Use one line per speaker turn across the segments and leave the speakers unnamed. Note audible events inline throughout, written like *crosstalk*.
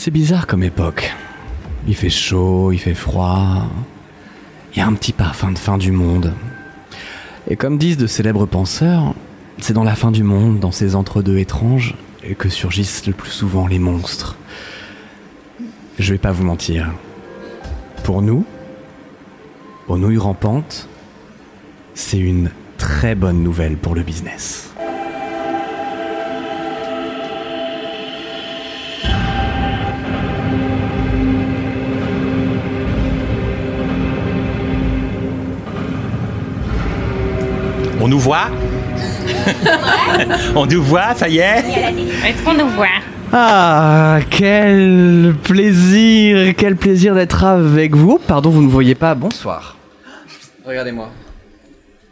C'est bizarre comme époque. Il fait chaud, il fait froid. Il y a un petit parfum de fin du monde. Et comme disent de célèbres penseurs, c'est dans la fin du monde, dans ces entre-deux étranges, que surgissent le plus souvent les monstres. Je vais pas vous mentir. Pour nous, aux nouilles rampantes, c'est une très bonne nouvelle pour le business.
On nous voit *laughs* On nous voit, ça y est
Est-ce qu'on nous voit?
Ah, quel plaisir, quel plaisir d'être avec vous. Pardon, vous ne voyez pas. Bonsoir. Regardez-moi.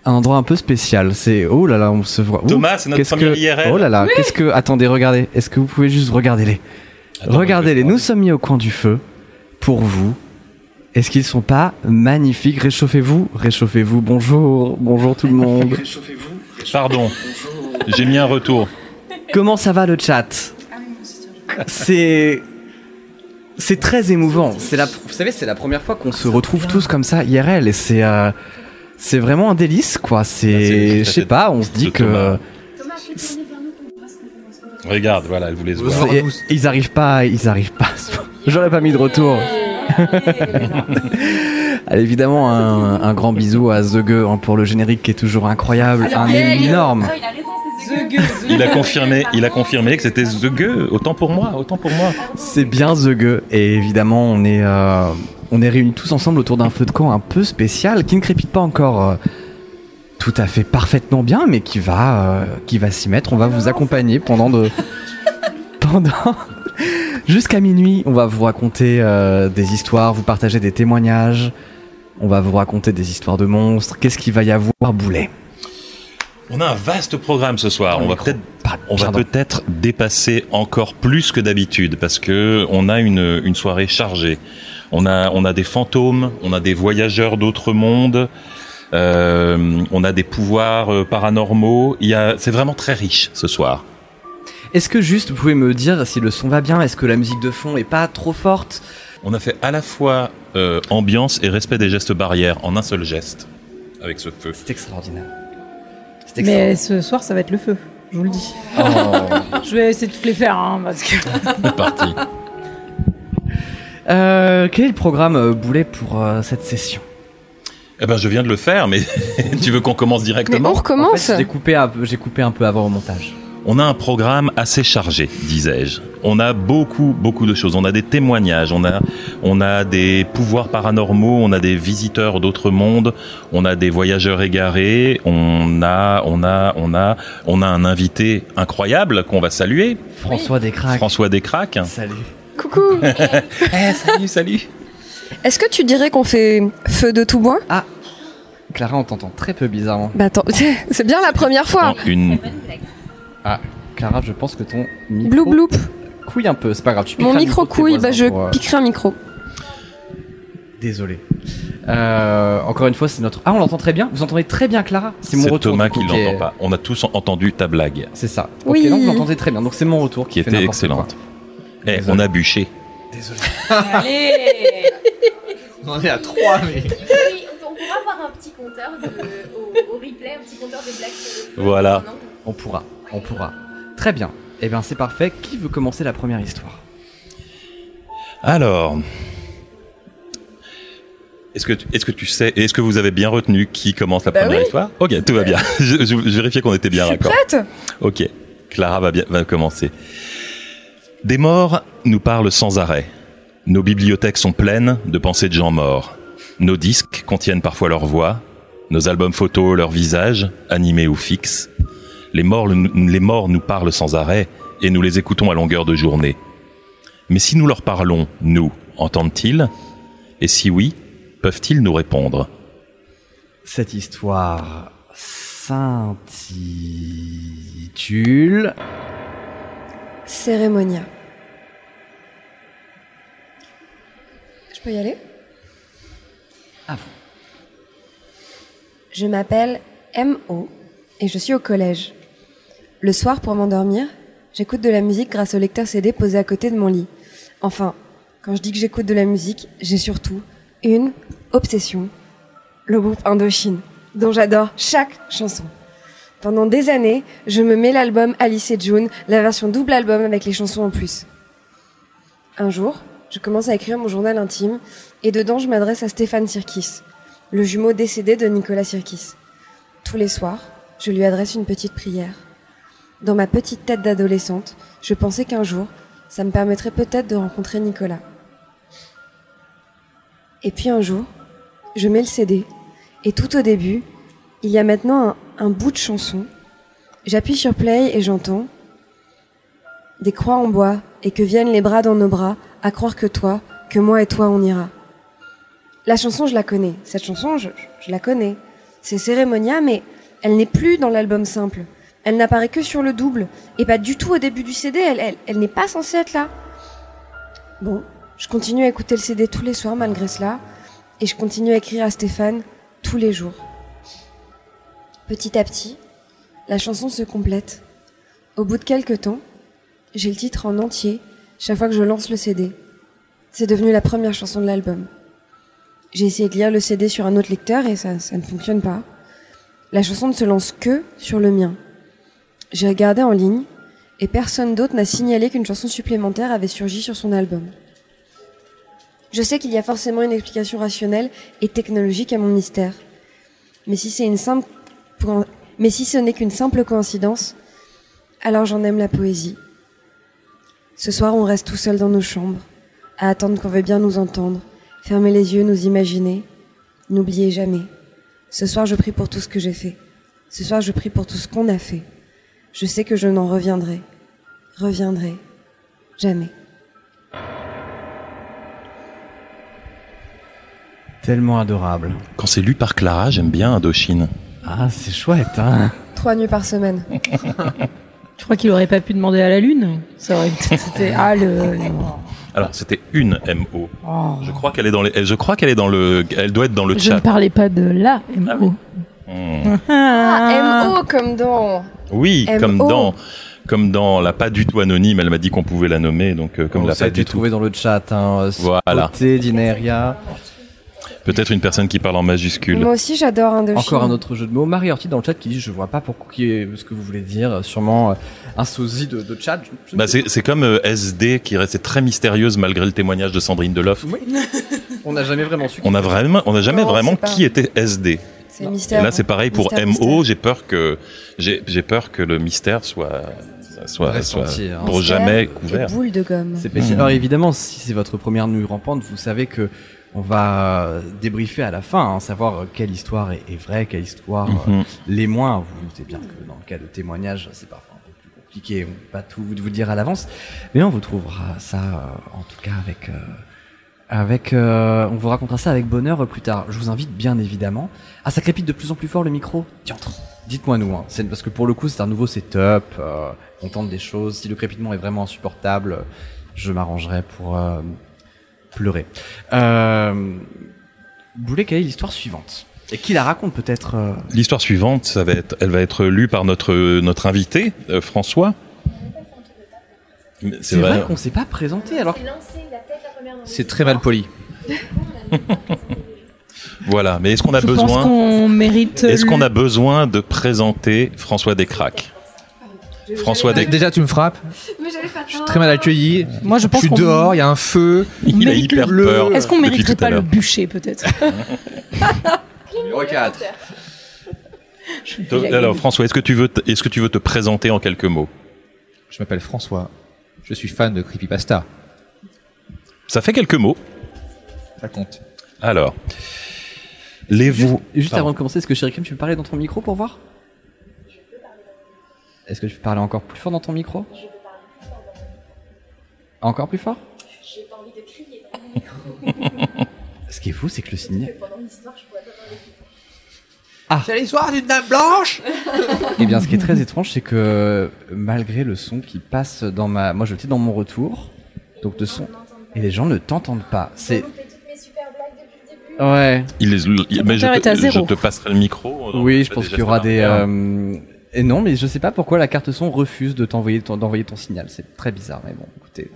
Un endroit un peu spécial. C'est oh là là, on se voit. Ouh,
Thomas, c'est notre
qu'est-ce
première
que-
IRL.
Oh là là, qu'est-ce que Attendez, regardez. Est-ce que vous pouvez juste regarder les Regardez-les. Nous sommes mis au coin du feu pour vous. Est-ce qu'ils sont pas magnifiques? Réchauffez-vous, réchauffez-vous. Bonjour, bonjour tout le *laughs* monde.
Pardon, j'ai mis un retour.
Comment ça va le chat? C'est c'est très émouvant. C'est la vous savez c'est la première fois qu'on se retrouve tous comme ça IRL et c'est euh, c'est vraiment un délice quoi. C'est je sais pas, on se dit que
Thomas. Regarde, voilà, elle voulait se voir.
ils arrivent pas, ils arrivent pas. J'aurais pas mis de retour. Allez, *laughs* évidemment un, un grand bisou à The Gueux, hein, pour le générique qui est toujours incroyable, un énorme.
Il a confirmé, il a confirmé que c'était The Gueux. Autant pour moi, autant pour moi.
C'est bien The Gueux. Et évidemment, on est, euh, on est réunis tous ensemble autour d'un feu de camp un peu spécial qui ne crépite pas encore euh, tout à fait parfaitement bien, mais qui va, euh, qui va s'y mettre. On va vous accompagner pendant de. *laughs* pendant. Jusqu'à minuit, on va vous raconter euh, des histoires, vous partager des témoignages. On va vous raconter des histoires de monstres. Qu'est-ce qu'il va y avoir, Boulet?
On a un vaste programme ce soir. On va peut-être, on va dépasser encore plus que d'habitude parce que on a une, une soirée chargée. On a, on a des fantômes, on a des voyageurs d'autres mondes. euh, on a des pouvoirs euh, paranormaux. Il y a, c'est vraiment très riche ce soir.
Est-ce que juste vous pouvez me dire si le son va bien Est-ce que la musique de fond est pas trop forte?
On a fait à la fois euh, ambiance et respect des gestes barrières en un seul geste avec ce feu.
C'est extraordinaire. C'est
Mais ce soir, ça va être le feu, je vous le dis.
Oh. *laughs*
Je vais essayer de toutes les faire, hein, parce que... *laughs*
C'est parti.
Euh, quel est le programme euh, Boulet pour euh, cette session?
Eh ben, je viens de le faire, mais *laughs* tu veux qu'on commence
Mais
directement?
on
En
recommence
fait, J'ai coupé, un peu- j'ai coupé un peu avant au montage.
On a un programme assez chargé, disais-je. On a beaucoup, beaucoup de choses. On a des témoignages, on a, on a des pouvoirs paranormaux, on a des visiteurs d'autres mondes, on a des voyageurs égarés, on a, on a, on a, on a un invité incroyable qu'on va saluer,
François Descraques.
François Descraques.
Salut.
Coucou *laughs*
Eh, salut, salut.
Est-ce que tu dirais qu'on fait feu de tout bois?
Clara, on t'entend très peu bizarrement.
Bah attends, *laughs* c'est bien la première fois.
Une,
Ah, Clara, je pense que ton micro
Bloup bloup.
couille un peu. C'est pas grave. Tu
Mon micro
tes
couille, bah je
pour, euh,
piquerai un micro.
Désolé. Euh, encore une fois, c'est notre. Ah, on l'entend très bien. Vous entendez très bien, Clara C'est mon
c'est
retour.
Thomas qui
est-
l'entend pas. On a tous entendu ta blague,
C'est ça.
Oui.
Ok, donc vous l'entendez très bien. Donc c'est mon retour
qui était excellente. Eh, on a bûché.
Désolé.
Allez *laughs*
On en est à 3, mais.
Oui, on pourra avoir un petit compteur de, au, au replay, un petit compteur de blagues.
Voilà.
On pourra. On pourra. Très bien. Eh bien, c'est parfait. Qui veut commencer la première histoire?
Alors, est-ce que, tu- est-ce que tu sais, est-ce que vous avez bien retenu qui commence la
Bah
première
oui.
histoire? Ok, tout va bien. je, *laughs* je- je vérifiais qu'on était bien d'accord.
prête
Ok, Clara va, bien, va commencer. Des morts nous parlent sans arrêt. Nos bibliothèques sont pleines de pensées de gens morts. Nos disques contiennent parfois leur voix, nos albums photos leur visage, animés ou fixes. Les morts, le- les morts nous parlent sans arrêt et nous les écoutons à longueur de journée. Mais si nous leur parlons, nous, entendent-ils? Et si oui, peuvent-ils nous répondre?
Cette histoire s'intitule.
Cérémonia. Je peux y aller?
À vous.
Je m'appelle M.O. et je suis au collège. Le soir, pour m'endormir, j'écoute de la musique grâce au lecteur CD posé à côté de mon lit. Enfin, quand je dis que j'écoute de la musique, j'ai surtout une obsession. Le groupe Indochine, dont j'adore chaque chanson. Pendant des années, je me mets l'album Alice et June, la version double album avec les chansons en plus. Un jour, je commence à écrire mon journal intime et dedans je m'adresse à Stéphane Sirkis, le jumeau décédé de Nicolas Sirkis. Tous les soirs, je lui adresse une petite prière. Dans ma petite tête d'adolescente, je pensais qu'un jour, ça me permettrait peut-être de rencontrer Nicolas. Et puis un jour, je mets le CD, et tout au début, il y a maintenant un, bout de chanson. J'appuie sur play et j'entends des croix en bois et que viennent les bras dans nos bras à croire que toi, que moi et toi on ira. La chanson, je la connais. Cette chanson, je, je la connais. C'est Cérémonia, mais elle n'est plus dans l'album simple. Elle n'apparaît que sur le double et pas du tout au début du CD. Elle, n'est pas censée être là. Bon, je continue à écouter le CD tous les soirs malgré cela et je continue à écrire à Stéphane tous les jours. Petit à petit, la chanson se complète. Au bout de quelques temps, j'ai le titre en entier chaque fois que je lance le CD. C'est devenu la première chanson de l'album. J'ai essayé de lire le CD sur un autre lecteur et ça, ça ne fonctionne pas. La chanson ne se lance que sur le mien. J'ai regardé en ligne et personne d'autre n'a signalé qu'une chanson supplémentaire avait surgi sur son album. Je sais qu'il y a forcément une explication rationnelle et technologique à mon mystère. Mais si c'est une simple, mais si ce n'est qu'une simple coïncidence, alors j'en aime la poésie. Ce soir, on reste tout seul dans nos chambres, à attendre qu'on veuille bien nous entendre, fermer les yeux, nous imaginer. N'oubliez jamais. Ce soir, je prie pour tout ce que j'ai fait. Ce soir, je prie pour tout ce qu'on a fait. Je sais que je n'en reviendrai. Reviendrai. Jamais.
Tellement adorable.
Quand c'est lu par Clara, j'aime bien Indochine.
Ah, c'est chouette, hein
Trois nuits par semaine. *laughs*
Je crois qu'il aurait pas pu demander à la Lune. Ça aurait été. *laughs* C'était. Ah, le.
Alors, c'était une MO.
Oh.
Je crois qu'elle est dans les, je crois qu'elle est dans le, elle doit être dans le
Je ne
chat.
parlais pas de la MO.
Hmm.
Ah, MO comme dans.
Oui, comme dans, comme dans la pas du tout anonyme, elle m'a dit qu'on pouvait la nommer, donc euh, comme
Bon,
la
ça a
pas
été
du tout.
trouvé dans le chat. Hein,
Voilà.
Spoté, Dineria.
Peut-être une personne qui parle en majuscule.
Moi aussi, j'adore Indochine.
Encore un autre jeu de mots. Marie Orti dans le chat qui dit je vois pas pourquoi qui est- ce que vous voulez dire. Sûrement euh, un sosie de, de chat. Je- je ne
Bah, c'est, c'est comme euh, SD qui restait très mystérieuse malgré le témoignage de Sandrine Deloff.
pas. *laughs* On n'a jamais vraiment su.
On a vraiment, on n'a jamais
Non,
vraiment qui était SD.
C'est
Et
mystère.
là, c'est pareil pour
Mystère,
MO.
mystère.
J'ai peur que, j'ai, j'ai peur que le mystère soit, soit, soit
hein.
pour jamais
et
couvert.
boule de gomme.
C'est péché.
Mhm.
Alors évidemment, si c'est votre première nuit rampante, vous savez que on va euh, débriefer à la fin, hein, savoir euh, quelle histoire est, est vraie, quelle histoire euh,
Mhm.
les moins. Vous vous doutez bien que dans le cas de témoignages, c'est parfois un peu plus compliqué, on peut pas tout vous dire à l'avance. Mais on vous trouvera ça, euh, en tout cas avec, euh, avec, euh, on vous racontera ça avec bonheur plus tard. Je vous invite bien évidemment. Ah, ça crépite de plus en plus fort le micro? Diantre. Dites-moi nous, hein. C'est parce que pour le coup c'est un nouveau setup. Euh, on tente des choses. Si le crépitement est vraiment insupportable, je m'arrangerai pour euh, pleurer. Euh, vous voulez quelle est l'histoire suivante? Et qui la raconte peut-être euh,
L'histoire suivante, ça va être, elle va être lue par notre, notre invité, euh, François. Mais
C'est vrai, qu'on s'est pas présenté alors.
C'est
très mal poli. *laughs*
Voilà. Mais est-ce qu'on a
Je
besoin,
qu'on mérite.
est-ce qu'on a besoin de présenter François Descraques? François.
Déjà, tu me frappes.
Mais j'allais faire
Je suis très mal accueilli.
Moi, je
Je
pense
suis
qu'on-
dehors, il y a un feu.
Il a
mérite
hyper
le-
peur.
Est-ce qu'on mériterait pas le bûcher, peut-être *laughs*
Numéro 4.
Je vais
Donc,
la
Alors. François, est-ce que tu veux, te- est-ce que tu veux te présenter en quelques mots
Je m'appelle François. Je suis fan de Creepypasta.
Ça fait quelques mots.
Ça compte.
Alors, les
Juste,
vous.
juste avant de commencer, est-ce que Chérikim, tu peux parler dans ton micro pour voir? Est-ce que tu peux parler encore plus fort dans ton micro? Encore plus fort?
J'ai pas envie de crier dans mon micro.
Ce qui est fou, c'est que le signe.
Pendant l'histoire, je pourrais pas parler.
C'est l'histoire d'une dame blanche *laughs*
Eh bien, ce qui est très étrange, c'est que malgré le son qui passe dans ma, moi, j'étais dans mon retour, donc de son, et les gens ne t'entendent pas. C'est
J'ai loupé toutes mes super blagues depuis le début.
ouais.
Il est- il- mais je, te, je te passerai le micro.
Oui, je pense qu'il y aura des. euh, Et non, mais je sais pas pourquoi la carte son refuse de t'envoyer ton, d'envoyer ton signal. C'est très bizarre, mais bon, écoutez.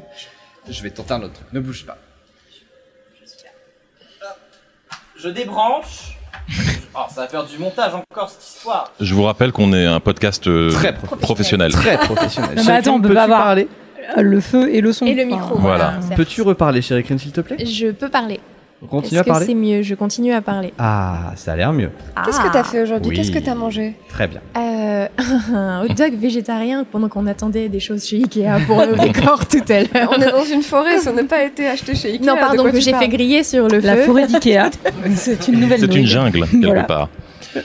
Je vais tenter un autre truc. Ne bouge pas.
Je débranche. Oh, ça va faire du montage encore cette histoire.
Je vous rappelle qu'on est un podcast euh,
Très
professionnel.
Très professionnel. *laughs*
Non, mais attends, on peut
Peux-tu
pas avoir-
parler
Le feu et le son.
Et le micro.
Voilà.
Peux-tu reparler, chérie Crane, s'il te plaît?
Je peux parler.
Continue
Est-ce
à parler.
c'est mieux Je continue à parler.
Ah, ça a l'air mieux.
Qu'est-ce que t'as fait aujourd'hui?
Oui.
Qu'est-ce que t'as mangé?
Très bien.
Euh, *laughs* un hot dog végétarien pendant qu'on attendait des choses chez Ikea pour le *laughs* décor tout à l'heure.
On est dans une forêt, ça n'a pas été acheté chez Ikea.
Non, pardon, que
tu
j'ai fait griller sur le
La
feu.
forêt d'Ikea. *laughs* c'est une nouvelle
C'est une jungle, quelque
Voilà.
part.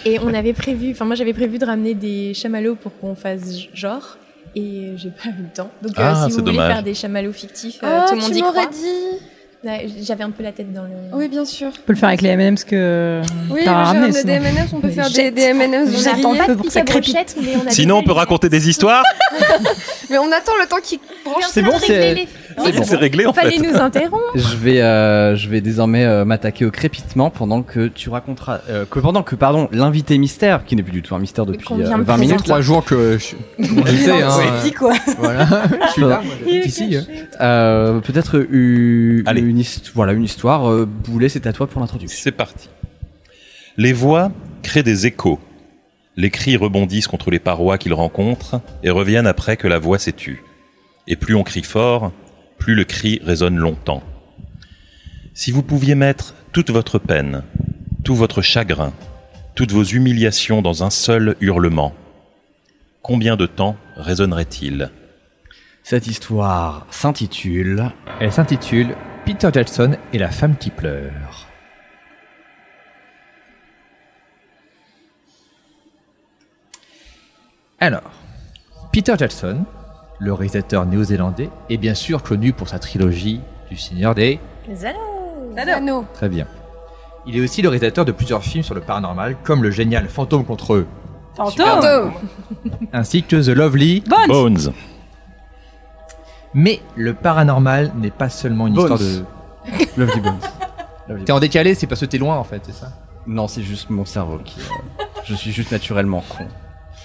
Et on avait prévu, enfin moi j'avais prévu de ramener des chamallows pour qu'on fasse genre. Et j'ai pas eu le temps. Donc euh,
Ah,
si
c'est
vous voulez
dommage.
faire des chamallows fictifs, euh,
Ah,
tout le monde
tu
y croit.
dit.
Ouais, J'avais un peu la tête dans le.
Oui, bien sûr.
On peut le faire avec les M&M's que
Oui,
t'as
j'ai
ramené. sinon.
des M&M's, on peut faire des, des M&M's
attend
pas
pour que ça crépite.
Sinon, on peut raconter des histoires
Mais on attend le temps qu'il branche.
C'est bon, c'est-
C'est bon, c'est réglé en
Fallait
fait.
nous interrompre. *laughs*
Je vais, euh, je vais désormais euh, m'attaquer au crépitement pendant que tu raconteras, euh, que pendant que pardon, l'invité mystère, qui n'est plus du tout un mystère depuis
qu'on vient
euh,
de
20 minutes,
présenter.
là,
Trois jours que je *laughs* je sais, hein.
Dis quoi *laughs*
Voilà. Je suis là, moi, ici. hein.
peut-être une,
Allez.
une, voilà, une histoire. Euh, Boulet, c'est à toi pour l'introduction.
C'est parti. Les voix créent des échos. Les cris rebondissent contre les parois qu'ils rencontrent et reviennent après que la voix s'est tue. Et plus on crie fort, plus le cri résonne longtemps. Si vous pouviez mettre toute votre peine, tout votre chagrin, toutes vos humiliations dans un seul hurlement, combien de temps résonnerait-il?
Cette histoire s'intitule
Elle s'intitule Peter Jackson et la femme qui pleure. Alors, Peter Jackson, le réalisateur néo-zélandais, est bien sûr connu pour sa trilogie du Seigneur des...
Anneaux.
Très bien. Il est aussi le réalisateur de plusieurs films sur le paranormal, comme le génial Fantôme contre eux,
Fantôme *laughs*
ainsi que The Lovely.
Bones
Bones.
Mais le paranormal n'est pas seulement une
Bones.
histoire de...
Lovely Bones. *laughs* Lovely
T'es en décalé, c'est parce que t'es loin en fait, c'est ça?
Non, c'est juste mon cerveau qui. euh, je suis juste naturellement con.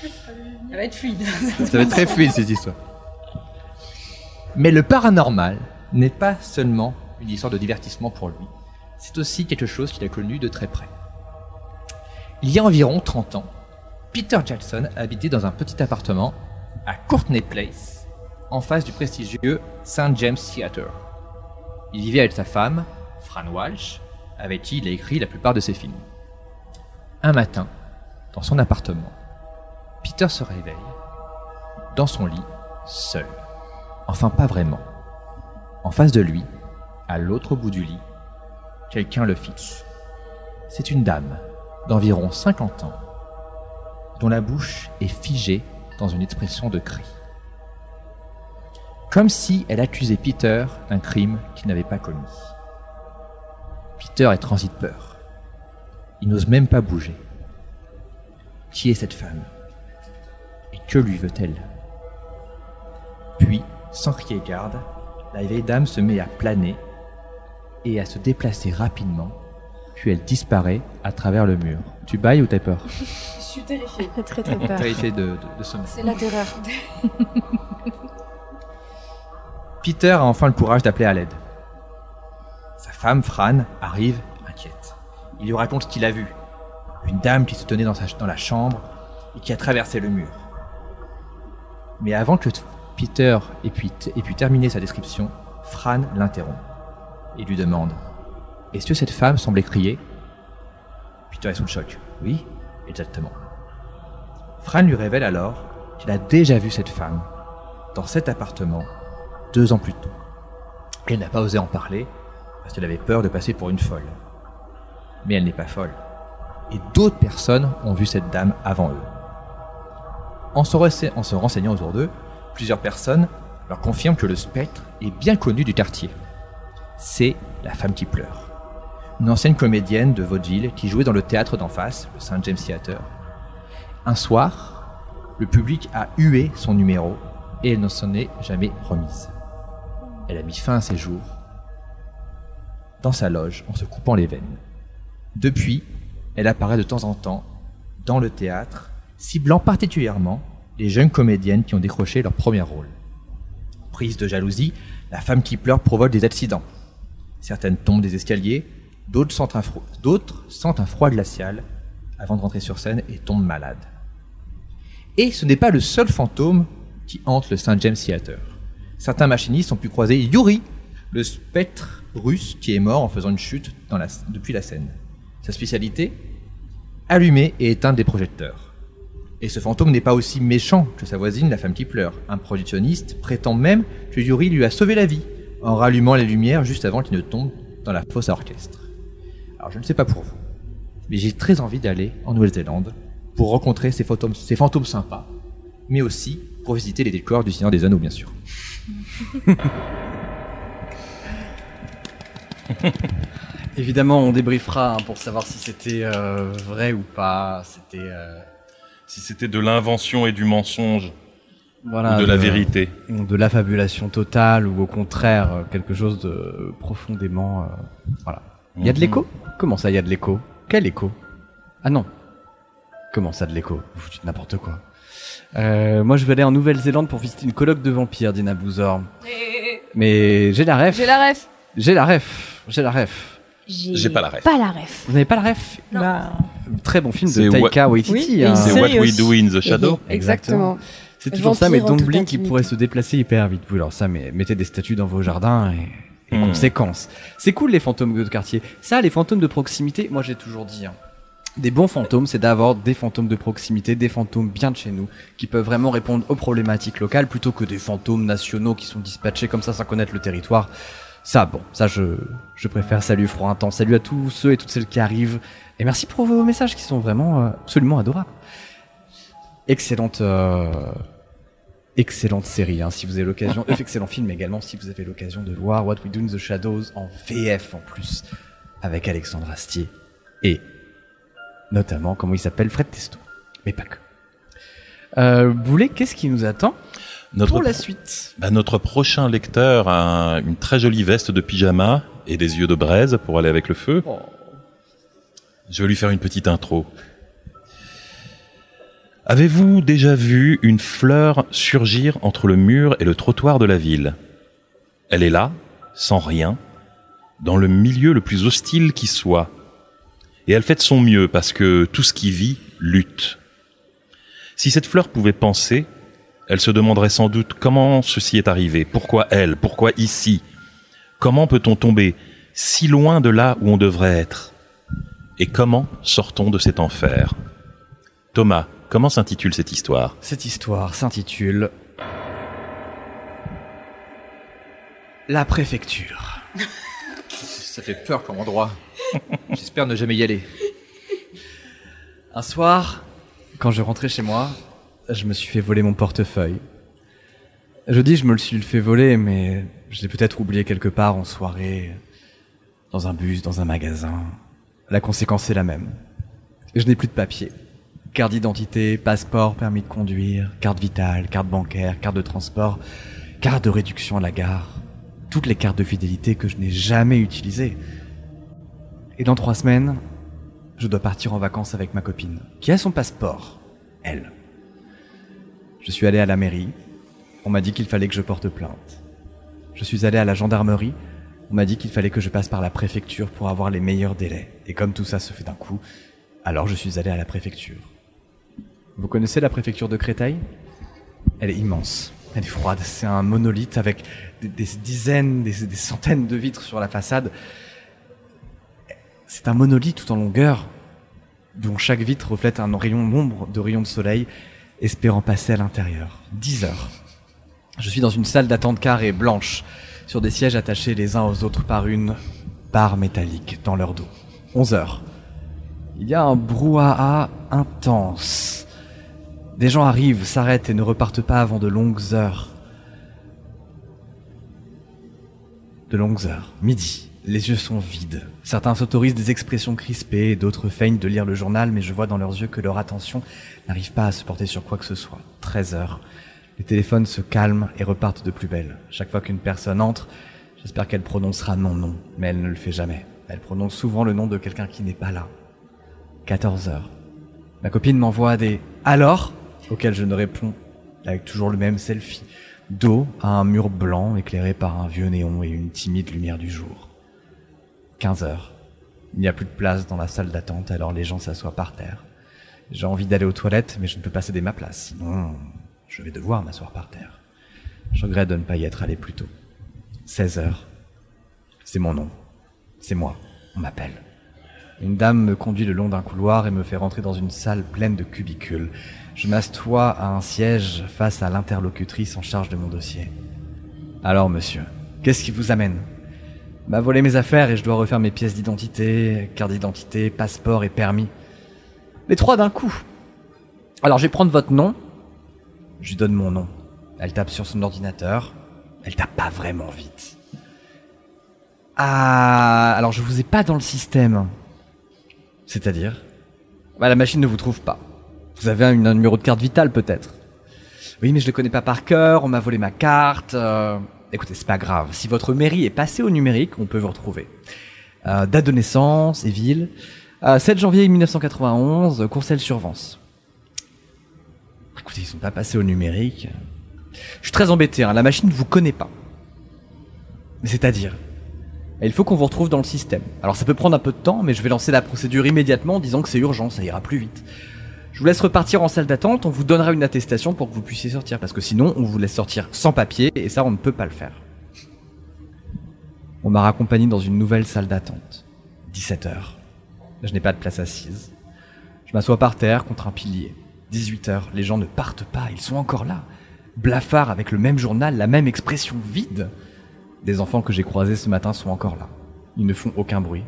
Ça va être fluide.
Ça va être très fluide cette histoire. Mais le paranormal n'est pas seulement une histoire de divertissement pour lui, c'est aussi quelque chose qu'il a connu de très près. Il y a environ 30 ans, Peter Jackson habitait dans un petit appartement à Courtney Place, en face du prestigieux St. James Theatre. Il vivait avec sa femme, Fran Walsh, avec qui il a écrit la plupart de ses films. Un matin, dans son appartement, Peter se réveille, dans son lit, seul. Enfin, pas vraiment. En face de lui, à l'autre bout du lit, quelqu'un le fixe. C'est une dame d'environ 50 ans, dont la bouche est figée dans une expression de cri. Comme si elle accusait Peter d'un crime qu'il n'avait pas commis. Peter est transi de peur. Il n'ose même pas bouger. Qui est cette femme? Et que lui veut-elle? Puis, sans crier garde, la vieille dame se met à planer et à se déplacer rapidement, puis elle disparaît à travers le mur. Tu bailles ou t'as peur?
Je suis terrifiée. *laughs*
Très très peur.
Terrifié de, de, de sommeil.
C'est la terreur. *laughs*
Peter a enfin le courage d'appeler à l'aide. Sa femme, Fran, arrive inquiète. Il lui raconte ce qu'il a vu. Une dame qui se tenait dans, sa, dans la chambre et qui a traversé le mur. Mais avant que Peter ait pu, ait pu terminer sa description, Fran l'interrompt et lui demande Est-ce que cette femme semblait crier? Peter est sous le choc. Oui, exactement. Fran lui révèle alors qu'il a déjà vu cette femme dans cet appartement deux ans plus tôt. Elle n'a pas osé en parler parce qu'elle avait peur de passer pour une folle. Mais elle n'est pas folle. Et d'autres personnes ont vu cette dame avant eux. En se renseignant autour d'eux, plusieurs personnes leur confirment que le spectre est bien connu du quartier. C'est la femme qui pleure. Une ancienne comédienne de vaudeville qui jouait dans le théâtre d'en face, le St. James Theatre. Un soir, le public a hué son numéro et elle ne s'en est jamais remise. Elle a mis fin à ses jours dans sa loge en se coupant les veines. Depuis, elle apparaît de temps en temps dans le théâtre, ciblant particulièrement les jeunes comédiennes qui ont décroché leur premier rôle. Prise de jalousie, la femme qui pleure provoque des accidents. Certaines tombent des escaliers, d'autres sentent un, froid glacial avant de rentrer sur scène et tombent malades. Et ce n'est pas le seul fantôme qui hante le St. James Theatre. Certains machinistes ont pu croiser Yuri, le spectre russe qui est mort en faisant une chute depuis la scène. Sa spécialité Allumer et éteindre des projecteurs. Et ce fantôme n'est pas aussi méchant que sa voisine, la femme qui pleure. Un projectionniste prétend même que Yuri lui a sauvé la vie en rallumant les lumières juste avant qu'il ne tombe dans la fosse à orchestre. Alors je ne sais pas pour vous, mais j'ai très envie d'aller en Nouvelle-Zélande pour rencontrer ces fantômes, ces fantômes sympas, mais aussi pour visiter les décors du Seigneur des Anneaux, bien sûr. *laughs*
Évidemment, on débriefera hein, pour savoir si c'était euh, vrai ou pas. C'était euh,
Si c'était de l'invention et du mensonge,
voilà
ou de la vérité.
de l'affabulation totale ou au contraire euh, quelque chose de profondément. euh, voilà. Il y a de
Mhm.
l'écho? Comment ça, il y a de l'écho? Quel écho? Ah non. Comment ça, de l'écho? Vous dites n'importe quoi. Euh, moi, je vais aller en Nouvelle-Zélande pour visiter une colloque de vampires, Dina Bouzor. Mais j'ai la ref.
J'ai la ref.
J'ai la ref. J'ai la ref.
J'ai pas la ref.
Pas la ref.
Vous n'avez pas la ref
Bah,
Très bon film de Taika
Oui,
Waititi.
et
hein.
C'est What We
aussi.
Do in the Shadow.
Exactement.
C'est toujours ça, mais Dumpling qui
intimité.
pourrait se déplacer hyper vite. Oui, alors ça, mais mettez des statues dans vos jardins et, et
Hmm.
conséquences. C'est cool les fantômes de quartier. Ça, les fantômes de proximité, moi j'ai toujours dit. hein, Des bons fantômes, c'est d'avoir des fantômes de proximité, des fantômes bien de chez nous, qui peuvent vraiment répondre aux problématiques locales, plutôt que des fantômes nationaux qui sont dispatchés comme ça sans connaître le territoire. Ça, bon, ça je, je préfère. Salut Froid Intense, salut à tous ceux et toutes celles qui arrivent. Et merci pour vos messages qui sont vraiment euh, absolument adorables. Excellente, euh, excellente série. Hein, si vous avez l'occasion, *laughs* excellent film également. Si vous avez l'occasion de voir What We Do in the Shadows en VF en plus, avec Alexandre Astier et notamment comment il s'appelle Fred Testo, mais pas que. Euh, Boulet, qu'est-ce qui nous attend?
Notre,
pour la suite
bah, notre prochain lecteur a une très jolie veste de pyjama et des yeux de braise pour aller avec le feu.
Oh.
Je vais lui faire une petite intro. Avez-vous déjà vu une fleur surgir entre le mur et le trottoir de la ville? Elle est là, sans rien, dans le milieu le plus hostile qui soit. Et elle fait de son mieux parce que tout ce qui vit lutte. Si cette fleur pouvait penser, elle se demanderait sans doute comment ceci est arrivé, pourquoi elle, pourquoi ici, comment peut-on tomber si loin de là où on devrait être, et comment sort-on de cet enfer? Thomas, comment s'intitule cette histoire?
Cette histoire s'intitule La préfecture. *laughs*
Ça fait peur comme endroit. *laughs* J'espère ne jamais y aller.
Un soir, quand je rentrais chez moi, je me suis fait voler mon portefeuille. Je dis je me le suis fait voler, mais je l'ai peut-être oublié quelque part en soirée, dans un bus, dans un magasin. La conséquence est la même. Je n'ai plus de papier. Carte d'identité, passeport, permis de conduire, carte vitale, carte bancaire, carte de transport, carte de réduction à la gare. Toutes les cartes de fidélité que je n'ai jamais utilisées. Et dans trois semaines, je dois partir en vacances avec ma copine, qui a son passeport, elle. Je suis allé à la mairie, on m'a dit qu'il fallait que je porte plainte. Je suis allé à la gendarmerie, on m'a dit qu'il fallait que je passe par la préfecture pour avoir les meilleurs délais. Et comme tout ça se fait d'un coup, alors je suis allé à la préfecture. Vous connaissez la préfecture de Créteil? Elle est immense, elle est froide, c'est un monolithe avec des, dizaines, des, des centaines de vitres sur la façade. C'est un monolithe tout en longueur, dont chaque vitre reflète un rayon nombre de rayons de soleil, espérant passer à l'intérieur. 10 heures. Je suis dans une salle d'attente carrée blanche, sur des sièges attachés les uns aux autres par une barre métallique dans leur dos. 11 heures. Il y a un brouhaha intense. Des gens arrivent, s'arrêtent et ne repartent pas avant de longues heures. De longues heures. Midi. Les yeux sont vides. Certains s'autorisent des expressions crispées, d'autres feignent de lire le journal, mais je vois dans leurs yeux que leur attention n'arrive pas à se porter sur quoi que ce soit. 13 heures. Les téléphones se calment et repartent de plus belle. Chaque fois qu'une personne entre, j'espère qu'elle prononcera mon nom, mais elle ne le fait jamais. Elle prononce souvent le nom de quelqu'un qui n'est pas là. 14 heures. Ma copine m'envoie des alors? auxquels je ne réponds avec toujours le même selfie Dos à un mur blanc éclairé par un vieux néon et une timide lumière du jour. 15 heures. Il n'y a plus de place dans la salle d'attente, alors les gens s'assoient par terre. J'ai envie d'aller aux toilettes, mais je ne peux pas céder ma place. Sinon, je vais devoir m'asseoir par terre. Je regrette de ne pas y être allé plus tôt. 16 heures. C'est mon nom. C'est moi. On m'appelle. Une dame me conduit le long d'un couloir et me fait rentrer dans une salle pleine de cubicules. Je m'assois à un siège face à l'interlocutrice en charge de mon dossier. Alors, monsieur, qu'est-ce qui vous amène? M'a volé mes affaires et je dois refaire mes pièces d'identité, carte d'identité, passeport et permis. Les trois d'un coup. Alors, je vais prendre votre nom. Je lui donne mon nom. Elle tape sur son ordinateur. Elle tape pas vraiment vite. Ah, alors je vous ai pas dans le système. C'est-à-dire? Bah, La machine ne vous trouve pas. Vous avez un, un numéro de carte vitale peut-être. Oui, mais je le connais pas par cœur, on m'a volé ma carte. euh, Écoutez, c'est pas grave. Si votre mairie est passée au numérique, on peut vous retrouver. Euh, date de naissance et ville. Euh, 7 janvier 1991, Courcelles-sur-Vence. Écoutez, ils sont pas passés au numérique. Je suis très embêté, hein, la machine ne vous connaît pas. C'est-à-dire Il faut qu'on vous retrouve dans le système. Alors ça peut prendre un peu de temps, mais je vais lancer la procédure immédiatement en disant que c'est urgent, ça ira plus vite. Je vous laisse repartir en salle d'attente, on vous donnera une attestation pour que vous puissiez sortir, parce que sinon on vous laisse sortir sans papier, et ça on ne peut pas le faire. On m'a raccompagné dans une nouvelle salle d'attente. 17 heures. Je n'ai pas de place assise. Je m'assois par terre contre un pilier. 18 heures, les gens ne partent pas, ils sont encore là. Blafards avec le même journal, la même expression vide. Des enfants que j'ai croisés ce matin sont encore là. Ils ne font aucun bruit.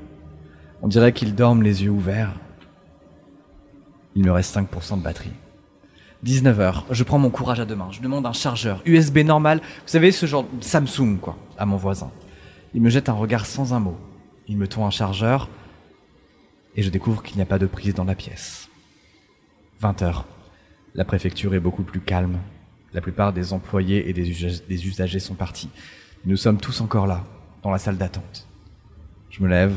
On dirait qu'ils dorment les yeux ouverts. Il me reste 5% de batterie. 19h, je prends mon courage à deux mains. Je demande un chargeur USB normal. Vous savez, ce genre de Samsung, quoi, à mon voisin. Il me jette un regard sans un mot. Il me tend un chargeur et je découvre qu'il n'y a pas de prise dans la pièce. 20h. La préfecture est beaucoup plus calme. La plupart des employés et des, usa- des usagers sont partis. Nous sommes tous encore là, dans la salle d'attente. Je me lève,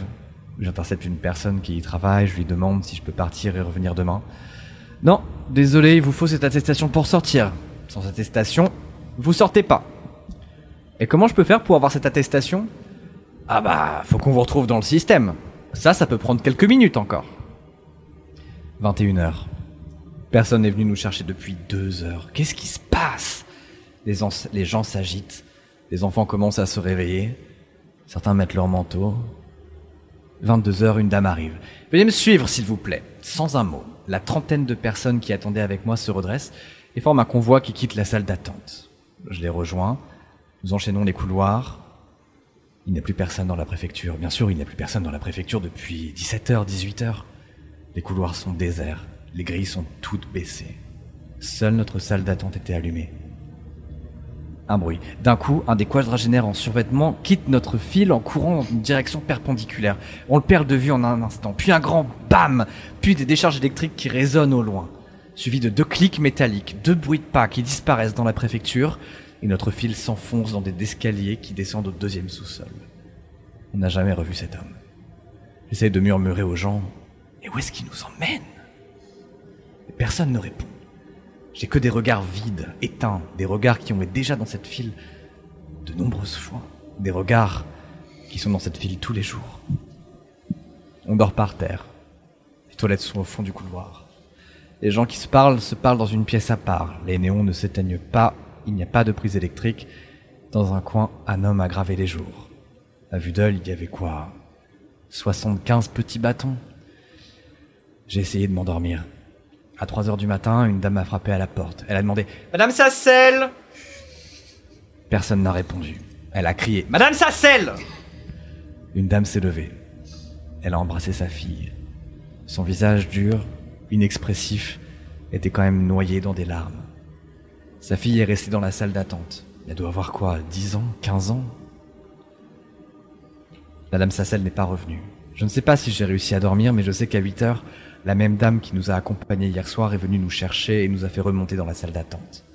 j'intercepte une personne qui y travaille, je lui demande si je peux partir et revenir demain. Non, désolé, il vous faut cette attestation pour sortir. Sans attestation, vous sortez pas. Et comment je peux faire pour avoir cette attestation? Ah bah, faut qu'on vous retrouve dans le système. Ça, ça peut prendre quelques minutes encore. 21h. Personne n'est venu nous chercher depuis deux heures. Qu'est-ce qui se passe? Les, les gens s'agitent. Les enfants commencent à se réveiller. Certains mettent leur manteau. 22 heures, une dame arrive. Veuillez me suivre, s'il vous plaît. Sans un mot. La trentaine de personnes qui attendaient avec moi se redressent et forment un convoi qui quitte la salle d'attente. Je les rejoins. Nous enchaînons les couloirs. Il n'y a plus personne dans la préfecture. Bien sûr, il n'y a plus personne dans la préfecture depuis 17h, 18h. Les couloirs sont déserts. Les grilles sont toutes baissées. Seule notre salle d'attente était allumée. Un bruit. D'un coup, un des quadragénaires en survêtement quitte notre fil en courant dans une direction perpendiculaire. On le perd de vue en un instant. Puis un grand BAM Puis des décharges électriques qui résonnent au loin. Suivi de deux clics métalliques, deux bruits de pas qui disparaissent dans la préfecture, et notre fil s'enfonce dans des escaliers qui descendent au deuxième sous-sol. On n'a jamais revu cet homme. J'essaie de murmurer aux gens Et où est-ce qu'il nous emmène? Personne ne répond. J'ai que des regards vides, éteints, des regards qui ont été déjà dans cette file de nombreuses fois, des regards qui sont dans cette file tous les jours. On dort par terre. Les toilettes sont au fond du couloir. Les gens qui se parlent se parlent dans une pièce à part. Les néons ne s'éteignent pas, il n'y a pas de prise électrique. Dans un coin, un homme a gravé les jours. À vue d'œil, il y avait quoi? 75 petits bâtons? J'ai essayé de m'endormir. À 3 heures du matin, une dame a frappé à la porte. Elle a demandé Madame Sassel Personne n'a répondu. Elle a crié Madame Sassel Une dame s'est levée. Elle a embrassé sa fille. Son visage dur, inexpressif, était quand même noyé dans des larmes. Sa fille est restée dans la salle d'attente. Elle doit avoir quoi 10 ans 15 ans? Madame Sassel n'est pas revenue. Je ne sais pas si j'ai réussi à dormir, mais je sais qu'à 8 heures, la même dame qui nous a accompagnés hier soir est venue nous chercher et nous a fait remonter dans la salle d'attente.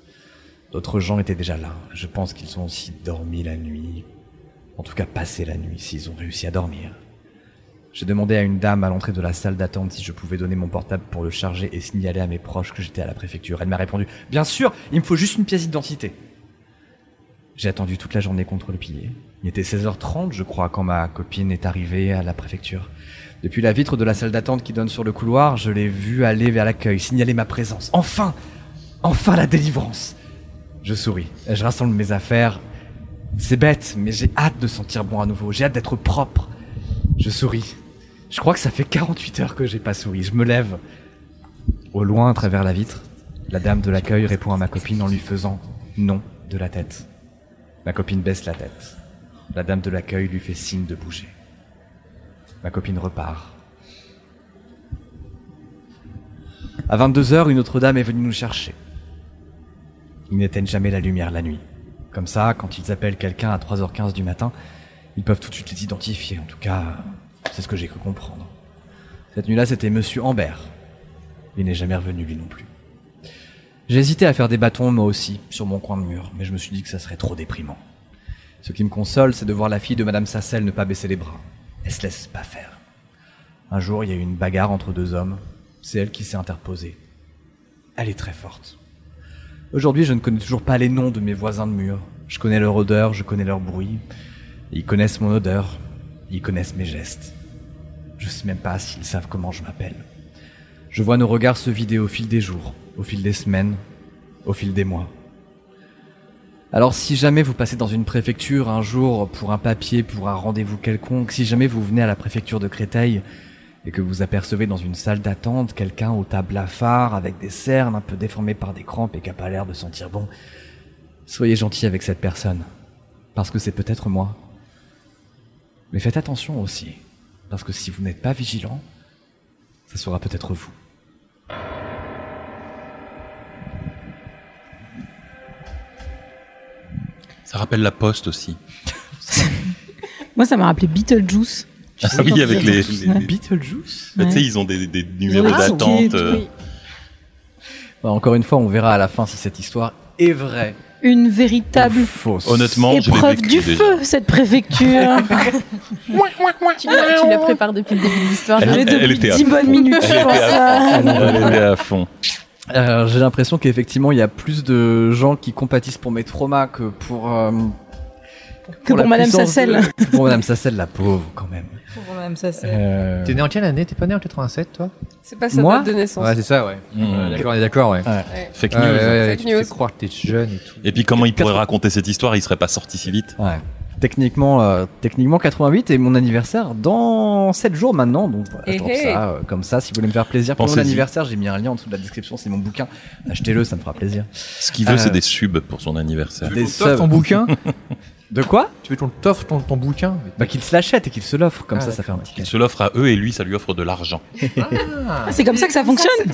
D'autres gens étaient déjà là. Je pense qu'ils ont aussi dormi la nuit. En tout cas, passé la nuit, s'ils ont réussi à dormir. J'ai demandé à une dame à l'entrée de la salle d'attente si je pouvais donner mon portable pour le charger et signaler à mes proches que j'étais à la préfecture. Elle m'a répondu Bien sûr, il me faut juste une pièce d'identité. J'ai attendu toute la journée contre le pilier. Il était 16h30, je crois, quand ma copine est arrivée à la préfecture. Depuis la vitre de la salle d'attente qui donne sur le couloir, je l'ai vue aller vers l'accueil, signaler ma présence. Enfin Enfin la délivrance Je souris. Je rassemble mes affaires. C'est bête, mais j'ai hâte de sentir bon à nouveau. J'ai hâte d'être propre. Je souris. Je crois que ça fait 48 heures que j'ai pas souri. Je me lève. Au loin, à travers la vitre, la dame de l'accueil répond à ma copine en lui faisant non de la tête. Ma copine baisse la tête. La dame de l'accueil lui fait signe de bouger. Ma copine repart. À 22 heures, une autre dame est venue nous chercher. Ils n'éteignent jamais la lumière la nuit. Comme ça, quand ils appellent quelqu'un à 3h15 du matin, ils peuvent tout de suite les identifier. En tout cas, c'est ce que j'ai cru comprendre. Cette nuit-là, c'était Monsieur Ambert. Il n'est jamais revenu, lui non plus. J'ai hésité à faire des bâtons, moi aussi, sur mon coin de mur, mais je me suis dit que ça serait trop déprimant. Ce qui me console, c'est de voir la fille de Madame Sassel ne pas baisser les bras. Elle se laisse pas faire. Un jour, il y a eu une bagarre entre deux hommes. C'est elle qui s'est interposée. Elle est très forte. Aujourd'hui, je ne connais toujours pas les noms de mes voisins de mur. Je connais leur odeur, je connais leur bruit. Ils connaissent mon odeur. Ils connaissent mes gestes. Je sais même pas s'ils savent comment je m'appelle. Je vois nos regards se vider au fil des jours, au fil des semaines, au fil des mois. Alors si jamais vous passez dans une préfecture un jour pour un papier, pour un rendez-vous quelconque, si jamais vous venez à la préfecture de Créteil et que vous apercevez dans une salle d'attente quelqu'un au table blafard avec des cernes un peu déformées par des crampes et qui a pas l'air de sentir bon, soyez gentil avec cette personne, parce que c'est peut-être moi. Mais faites attention aussi, parce que si vous n'êtes pas vigilant, ça sera peut-être vous.
Ça rappelle la poste aussi. *laughs*
Moi, ça m'a rappelé Beetlejuice.
Ah oui, avec les, les-
Ouais.
Beetlejuice
Bah, tu sais, ils ont des, des numéros
Ah,
d'attente. euh,
oui.
Bah, encore une fois, on verra à la fin si cette histoire est vraie
Une véritable
fausse.
Honnêtement,
épreuve du
déjà.
feu, cette préfecture. *laughs*
Tu la, tu la prépares depuis le début de l'histoire.
Elle- elle
depuis
était à
10 bonnes minutes,
Elle
je pense.
à- Elle était à fond.
Euh, J'ai l'impression qu'effectivement, il y a plus de gens qui compatissent pour mes traumas que pour euh,
Que
la
pour Madame Sassel.
de- pour Madame Sassel, la pauvre, quand même.
Pour Madame Sassel.
Euh,
T'es né en quelle année? T'es pas né en 87, toi?
C'est pas sa
Moi
date de naissance.
Ouais, c'est ça, ouais.
Mmh.
Ouais, D'accord, on est d'accord, ouais.
Fake
Ouais,
news.
ouais, ouais,
Fake
tu me fais
news.
croire que t'es jeune et tout.
Et puis comment il pourrait raconter cette histoire? Il serait pas sorti si vite.
Ouais. Techniquement, euh, techniquement 88 et mon anniversaire dans 7 jours maintenant. Donc voilà, je
Eh
drop
eh.
ça euh, comme ça. Si vous voulez me faire plaisir pour mon anniversaire, j'ai mis un lien en dessous de la description. C'est mon bouquin. Achetez-le, ça me fera plaisir.
Ce qu'il veut,
Euh,
c'est des subs pour son anniversaire.
Des
t'offres ton
subs.
bouquin *laughs*
De quoi
Tu veux qu'on t'offre ton, ton bouquin
Bah qu'il se l'achète et qu'il se l'offre. Comme
Ah,
ça, ça fait un petit
Il se l'offre à eux et lui, ça lui offre de l'argent.
Ah, c'est comme ça que ça fonctionne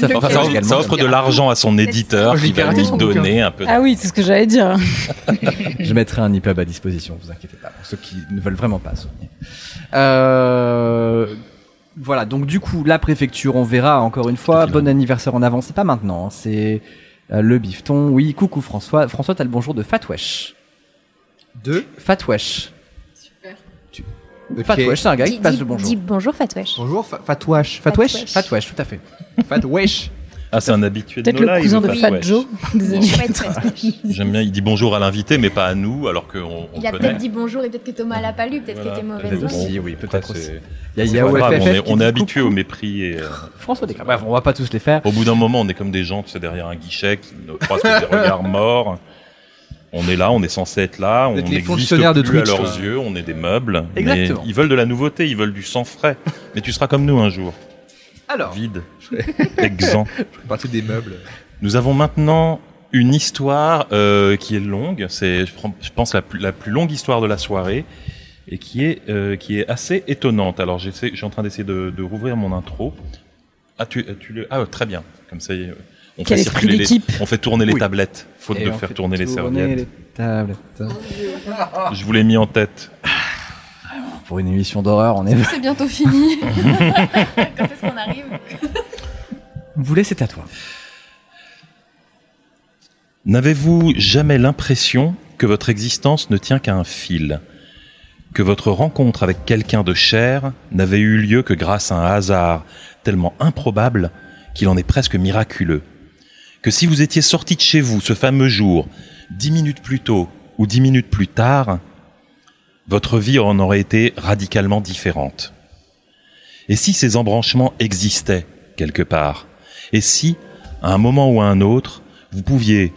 Ça
Enfin, ça, offre de l'argent à son éditeur qui va lui donner un peu.
Ah oui, c'est ce que j'allais dire.
Je mettrai un EPUB à disposition, vous inquiétez pas, pour ceux qui ne veulent vraiment pas souvenir. Euh, voilà, donc du coup, la préfecture, on verra encore une fois. Bon anniversaire en avance, c'est pas maintenant, hein, c'est euh, le bifton. Oui, coucou François. François, t'as le bonjour de Fatwesh.
Deux.
Fatwesh.
Ok.
Fatwesh, c'est un gars qui passe le bonjour.
dis bonjour Fatwesh.
Bonjour, Fa-.
Fatwesh
Fatwesh?
Fatwesh, tout à fait.
Fatwesh.
Ah, c'est un habitué de
Peut-être
nos
le
lives,
cousin de
Fat.
Joe. des années
Chouette,
80.
Fatwesh.
J'aime bien, il dit bonjour à l'invité, mais pas à nous, alors qu'on on
Il a peut-être dit bonjour et peut-être que Thomas l'a pas lu, peut-être
Voilà.
qu'il était mauvaise
aussi.
Si, oui, peut-être aussi.
c'est-
Il y a, y a
grave, on est, on habitué au mépris et euh,
François Descartes. Bref, on va pas tous les faire.
au bout d'un moment, on est comme des gens, tu sais, derrière un guichet qui nous croisent des *laughs* regards morts. On est là, on est censé être là, on
les fonctionnaires de
plus à
Twitch,
leurs
quoi.
yeux, on est des meubles.
Exactement.
Mais ils veulent de la nouveauté, ils veulent du sang frais. *laughs* Mais tu seras comme nous un jour,
Alors,
vide, *laughs* *laughs* exempt.
Partie des meubles.
Nous avons maintenant une histoire euh, qui est longue. C'est, je, je pense, la plus, la plus longue histoire de la soirée et qui est, euh, qui est assez étonnante. Alors, j'essaie, je suis en train d'essayer de, de rouvrir mon intro. Ah, tu, tu le, ah, très bien. Comme ça, on
Quel
fait
esprit
circuler les,
d'équipe.
on fait tourner les
Oui.
tablettes, faute
et
de faire tourner les
tourner
serviettes.
les tablettes.
Je vous l'ai mis en tête.
Pour une émission d'horreur, on est.
C'est bientôt fini. *laughs*
Quand est-ce qu'on arrive
Vous voulez, c'est à toi.
N'avez-vous jamais l'impression que votre existence ne tient qu'à un fil? Que votre rencontre avec quelqu'un de cher n'avait eu lieu que grâce à un hasard tellement improbable qu'il en est presque miraculeux? Que si vous étiez sorti de chez vous ce fameux jour, dix minutes plus tôt, ou dix minutes plus tard, votre vie en aurait été radicalement différente. Et si ces embranchements existaient quelque part? Et si, à un moment ou à un autre, vous pouviez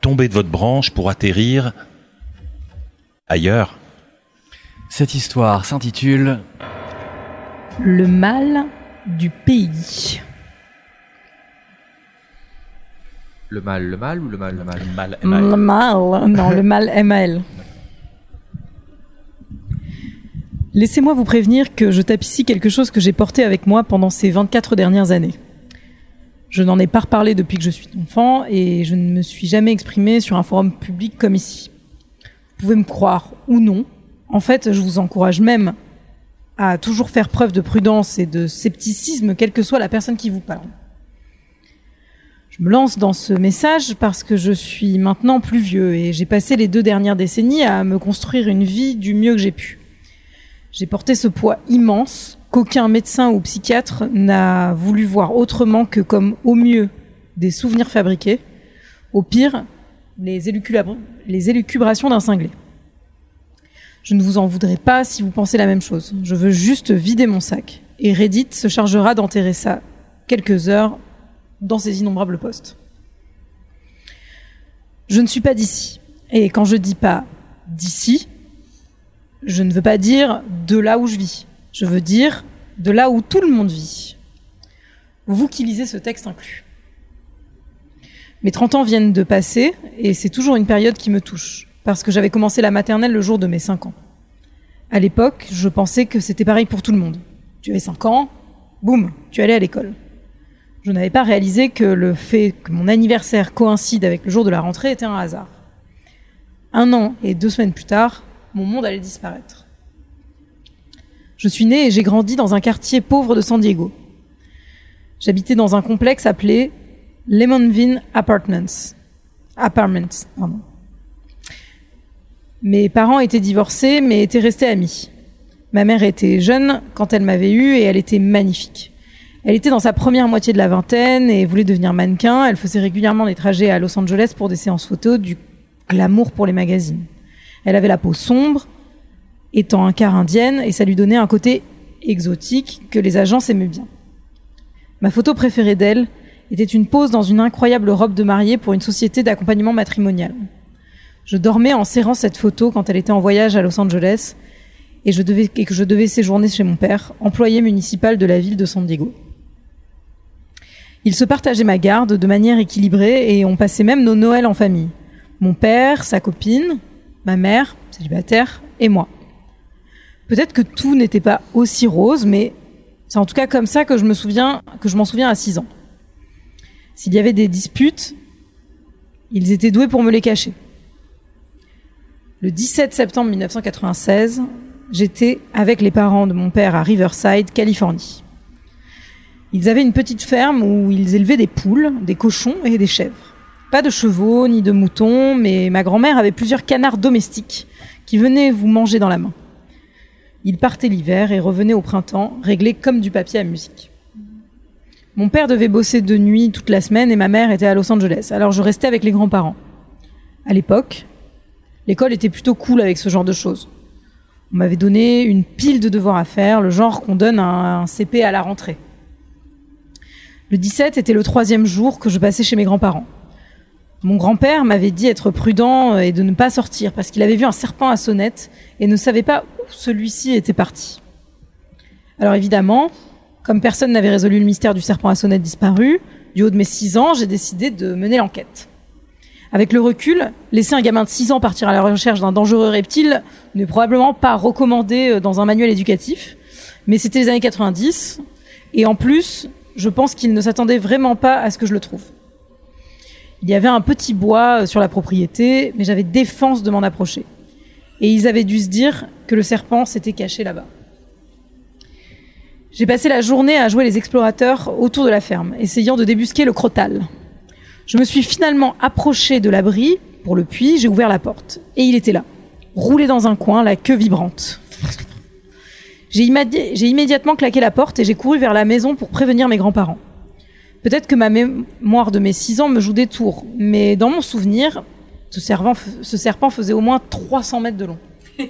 tomber de votre branche pour atterrir ailleurs?
Cette histoire s'intitule
Le mal du pays.
Le mal, le mal ou le mal, le mal
Mal,
Le mal, non, le mal ML. *laughs* Laissez-moi vous prévenir que je tape ici quelque chose que j'ai porté avec moi pendant ces 24 dernières années. Je n'en ai pas reparlé depuis que je suis enfant et je ne me suis jamais exprimé sur un forum public comme ici. Vous pouvez me croire ou non. En fait, je vous encourage même à toujours faire preuve de prudence et de scepticisme, quelle que soit la personne qui vous parle. Je me lance dans ce message parce que je suis maintenant plus vieux et j'ai passé les deux dernières décennies à me construire une vie du mieux que j'ai pu. J'ai porté ce poids immense qu'aucun médecin ou psychiatre n'a voulu voir autrement que comme au mieux des souvenirs fabriqués, au pire les, élucubra- les élucubrations d'un cinglé. Je ne vous en voudrais pas si vous pensez la même chose. Je veux juste vider mon sac. Et Reddit se chargera d'enterrer ça quelques heures dans ses innombrables postes. Je ne suis pas d'ici. Et quand je dis pas d'ici, je ne veux pas dire de là où je vis. Je veux dire de là où tout le monde vit. Vous qui lisez ce texte inclus. Mes 30 ans viennent de passer et c'est toujours une période qui me touche parce que j'avais commencé la maternelle le jour de mes 5 ans. À l'époque, je pensais que c'était pareil pour tout le monde. Tu avais 5 ans, boum, tu allais à l'école. Je n'avais pas réalisé que le fait que mon anniversaire coïncide avec le jour de la rentrée était un hasard. Un an et deux semaines plus tard, mon monde allait disparaître. Je suis née et j'ai grandi dans un quartier pauvre de San Diego. J'habitais dans un complexe appelé Lemonville Apartments. Apartments, pardon. Mes parents étaient divorcés, mais étaient restés amis. Ma mère était jeune quand elle m'avait eue et elle était magnifique. Elle était dans sa première moitié de la vingtaine et voulait devenir mannequin. Elle faisait régulièrement des trajets à Los Angeles pour des séances photos, du glamour pour les magazines. Elle avait la peau sombre, étant un quart indienne, et ça lui donnait un côté exotique que les agences aimaient bien. Ma photo préférée d'elle était une pose dans une incroyable robe de mariée pour une société d'accompagnement matrimonial. Je dormais en serrant cette photo quand elle était en voyage à Los Angeles et, et que je devais séjourner chez mon père, employé municipal de la ville de San Diego. Ils se partageaient ma garde de manière équilibrée et on passait même nos Noëls en famille. Mon père, sa copine, ma mère, célibataire, et moi. Peut-être que tout n'était pas aussi rose, mais c'est en tout cas comme ça que je me souviens, que je m'en souviens à 6 ans. S'il y avait des disputes, ils étaient doués pour me les cacher. Le 17 septembre 1996, j'étais avec les parents de mon père à Riverside, Californie. Ils avaient une petite ferme où ils élevaient des poules, des cochons et des chèvres. Pas de chevaux ni de moutons, mais ma grand-mère avait plusieurs canards domestiques qui venaient vous manger dans la main. Ils partaient l'hiver et revenaient au printemps, réglés comme du papier à musique. Mon père devait bosser de nuit toute la semaine et ma mère était à Los Angeles, alors je restais avec les grands-parents. À l'époque, l'école était plutôt cool avec ce genre de choses. On m'avait donné une pile de devoirs à faire, le genre qu'on donne à un CP à la rentrée. Le 17 était le troisième jour que je passais chez mes grands-parents. Mon grand-père m'avait dit être prudent et de ne pas sortir parce qu'il avait vu un serpent à sonnette et ne savait pas où celui-ci était parti. Alors évidemment, comme personne n'avait résolu le mystère du serpent à sonnette disparu, du haut de mes six ans, j'ai décidé de mener l'enquête. Avec le recul, laisser un gamin de 6 ans partir à la recherche d'un dangereux reptile n'est probablement pas recommandé dans un manuel éducatif, mais c'était les années 90, et en plus, je pense qu'il ne s'attendait vraiment pas à ce que je le trouve. Il y avait un petit bois sur la propriété, mais j'avais défense de m'en approcher. Et ils avaient dû se dire que le serpent s'était caché là-bas. J'ai passé la journée à jouer les explorateurs autour de la ferme, essayant de débusquer le crotal. Je me suis finalement approché de l'abri pour le puits, j'ai ouvert la porte. Et il était là, roulé dans un coin, la queue vibrante. J'ai immédi- j'ai immédiatement claqué la porte et j'ai couru vers la maison pour prévenir mes grands-parents. Peut-être que ma mémoire de mes six ans me joue des tours, mais dans mon souvenir, Ce, serpent ce serpent faisait au moins 300 mètres de long. *laughs*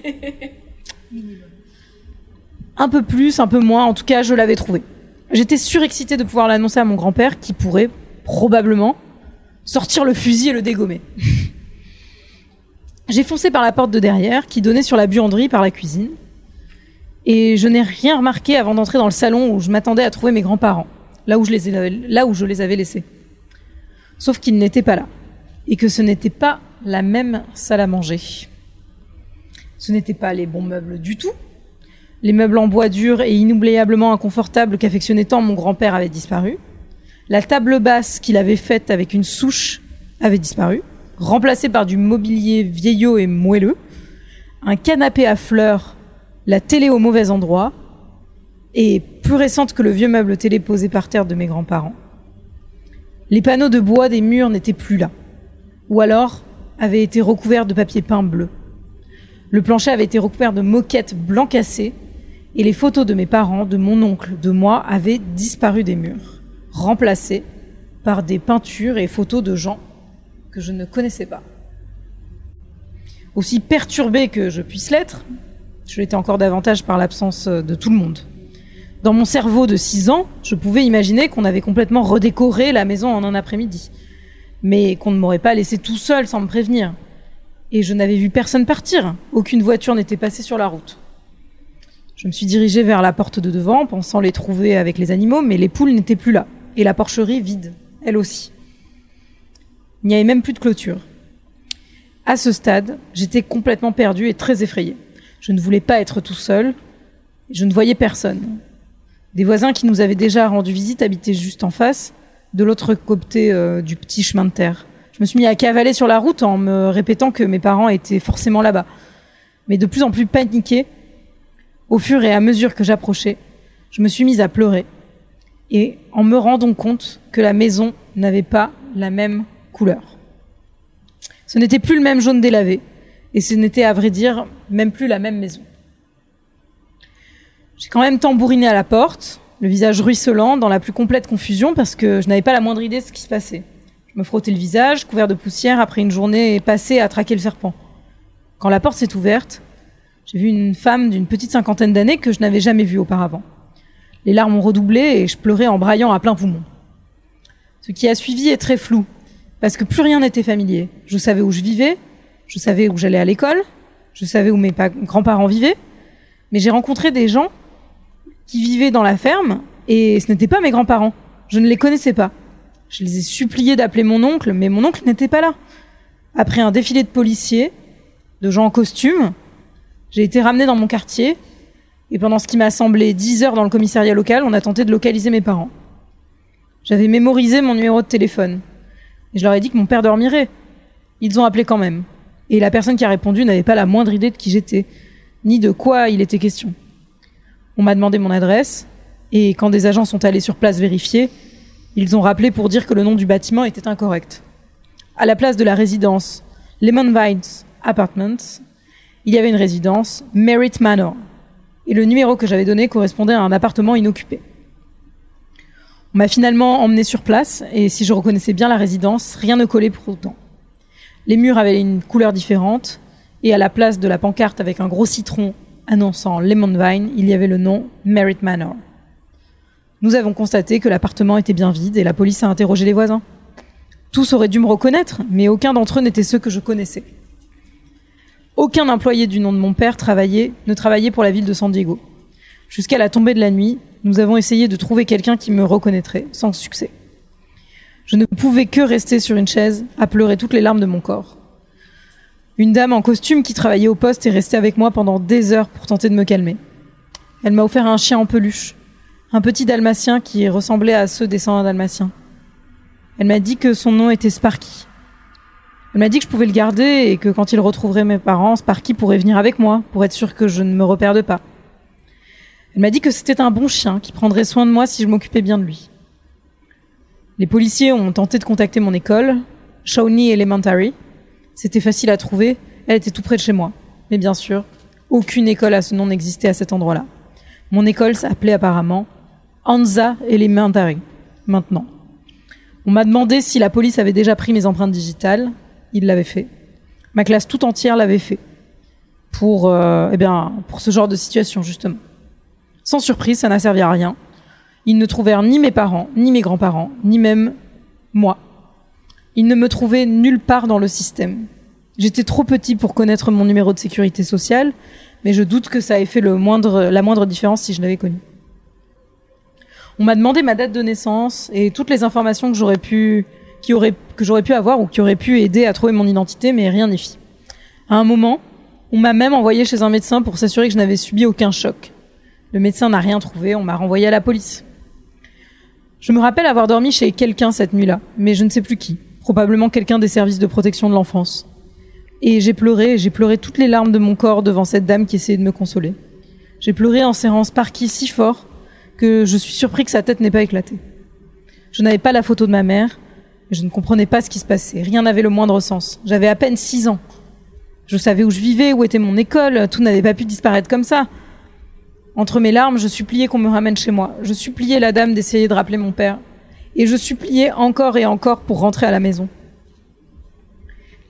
un peu plus, un peu moins, en tout cas, je l'avais trouvé. J'étais surexcitée de pouvoir l'annoncer à mon grand-père qui pourrait, probablement, sortir le fusil et le dégommer. *laughs* J'ai foncé par la porte de derrière qui donnait sur la buanderie par la cuisine. Et je n'ai rien remarqué avant d'entrer dans le salon où je m'attendais à trouver mes grands-parents, là où je les avais, laissés. Sauf qu'ils n'étaient pas là. Et que ce n'était pas la même salle à manger. Ce n'étaient pas les bons meubles du tout. Les meubles en bois dur et inoubliablement inconfortables qu'affectionnait tant mon grand-père avaient disparu. La table basse qu'il avait faite avec une souche avait disparu, remplacée par du mobilier vieillot et moelleux, un canapé à fleurs, la télé au mauvais endroit, et plus récente que le vieux meuble télé posé par terre de mes grands-parents. Les panneaux de bois des murs n'étaient plus là, ou alors avaient été recouverts de papier peint bleu. Le plancher avait été recouvert de moquettes blanc cassées, et les photos de mes parents, de mon oncle, de moi avaient disparu des murs, remplacées par des peintures et photos de gens que je ne connaissais pas. Aussi perturbé que je puisse l'être, je l'étais encore davantage par l'absence de tout le monde. Dans mon cerveau de 6 ans, je pouvais imaginer qu'on avait complètement redécoré la maison en un après-midi, mais qu'on ne m'aurait pas laissé tout seul sans me prévenir. Et je n'avais vu personne partir, aucune voiture n'était passée sur la route. Je me suis dirigée vers la porte de devant, pensant les trouver avec les animaux, mais les poules n'étaient plus là, et la porcherie vide, elle aussi. Il n'y avait même plus de clôture. À ce stade, j'étais complètement perdue et très effrayée. Je ne voulais pas être tout seul, je ne voyais personne. Des voisins qui nous avaient déjà rendu visite habitaient juste en face, de l'autre côté euh, du petit chemin de terre. Je me suis mis à cavaler sur la route en me répétant que mes parents étaient forcément là-bas. Mais de plus en plus paniquée, au fur et à mesure que j'approchais, je me suis mise à pleurer. Et en me rendant compte que la maison n'avait pas la même couleur. Ce n'était plus le même jaune délavé. Et ce n'était, à vrai dire, même plus la même maison. J'ai quand même tambouriné à la porte, le visage ruisselant, dans la plus complète confusion, parce que je n'avais pas la moindre idée de ce qui se passait. Je me frottais le visage, couvert de poussière, après une journée passée à traquer le serpent. Quand la porte s'est ouverte, j'ai vu une femme d'une petite cinquantaine d'années que je n'avais jamais vue auparavant. Les larmes ont redoublé et je pleurais en braillant à plein poumon. Ce qui a suivi est très flou, parce que plus rien n'était familier. Je savais où je vivais, je savais où j'allais à l'école, je savais où mes pa- grands-parents vivaient, mais j'ai rencontré des gens qui vivaient dans la ferme et ce n'étaient pas mes grands-parents. Je ne les connaissais pas. Je les ai suppliés d'appeler mon oncle, mais mon oncle n'était pas là. Après un défilé de policiers, de gens en costume, j'ai été ramenée dans mon quartier et pendant ce qui m'a semblé 10 heures dans le commissariat local, on a tenté de localiser mes parents. J'avais mémorisé mon numéro de téléphone et je leur ai dit que mon père dormirait. Ils ont appelé quand même. Et la personne qui a répondu n'avait pas la moindre idée de qui j'étais, ni de quoi il était question. On m'a demandé mon adresse, et quand des agents sont allés sur place vérifier, ils ont rappelé pour dire que le nom du bâtiment était incorrect. À la place de la résidence Lemon Vines Apartments, il y avait une résidence Merritt Manor, et le numéro que j'avais donné correspondait à un appartement inoccupé. On m'a finalement emmené sur place, et si je reconnaissais bien la résidence, rien ne collait pour autant. Les murs avaient une couleur différente, et à la place de la pancarte avec un gros citron annonçant Lemon Vine, il y avait le nom Merritt Manor. Nous avons constaté que l'appartement était bien vide et la police a interrogé les voisins. Tous auraient dû me reconnaître, mais aucun d'entre eux n'était ceux que je connaissais. Aucun employé du nom de mon père travaillait, ne travaillait pour la ville de San Diego. Jusqu'à la tombée de la nuit, nous avons essayé de trouver quelqu'un qui me reconnaîtrait, sans succès. Je ne pouvais que rester sur une chaise, à pleurer toutes les larmes de mon corps. Une dame en costume qui travaillait au poste est restée avec moi pendant des heures pour tenter de me calmer. Elle m'a offert un chien en peluche, un petit dalmatien qui ressemblait à ceux des 101 dalmatiens. Elle m'a dit que son nom était Sparky. Elle m'a dit que je pouvais le garder et que quand il retrouverait mes parents, Sparky pourrait venir avec moi pour être sûr que je ne me reperde pas. Elle m'a dit que c'était un bon chien qui prendrait soin de moi si je m'occupais bien de lui. Les policiers ont tenté de contacter mon école, Shawnee Elementary. C'était facile à trouver, elle était tout près de chez moi. Mais bien sûr, aucune école à ce nom n'existait à cet endroit-là. Mon école s'appelait apparemment Anza Elementary, maintenant. On m'a demandé si la police avait déjà pris mes empreintes digitales. Ils l'avaient fait. Ma classe tout entière l'avait fait. Pour, euh, eh bien, pour ce genre de situation, justement. Sans surprise, ça n'a servi à rien. Ils ne trouvèrent ni mes parents, ni mes grands-parents, ni même moi. Ils ne me trouvaient nulle part dans le système. J'étais trop petit pour connaître mon numéro de sécurité sociale, mais je doute que ça ait fait la moindre différence si je l'avais connu. On m'a demandé ma date de naissance et toutes les informations que j'aurais pu, que j'aurais pu avoir ou qui auraient pu aider à trouver mon identité, mais rien n'est fait. À un moment, on m'a même envoyé chez un médecin pour s'assurer que je n'avais subi aucun choc. Le médecin n'a rien trouvé, on m'a renvoyé à la police. Je me rappelle avoir dormi chez quelqu'un cette nuit-là, mais je ne sais plus qui. Probablement quelqu'un des services de protection de l'enfance. Et j'ai pleuré, j'ai pleuré toutes les larmes de mon corps devant cette dame qui essayait de me consoler. J'ai pleuré en serrant Sparky si fort que je suis surpris que sa tête n'ait pas éclaté. Je n'avais pas la photo de ma mère, je ne comprenais pas ce qui se passait. Rien n'avait le moindre sens. J'avais à peine six ans. Je savais où je vivais, où était mon école, tout n'avait pas pu disparaître comme ça. Entre mes larmes, je suppliais qu'on me ramène chez moi. Je suppliais la dame d'essayer de rappeler mon père. Et je suppliais encore et encore pour rentrer à la maison.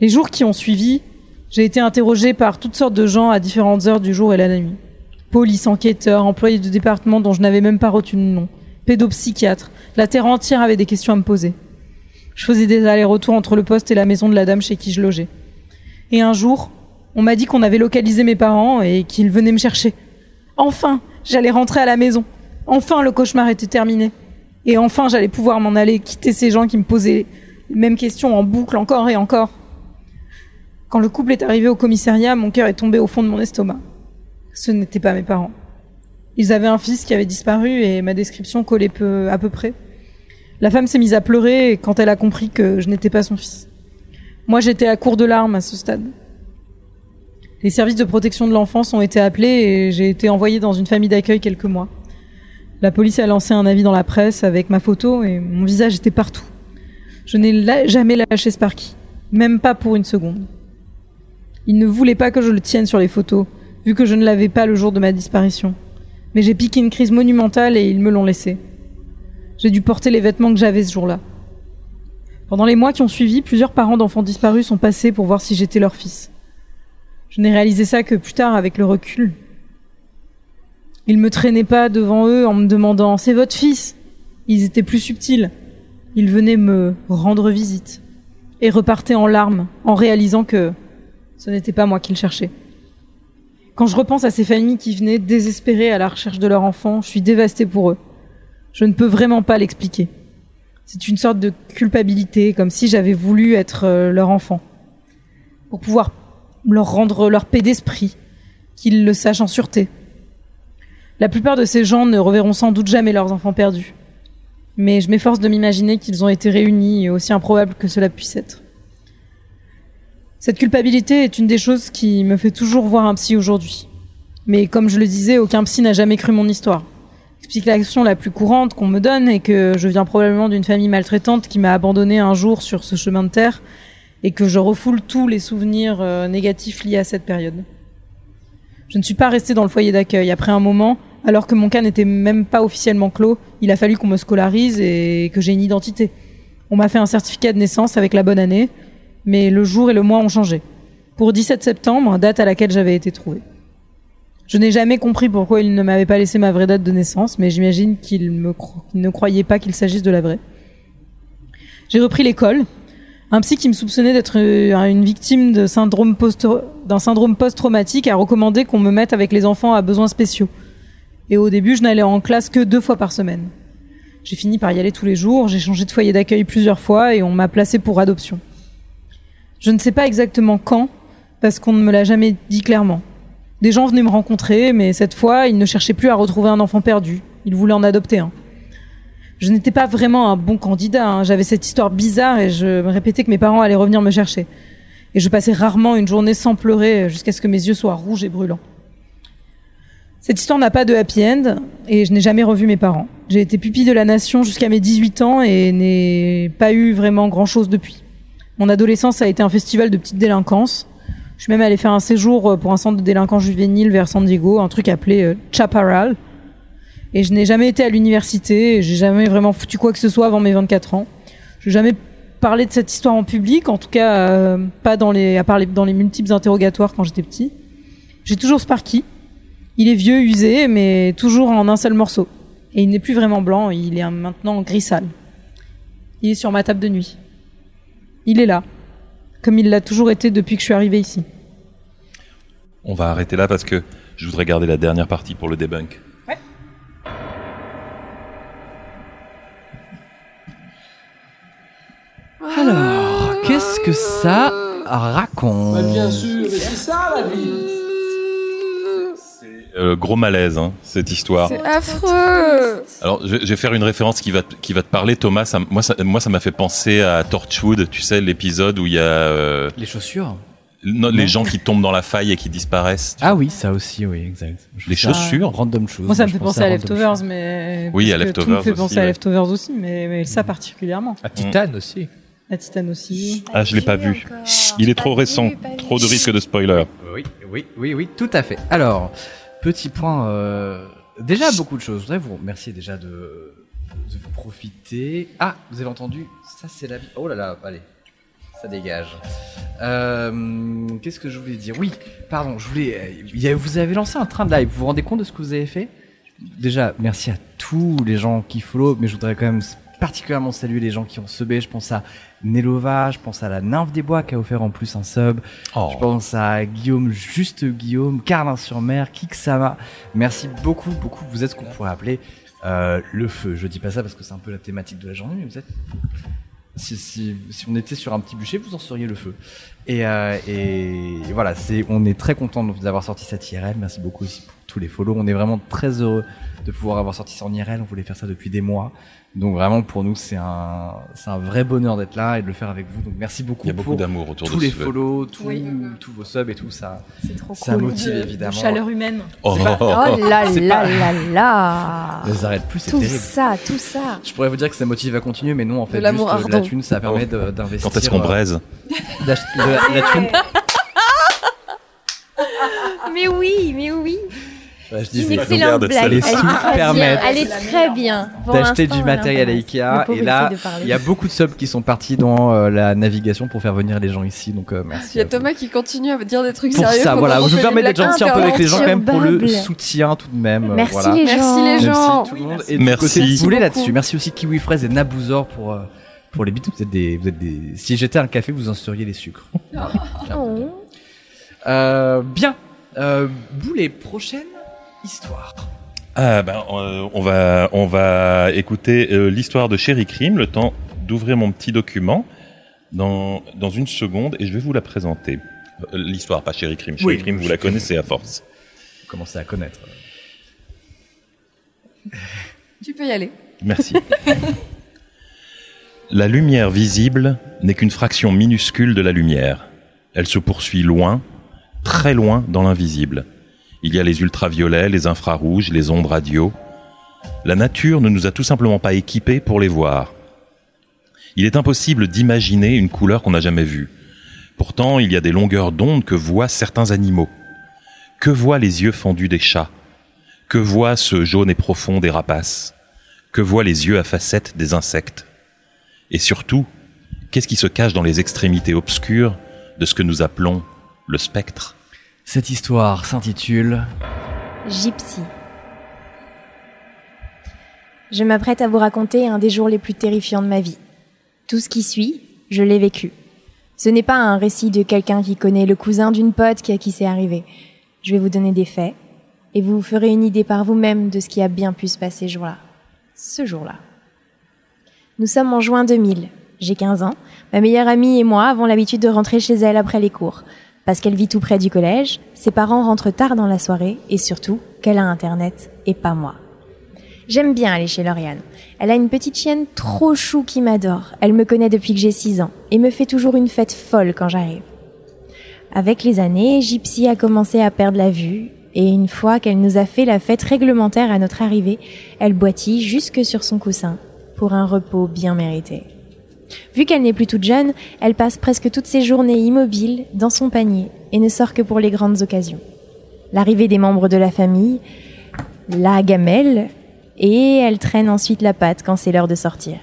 Les jours qui ont suivi, j'ai été interrogée par toutes sortes de gens à différentes heures du jour et la nuit. Police, enquêteurs, employés de département dont je n'avais même pas retenu le nom, pédopsychiatre. La terre entière avait des questions à me poser. Je faisais des allers-retours entre le poste et la maison de la dame chez qui je logeais. Et un jour, on m'a dit qu'on avait localisé mes parents et qu'ils venaient me chercher. Enfin, j'allais rentrer à la maison. Enfin, le cauchemar était terminé. Et enfin, j'allais pouvoir m'en aller, quitter ces gens qui me posaient les mêmes questions en boucle encore et encore. Quand le couple est arrivé au commissariat, mon cœur est tombé au fond de mon estomac. Ce n'étaient pas mes parents. Ils avaient un fils qui avait disparu et ma description collait à peu près. La femme s'est mise à pleurer quand elle a compris que je n'étais pas son fils. Moi, j'étais à court de larmes à ce stade. Les services de protection de l'enfance ont été appelés et j'ai été envoyée dans une famille d'accueil quelques mois. La police a lancé un avis dans la presse avec ma photo et mon visage était partout. Je n'ai jamais lâché Sparky, même pas pour une seconde. Ils ne voulaient pas que je le tienne sur les photos, vu que je ne l'avais pas le jour de ma disparition. Mais j'ai piqué une crise monumentale et ils me l'ont laissé. J'ai dû porter les vêtements que j'avais ce jour-là. Pendant les mois qui ont suivi, plusieurs parents d'enfants disparus sont passés pour voir si j'étais leur fils. Je n'ai réalisé ça que plus tard avec le recul. Ils me traînaient pas devant eux en me demandant C'est votre fils? Ils étaient plus subtils. Ils venaient me rendre visite et repartaient en larmes en réalisant que ce n'était pas moi qu'ils cherchaient. Quand je repense à ces familles qui venaient désespérées à la recherche de leur enfant, je suis dévastée pour eux. Je ne peux vraiment pas l'expliquer. C'est une sorte de culpabilité, comme si j'avais voulu être euh, leur enfant. Pour pouvoir leur rendre leur paix d'esprit, qu'ils le sachent en sûreté. La plupart de ces gens ne reverront sans doute jamais leurs enfants perdus. Mais je m'efforce de m'imaginer qu'ils ont été réunis, aussi improbable que cela puisse être. Cette culpabilité est une des choses qui me fait toujours voir un psy aujourd'hui. Mais comme je le disais, aucun psy n'a jamais cru mon histoire. L'explication la plus courante qu'on me donne est que je viens probablement d'une famille maltraitante qui m'a abandonné un jour sur ce chemin de terre et que je refoule tous les souvenirs euh, négatifs liés à cette période. Je ne suis pas restée dans le foyer d'accueil. Après un moment, alors que mon cas n'était même pas officiellement clos, il a fallu qu'on me scolarise et que j'ai une identité. On m'a fait un certificat de naissance avec la bonne année, mais le jour et le mois ont changé. Pour 17 septembre, date à laquelle j'avais été trouvée. Je n'ai jamais compris pourquoi il ne m'avait pas laissé ma vraie date de naissance, mais j'imagine qu'il ne croyait pas qu'il s'agisse de la vraie. J'ai repris l'école. Un psy qui me soupçonnait d'être euh, une victime d'un syndrome post-traumatique a recommandé qu'on me mette avec les enfants à besoins spéciaux. Et au début, je n'allais en classe que deux fois par semaine. J'ai fini par y aller tous les jours, j'ai changé de foyer d'accueil plusieurs fois et on m'a placé pour adoption. Je ne sais pas exactement quand, parce qu'on ne me l'a jamais dit clairement. Des gens venaient me rencontrer, mais cette fois, ils ne cherchaient plus à retrouver un enfant perdu. Ils voulaient en adopter un. Je n'étais pas vraiment un bon candidat. hein. J'avais cette histoire bizarre et je me répétais que mes parents allaient revenir me chercher. Et je passais rarement une journée sans pleurer jusqu'à ce que mes yeux soient rouges et brûlants. Cette histoire n'a pas de happy end et je n'ai jamais revu mes parents. J'ai été pupille de la nation jusqu'à mes 18 ans et n'ai pas eu vraiment grand chose depuis. Mon adolescence a été un festival de petite délinquance. Je suis même allée faire un séjour euh, pour un centre de délinquance juvénile vers San Diego, un truc appelé euh, Chaparral. Et je n'ai jamais été à l'université, j'ai jamais vraiment foutu quoi que ce soit avant mes 24 ans. Je n'ai jamais parler de cette histoire en public, en tout cas euh, pas dans les, à part dans les multiples interrogatoires quand j'étais petit. J'ai toujours Sparky. Il est vieux, usé, mais toujours en un seul morceau. Et il n'est plus vraiment blanc, il est maintenant gris sale. Il est sur ma table de nuit. Il est là, comme il l'a toujours été depuis que je suis arrivée ici.
On va arrêter là parce que je voudrais garder la dernière partie pour le debunk.
Alors, qu'est-ce que ça raconte
sûr, mais c'est ça la vie.
Euh, gros malaise, hein, cette histoire.
C'est affreux.
Alors, je, je vais faire une référence qui va, te- qui va te parler, Thomas. Ça, moi, ça, moi, ça m'a fait penser à Torchwood, tu sais, l'épisode où il y a euh,
Les chaussures
non, les gens qui tombent dans la faille et qui disparaissent.
Ah oui, ça aussi, oui, exact. Je
Les
trouve ça
chaussures
Random choses.
Moi, ça me fait
pense
penser à Leftovers, mais.
Oui, à
que Tout me
Leftovers
fait
aussi,
penser à
ouais.
Leftovers aussi, mais, mais ça particulièrement.
À Titan aussi.
La Titan aussi.
Ah, je l'ai pas vu. Il est trop récent, trop de risques de spoiler.
Oui, oui, oui, oui, tout à fait. Alors, petit point. euh, déjà beaucoup de choses. Je voudrais vous remercier déjà de, de profiter. Ah, vous avez entendu? Ça, c'est la vie. Oh là là, allez, ça dégage. Euh, Qu'est-ce que je voulais dire? Oui, pardon, je voulais. euh, Vous avez lancé un train de live. Vous vous rendez compte de ce que vous avez fait? Déjà, merci à tous les gens qui follow, mais je voudrais quand même particulièrement saluer les gens qui ont subé. Je pense à Nelova, je pense à la Nymphe des Bois qui a offert en plus un sub.
Oh.
Je pense à Guillaume, juste Guillaume, Carlin-sur-Mer, Kiksama. Merci beaucoup, beaucoup. Vous êtes ce qu'on pourrait appeler euh, le feu. Je dis pas ça parce que c'est un peu la thématique de la journée, mais vous êtes. Si, si, si on était sur un petit bûcher, vous en seriez le feu. Et, euh, et voilà, c'est, on est très content de vous avoir sorti cette IRL. Merci beaucoup aussi pour tous les follow. On est vraiment très heureux de pouvoir avoir sorti ça en IRL. On voulait faire ça depuis des mois. Donc vraiment, pour nous, c'est un, c'est un vrai bonheur d'être là et de le faire avec vous. Donc merci beaucoup.
Il y a beaucoup
pour
d'amour autour
tous
de
les
ce-
follow, tous,
Oui.
tous vos subs et tout ça.
C'est trop
Ça
cool.
motive
De-
évidemment.
De chaleur humaine.
Oh,
Oh là
C'est
là
pas-
là là.
Ne *laughs* les arrête plus, c'est
Tout
terrible.
ça, tout ça.
Je pourrais vous dire que ça motive à continuer, mais non, en fait,
De l'amour
juste euh, la
ardent.
thune, ça permet de- d'investir.
Quand est-ce qu'on
euh,
braise
de la, la thune. *laughs*
Mais oui, mais oui.
Ouais, je
Une
disais,
excellente
regarde,
blague.
ça
Elle
les
permettent
Elle est très bien.
D'acheter du matériel à. Ikea. Et là, il y a beaucoup de subs qui sont partis dans euh, la navigation pour faire venir les gens ici. Donc, euh, merci.
Il y a
à vous.
Thomas qui continue à dire des trucs
Pour
sérieux.
ça, voilà, je
fait
permets d'être gentil un peu avec les gens quand même pour le soutien tout de même. euh,
Merci
voilà.
les
Merci
gens.
les
Merci
gens.
tout le monde. Et
Merci.
Merci
là-dessus. Merci aussi Kiwi Fraise et Nabouzor pour euh, pour les bits. Vous êtes des, vous êtes des. Si j'étais un café, vous en seriez les sucres.
Oh.
Bien. Euh, Boulet, prochaine histoire.
Ah ben, euh, on va on va écouter euh, l'histoire de Chéri Crime, le temps d'ouvrir mon petit document dans dans une seconde et je vais vous la présenter. Euh, L'histoire, pas Chéri Crime. Chéri
Oui.
Crime, vous la connaissez à force.
Vous commencez à connaître.
Tu peux y aller.
Merci. la lumière visible n'est qu'une fraction minuscule de la lumière. Elle se poursuit loin, très loin dans l'invisible. Il y a les ultraviolets, les infrarouges, les ondes radio. La nature ne nous a tout simplement pas équipés pour les voir. Il est impossible d'imaginer une couleur qu'on n'a jamais vue. Pourtant, il y a des longueurs d'onde que voient certains animaux. Que voient les yeux fendus des chats? Que voit ce jaune et profond des rapaces? Que voient les yeux à facettes des insectes? Et surtout, qu'est-ce qui se cache dans les extrémités obscures de ce que nous appelons le spectre?
Cette histoire s'intitule
Gypsy. Je m'apprête à vous raconter un des jours les plus terrifiants de ma vie. Tout ce qui suit, je l'ai vécu. Ce n'est pas un récit de quelqu'un qui connaît le cousin d'une pote qui à qui c'est arrivé. Je vais vous donner des faits et vous vous ferez une idée par vous-même de ce qui a bien pu se passer ce jour-là. Ce jour-là. Nous sommes en juin 2000. J'ai 15 ans. Ma meilleure amie et moi avons l'habitude de rentrer chez elle après les cours. Parce qu'elle vit tout près du collège, ses parents rentrent tard dans la soirée et surtout qu'elle a Internet et pas moi. J'aime bien aller chez Lauriane. Elle a une petite chienne trop chou qui m'adore. Elle me connaît depuis que j'ai 6 ans et me fait toujours une fête folle quand j'arrive. Avec les années, Gypsy a commencé à perdre la vue et une fois qu'elle nous a fait la fête réglementaire à notre arrivée, elle boitit jusque sur son coussin pour un repos bien mérité. Vu qu'elle n'est plus toute jeune, elle passe presque toutes ses journées immobiles dans son panier et ne sort que pour les grandes occasions. L'arrivée des membres de la famille, la gamelle, et elle traîne ensuite la patte quand c'est l'heure de sortir.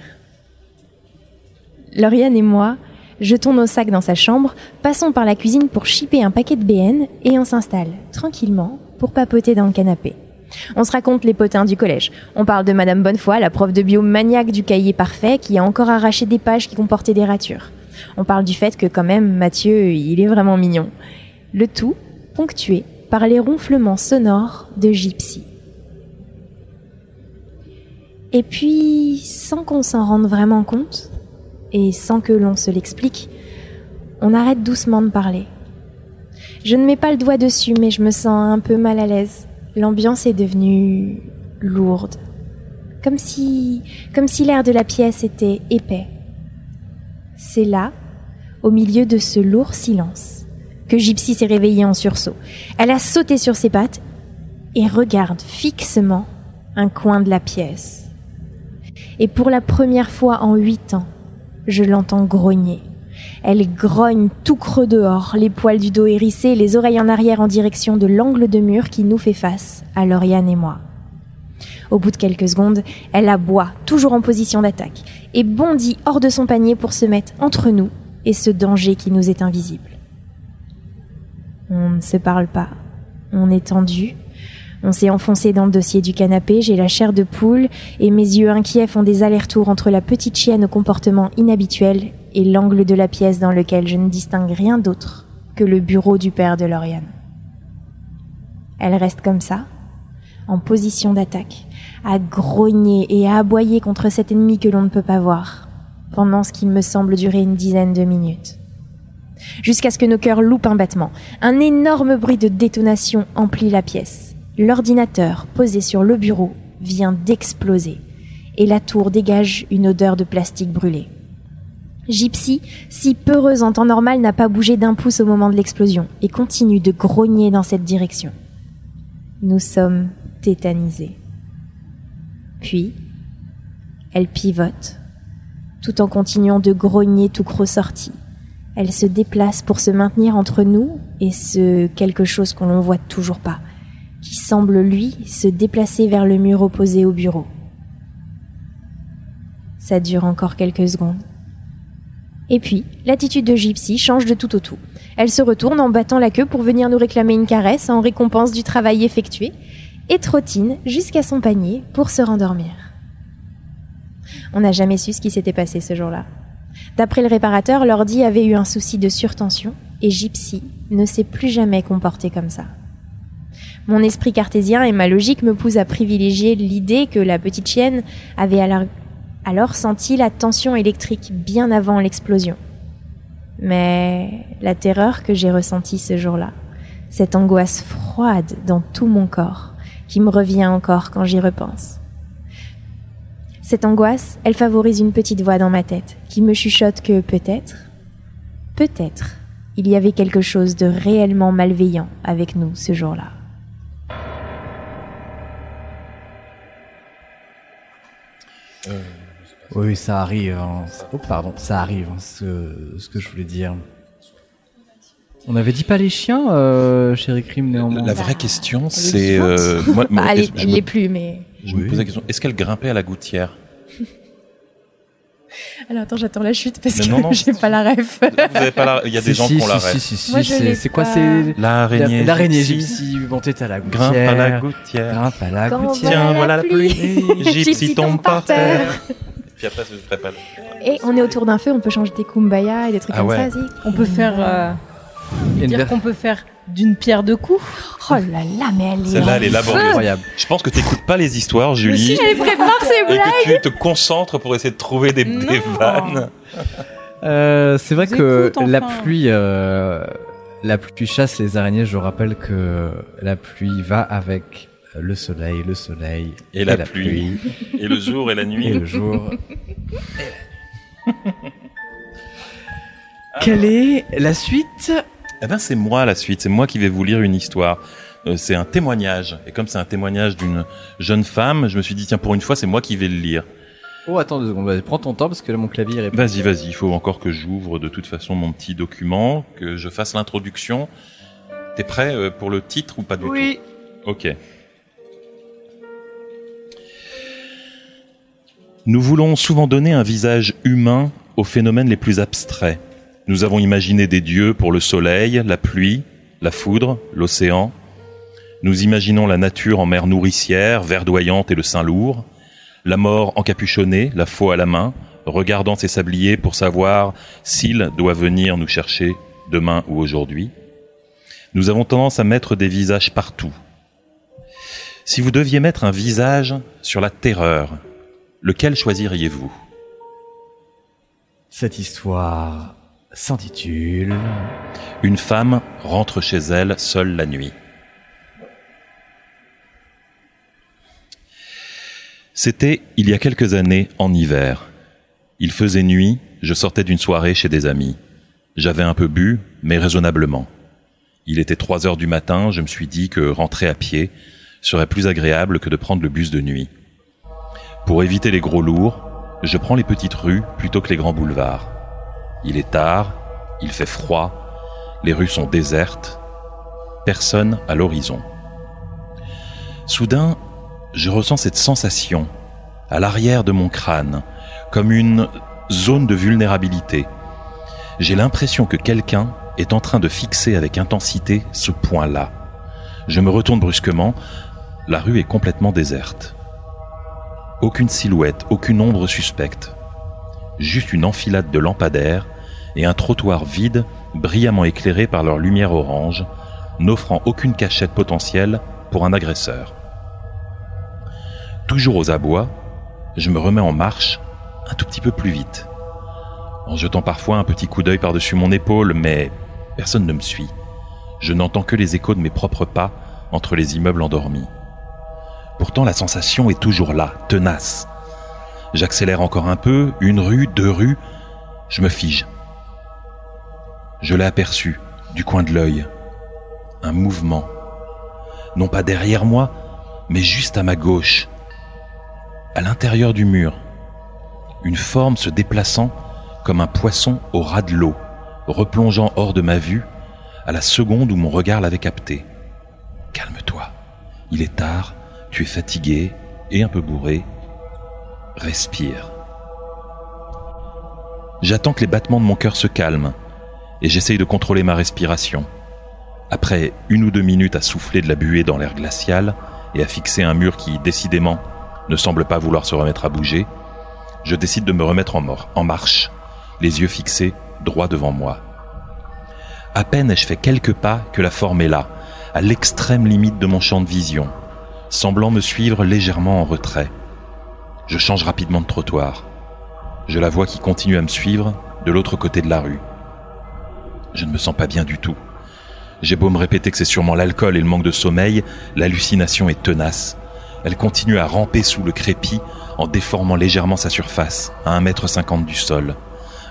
Lauriane et moi jetons nos sacs dans sa chambre, passons par la cuisine pour chipper un paquet de BN et on s'installe tranquillement pour papoter dans le canapé. On se raconte les potins du collège. On parle de Madame Bonnefoy, la prof de bio maniaque du cahier parfait qui a encore arraché des pages qui comportaient des ratures. On parle du fait que quand même Mathieu, il est vraiment mignon. Le tout ponctué par les ronflements sonores de Gypsy. Et puis, sans qu'on s'en rende vraiment compte, et sans que l'on se l'explique, on arrête doucement de parler. Je ne mets pas le doigt dessus, mais je me sens un peu mal à l'aise. L'ambiance est devenue lourde. Comme si, comme si l'air de la pièce était épais. C'est là, au milieu de ce lourd silence, que Gypsy s'est réveillée en sursaut. Elle a sauté sur ses pattes et regarde fixement un coin de la pièce. Et pour la première fois en huit ans, je l'entends grogner. Elle grogne tout creux dehors, les poils du dos hérissés, les oreilles en arrière en direction de l'angle de mur qui nous fait face, à Lauriane et moi. Au bout de quelques secondes, elle aboie, toujours en position d'attaque, et bondit hors de son panier pour se mettre entre nous et ce danger qui nous est invisible. On ne se parle pas. On est tendu, on s'est enfoncé dans le dossier du canapé, j'ai la chair de poule et mes yeux inquiets font des allers-retours entre la petite chienne au comportement inhabituel et l'angle de la pièce dans lequel je ne distingue rien d'autre que le bureau du père de Lauriane. Elle reste comme ça, en position d'attaque, à grogner et à aboyer contre cet ennemi que l'on ne peut pas voir, pendant ce qui me semble durer une dizaine de minutes. Jusqu'à ce que nos cœurs loupent un battement. Un énorme bruit de détonation emplit la pièce. L'ordinateur posé sur le bureau vient d'exploser et la tour dégage une odeur de plastique brûlé. Gypsy, si peureuse en temps normal, n'a pas bougé d'un pouce au moment de l'explosion et continue de grogner dans cette direction. Nous sommes tétanisés. Puis, elle pivote, tout en continuant de grogner tout gros sorti. Elle se déplace pour se maintenir entre nous et ce quelque chose qu'on ne voit toujours pas, qui semble, lui, se déplacer vers le mur opposé au bureau. Ça dure encore quelques secondes. Et puis, l'attitude de Gypsy change de tout au tout. Elle se retourne en battant la queue pour venir nous réclamer une caresse en récompense du travail effectué et trottine jusqu'à son panier pour se rendormir. On n'a jamais su ce qui s'était passé ce jour-là. D'après le réparateur, l'ordi avait eu un souci de surtension et Gypsy ne s'est plus jamais comporté comme ça. Mon esprit cartésien et ma logique me poussent à privilégier l'idée que la petite chienne avait alors, senti la tension électrique bien avant l'explosion. Mais la terreur que j'ai ressentie ce jour-là, cette angoisse froide dans tout mon corps, qui me revient encore quand j'y repense. Cette angoisse, elle favorise une petite voix dans ma tête qui me chuchote que peut-être, peut-être, il y avait quelque chose de réellement malveillant avec nous ce jour-là.
Euh, oui, ça arrive. Hein. Oh, pardon, ça arrive, hein, ce, ce, que je voulais dire. On n'avait dit pas les chiens, euh, chéri Crime, néanmoins.
La vraie question, c'est. Euh, moi,
bah, elle, l'est plus, mais.
Je me pose la question est-ce qu'elle grimpait à la gouttière? *laughs*
Alors attends, j'attends la chute parce que *laughs* j'ai pas la ref.
Vous avez pas la... Il y a des gens qui ont la ref.
Si, si, si, c'est quoi C'est
l'araignée.
L'araignée gypsy. Bon, t'es à la gouttière.
Grimpe à la gouttière.
Grimpe à la gouttière.
Tiens, voilà la pluie. *laughs* gypsy tombe par terre. Puis après, je ferai pas.
Et on est autour d'un feu, on peut changer des kumbaya et des trucs
ah
comme
ouais.
ça.
On peut faire. Euh, dire qu'on peut faire d'une pierre deux coups.
Oh là là, mais elle est.
Celle-là, elle est laborieuse. Je pense que t'écoutes pas les histoires, Julie.
Si, elle prépare ses blagues.
Et que tu te concentres pour essayer de trouver des, des vannes.
Euh, c'est vrai que
Écoute,
la pluie, euh, la pluie chasse les araignées. Je rappelle que la pluie va avec le soleil, le soleil
Et la pluie. Et le jour et la nuit.
et le jour. *laughs* Quelle est la suite?
Eh ben, c'est moi la suite. C'est moi qui vais vous lire une histoire. Euh, c'est un témoignage. Et comme c'est un témoignage d'une jeune femme, je me suis dit, tiens, pour une fois, c'est moi qui vais le lire.
Oh, attends deux secondes. Prends ton temps parce que là, mon clavier répond.
Vas-y, vas-y. Il faut encore que j'ouvre de toute façon mon petit document, que je fasse l'introduction. T'es prêt euh, pour le titre ou pas du
Oui.
tout? Ok. Nous voulons souvent donner un visage humain aux phénomènes les plus abstraits. Nous avons imaginé des dieux pour le soleil, la pluie, la foudre, l'océan. Nous imaginons la nature en mer nourricière, verdoyante et le sein lourd, la mort encapuchonnée, la faux à la main, regardant ses sabliers pour savoir s'il doit venir nous chercher demain ou aujourd'hui. Nous avons tendance à mettre des visages partout. Si vous deviez mettre un visage sur la terreur, lequel choisiriez-vous?
Cette histoire s'intitule
Une femme rentre chez elle seule la nuit. C'était il y a quelques années en hiver. Il faisait nuit, je sortais d'une soirée chez des amis. J'avais un peu bu, mais raisonnablement. Il était trois heures du matin, je me suis dit que rentrer à pied serait plus agréable que de prendre le bus de nuit. Pour éviter les gros lourds, je prends les petites rues plutôt que les grands boulevards. Il est tard, il fait froid, les rues sont désertes, personne à l'horizon. Soudain, je ressens cette sensation à l'arrière de mon crâne, comme une zone de vulnérabilité. J'ai l'impression que quelqu'un est en train de fixer avec intensité ce point-là. Je me retourne brusquement, la rue est complètement déserte. Aucune silhouette, aucune ombre suspecte. Juste une enfilade de lampadaires et un trottoir vide, brillamment éclairé par leur lumière orange, n'offrant aucune cachette potentielle pour un agresseur. Toujours aux abois, je me remets en marche un tout petit peu plus vite, en jetant parfois un petit coup d'œil par-dessus mon épaule, mais personne ne me suit. Je n'entends que les échos de mes propres pas entre les immeubles endormis. Pourtant la sensation est toujours là, tenace. J'accélère encore un peu, une rue, deux rues, je me fige. Je l'ai aperçu, du coin de l'œil. Un mouvement. Non pas derrière moi, mais juste à ma gauche. À l'intérieur du mur. Une forme se déplaçant comme un poisson au ras de l'eau, replongeant hors de ma vue à la seconde où mon regard l'avait capté. Calme-toi. Il est tard, tu es fatigué et un peu bourré. Respire. J'attends que les battements de mon cœur se calment et j'essaye de contrôler ma respiration. Après une ou deux minutes à souffler de la buée dans l'air glacial et à fixer un mur qui, décidément, ne semble pas vouloir se remettre à bouger, je décide de me remettre en, marche, les yeux fixés droit devant moi. À peine ai-je fait quelques pas que la forme est là, à l'extrême limite de mon champ de vision, semblant me suivre légèrement en retrait. Je change rapidement de trottoir. Je la vois qui continue à me suivre de l'autre côté de la rue. Je ne me sens pas bien du tout. J'ai beau me répéter que c'est sûrement l'alcool et le manque de sommeil, l'hallucination est tenace. Elle continue à ramper sous le crépi en déformant légèrement sa surface à un mètre cinquante du sol.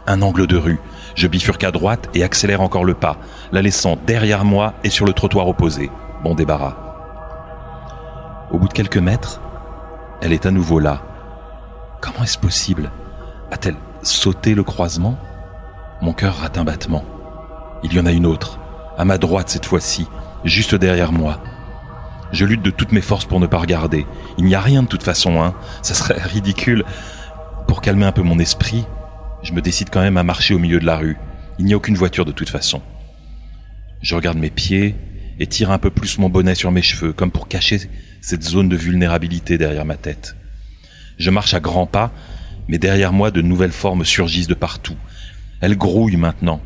Un angle de rue. Je bifurque à droite et accélère encore le pas, la laissant derrière moi et sur le trottoir opposé. Bon débarras. Au bout de quelques mètres, elle est à nouveau là. Comment est-ce possible? A-t-elle sauté le croisement? Mon cœur rate un battement. Il y en a une autre, à ma droite cette fois-ci, juste derrière moi. Je lutte de toutes mes forces pour ne pas regarder. Il n'y a rien de toute façon, hein. Ça serait *laughs* ridicule. Pour calmer un peu mon esprit, je me décide quand même à marcher au milieu de la rue. Il n'y a aucune voiture de toute façon. Je regarde mes pieds et tire un peu plus mon bonnet sur mes cheveux, comme pour cacher cette zone de vulnérabilité derrière ma tête. Je marche à grands pas, mais derrière moi de nouvelles formes surgissent de partout. Elles grouillent maintenant.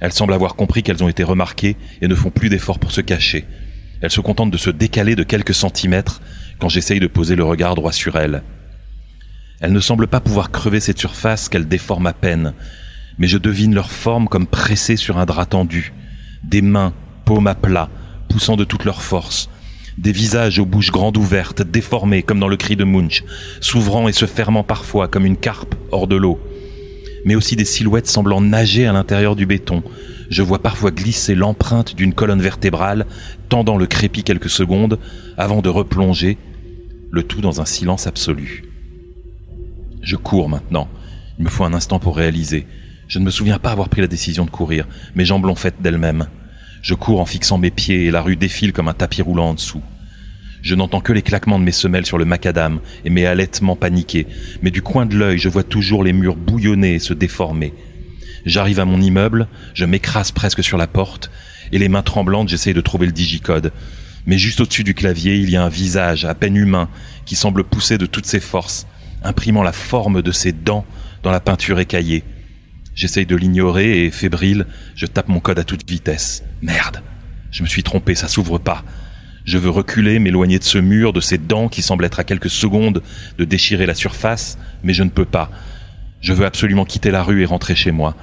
Elles semblent avoir compris qu'elles ont été remarquées et ne font plus d'efforts pour se cacher. Elles se contentent de se décaler de quelques centimètres quand j'essaye de poser le regard droit sur elles. Elles ne semblent pas pouvoir crever cette surface qu'elles déforment à peine, mais je devine leur forme comme pressées sur un drap tendu. Des mains, paumes à plat, poussant de toute leur force. Des visages aux bouches grandes ouvertes, déformés comme dans le cri de Munch, s'ouvrant et se fermant parfois comme une carpe hors de l'eau. Mais aussi des silhouettes semblant nager à l'intérieur du béton. Je vois parfois glisser l'empreinte d'une colonne vertébrale, tendant le crépi quelques secondes, avant de replonger, le tout dans un silence absolu. Je cours maintenant. Il me faut un instant pour réaliser. Je ne me souviens pas avoir pris la décision de courir. Mes jambes l'ont faite d'elles-mêmes. Je cours en fixant mes pieds et la rue défile comme un tapis roulant en dessous. Je n'entends que les claquements de mes semelles sur le macadam et mes halètements paniqués, mais du coin de l'œil, je vois toujours les murs bouillonner et se déformer. J'arrive à mon immeuble, je m'écrase presque sur la porte, et les mains tremblantes, j'essaye de trouver le digicode. Mais juste au-dessus du clavier, il y a un visage, à peine humain, qui semble pousser de toutes ses forces, imprimant la forme de ses dents dans la peinture écaillée. J'essaye de l'ignorer et, fébrile, je tape mon code à toute vitesse. Merde Je me suis trompé, ça s'ouvre pas. Je veux reculer, m'éloigner de ce mur, de ces dents qui semblent être à quelques secondes de déchirer la surface, mais je ne peux pas. Je veux absolument quitter la rue et rentrer chez moi.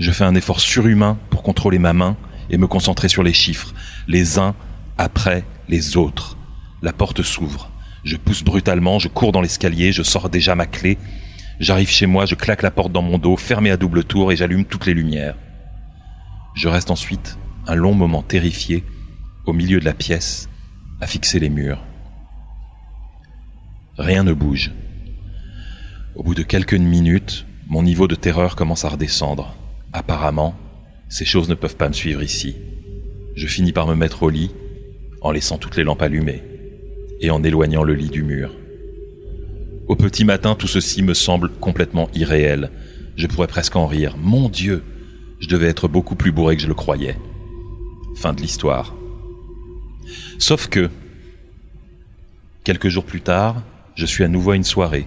Je fais un effort surhumain pour contrôler ma main et me concentrer sur les chiffres, les uns après les autres. La porte s'ouvre. Je pousse brutalement, je cours dans l'escalier, je sors déjà ma clé. J'arrive chez moi, je claque la porte dans mon dos, fermée à double tour, et j'allume toutes les lumières. Je reste ensuite un long moment terrifié, au milieu de la pièce, à fixer les murs. Rien ne bouge. Au bout de quelques minutes, mon niveau de terreur commence à redescendre. Apparemment, ces choses ne peuvent pas me suivre ici. Je finis par me mettre au lit, en laissant toutes les lampes allumées, et en éloignant le lit du mur. Au petit matin, tout ceci me semble complètement irréel. Je pourrais presque en rire. Mon Dieu, je devais être beaucoup plus bourré que je le croyais. Fin de l'histoire. Sauf que, quelques jours plus tard, je suis à nouveau à une soirée.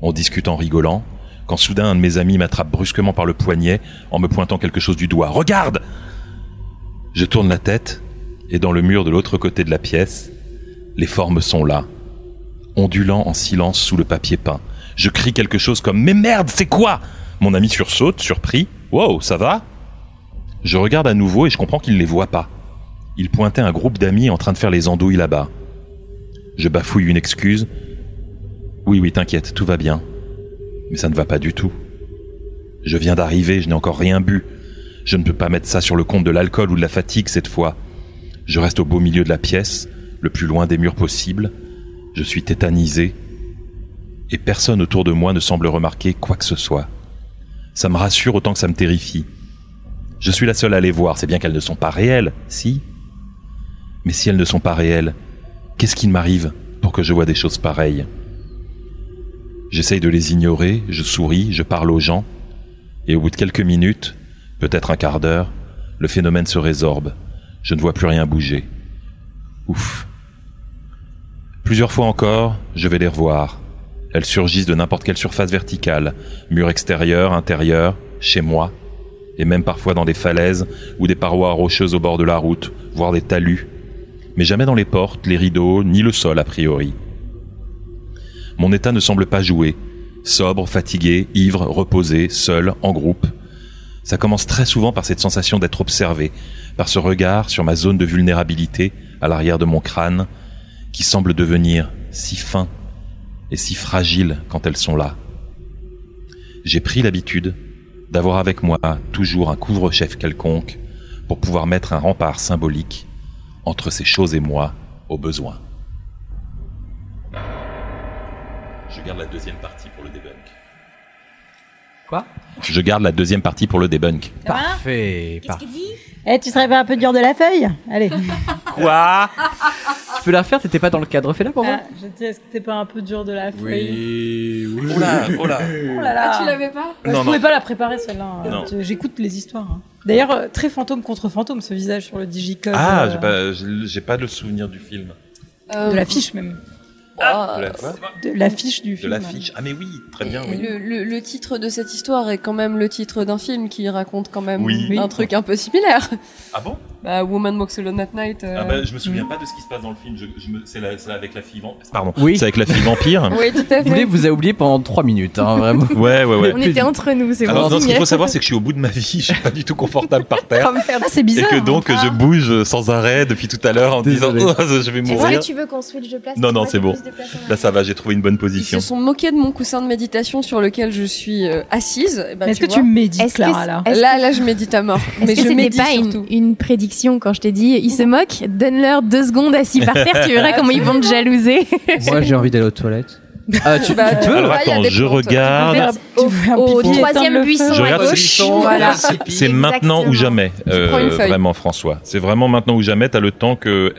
On discute en rigolant, quand soudain un de mes amis m'attrape brusquement par le poignet en me pointant quelque chose du doigt. Regarde Je tourne la tête, et dans le mur de l'autre côté de la pièce, les formes sont là, ondulant en silence sous le papier peint. Je crie quelque chose comme Mais merde, c'est quoi? Mon ami sursaute, surpris. Wow, ça va? Je regarde à nouveau et je comprends qu'il ne les voit pas. Il pointait un groupe d'amis en train de faire les andouilles là-bas. Je bafouille une excuse. Oui, oui, t'inquiète, tout va bien. Mais ça ne va pas du tout. Je viens d'arriver, je n'ai encore rien bu. Je ne peux pas mettre ça sur le compte de l'alcool ou de la fatigue cette fois. Je reste au beau milieu de la pièce, le plus loin des murs possible. Je suis tétanisé. Et personne autour de moi ne semble remarquer quoi que ce soit. Ça me rassure autant que ça me terrifie. Je suis la seule à les voir, c'est bien qu'elles ne sont pas réelles, si Mais si elles ne sont pas réelles, qu'est-ce qui m'arrive pour que je vois des choses pareilles? J'essaye de les ignorer, je souris, je parle aux gens, et au bout de quelques minutes, peut-être un quart d'heure, le phénomène se résorbe. Je ne vois plus rien bouger. Ouf. Plusieurs fois encore, je vais les revoir. Elles surgissent de n'importe quelle surface verticale, mur extérieur, intérieur, chez moi, et même parfois dans des falaises ou des parois rocheuses au bord de la route, voire des talus, mais jamais dans les portes, les rideaux, ni le sol a priori. Mon état ne semble pas jouer. Sobre, fatigué, ivre, reposé, seul, en groupe. Ça commence très souvent par cette sensation d'être observé, par ce regard sur ma zone de vulnérabilité à l'arrière de mon crâne, qui semble devenir si fin et si fragile quand elles sont là. J'ai pris l'habitude d'avoir avec moi toujours un couvre-chef quelconque pour pouvoir mettre un rempart symbolique entre ces choses et moi au besoin. Je garde la deuxième partie pour le debunk.
Quoi?
Je garde la deuxième partie pour le debunk.
Parfait. parfait.
Eh, tu serais pas un peu dur de la feuille Allez. *laughs*
Quoi Tu peux la refaire T'étais pas dans le cadre Fais-la pour moi.
Ah, je dis, est-ce que t'es pas un peu dur de la feuille
Oui.
Oh là, oh là.
Oh là là.
Ah, tu l'avais pas
je
Non,
pouvais
non.
pas la préparer celle-là.
Non.
Je- J'écoute les histoires. hein. D'ailleurs, euh, très fantôme contre fantôme, ce visage sur le digicode.
Ah,
euh,
j'ai pas, j'ai- j'ai pas le souvenir du film.
De l'affiche même.
Ah,
De quoi
De l'affiche du
De
film.
l'affiche. Ah mais oui, très bien. Oui.
Le, le- le titre de cette histoire est quand même le titre d'un film qui raconte quand même
Oui.
un truc un peu similaire.
Ah bon?
Bah, Woman Walks Alone at Night. euh,
Ah bah, je me souviens pas de ce qui se passe dans le film. Je, je me, c'est, avec la fille vampire. Pardon.
Oui.
C'est avec la fille vampire.
Oui, tout à
Vous voulez,
fait.
vous a oublié pendant 3 minutes, hein, vraiment. *laughs*
Ouais, ouais, ouais.
On était entre nous, c'est
Alors non, ce qu'il faut savoir, c'est que je suis au bout de ma vie. *laughs* Je suis pas du tout confortable par terre. *laughs*
Ah, c'est
Et
bizarre.
que donc je bouge sans arrêt depuis tout à l'heure en
Désolé.
disant oh, je vais
Est-ce
mourir.
que tu veux qu'on switch de place
Non, non, c'est bon. Là ça va, j'ai trouvé une bonne
Ils
position.
se sont moqués de mon coussin de méditation sur lequel je suis euh, assise. Eh ben,
Est-ce que
vois.
tu médites, Clara, là
Là, là, je médite à mort.
Est-ce
Mais
que
je médite
pas une,
surtout.
une prédiction quand je t'ai dit il se moque Donne-leur deux secondes assis par terre, tu *laughs* verras comment ils vont te jalouser.
Moi, j'ai envie d'aller aux toilettes. *laughs*
Ah, tu,
Bah,
tu peux
Alors attends, je regarde.
Au,
faire
au troisième buisson
Je
à
regarde
gauche. Voilà.
C'est *laughs* maintenant ou jamais, euh, vraiment François. C'est vraiment maintenant ou jamais. T'as le temps que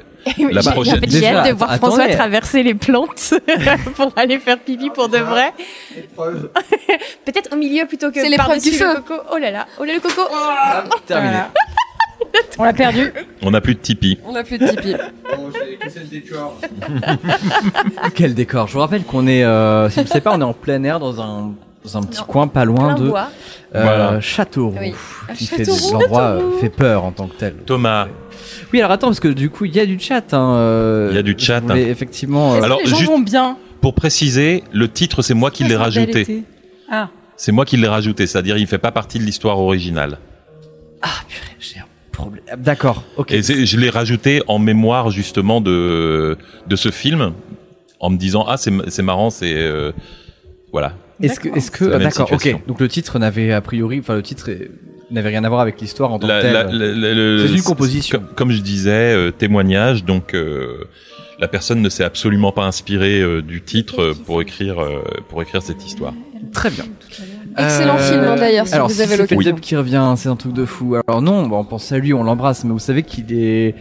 La
J'ai-
prochaine-
hâte de voir
attendez.
François traverser les plantes *laughs* pour aller faire pipi pour de vrai. *laughs* Peut-être au milieu plutôt que
C'est
par-dessus
du
le coco. Oh là là, oh là le coco.
Terminé.
Voilà. On l'a perdu.
On n'a plus de Tipeee.
On a plus de Tipeee. *laughs*
Quel décor. Je vous rappelle qu'on est, euh, si vous ne savez pas, on est en plein air dans un, dans un petit
Non.
coin pas loin
Plein
de euh,
Voilà.
Châteauroux.
Oui.
Qui
Ah,
fait l'endroit euh, fait peur en tant que tel.
Thomas,
Oui, alors attends, parce que du coup, il y a du chat. Hein, euh,
Il y a du chat,
voulais
hein.
effectivement. euh,
Alors,
les gens
juste-
vont bien
pour préciser, le titre c'est moi qui l'ai rajouté.
Ah,
C'est moi qui l'ai rajouté, c'est-à-dire il fait pas partie de l'histoire originale.
Ah, purée, j'ai un problème. Ah, D'accord. Ok.
Et je l'ai rajouté en mémoire justement de de ce film, en me disant ah c'est c'est marrant, c'est euh, voilà.
Est-ce que,
D'accord.
est-ce que, ah, d'accord, ok. Donc le titre n'avait a priori, enfin le titre n'avait rien à voir avec l'histoire en tant
La-
que tel.
la- la- la- le-
C'est une composition.
Comme, comme je disais, euh, témoignage. Donc euh, la personne ne s'est absolument pas inspirée euh, du titre pour écrire euh, pour écrire cette histoire.
Très bien.
Excellent film, hein, d'ailleurs, si
alors,
vous
si
avez
c'est
l'occasion.
Qui revient, c'est un truc de fou. Alors non, bon, on pense à lui, on l'embrasse, mais vous savez qu'il est,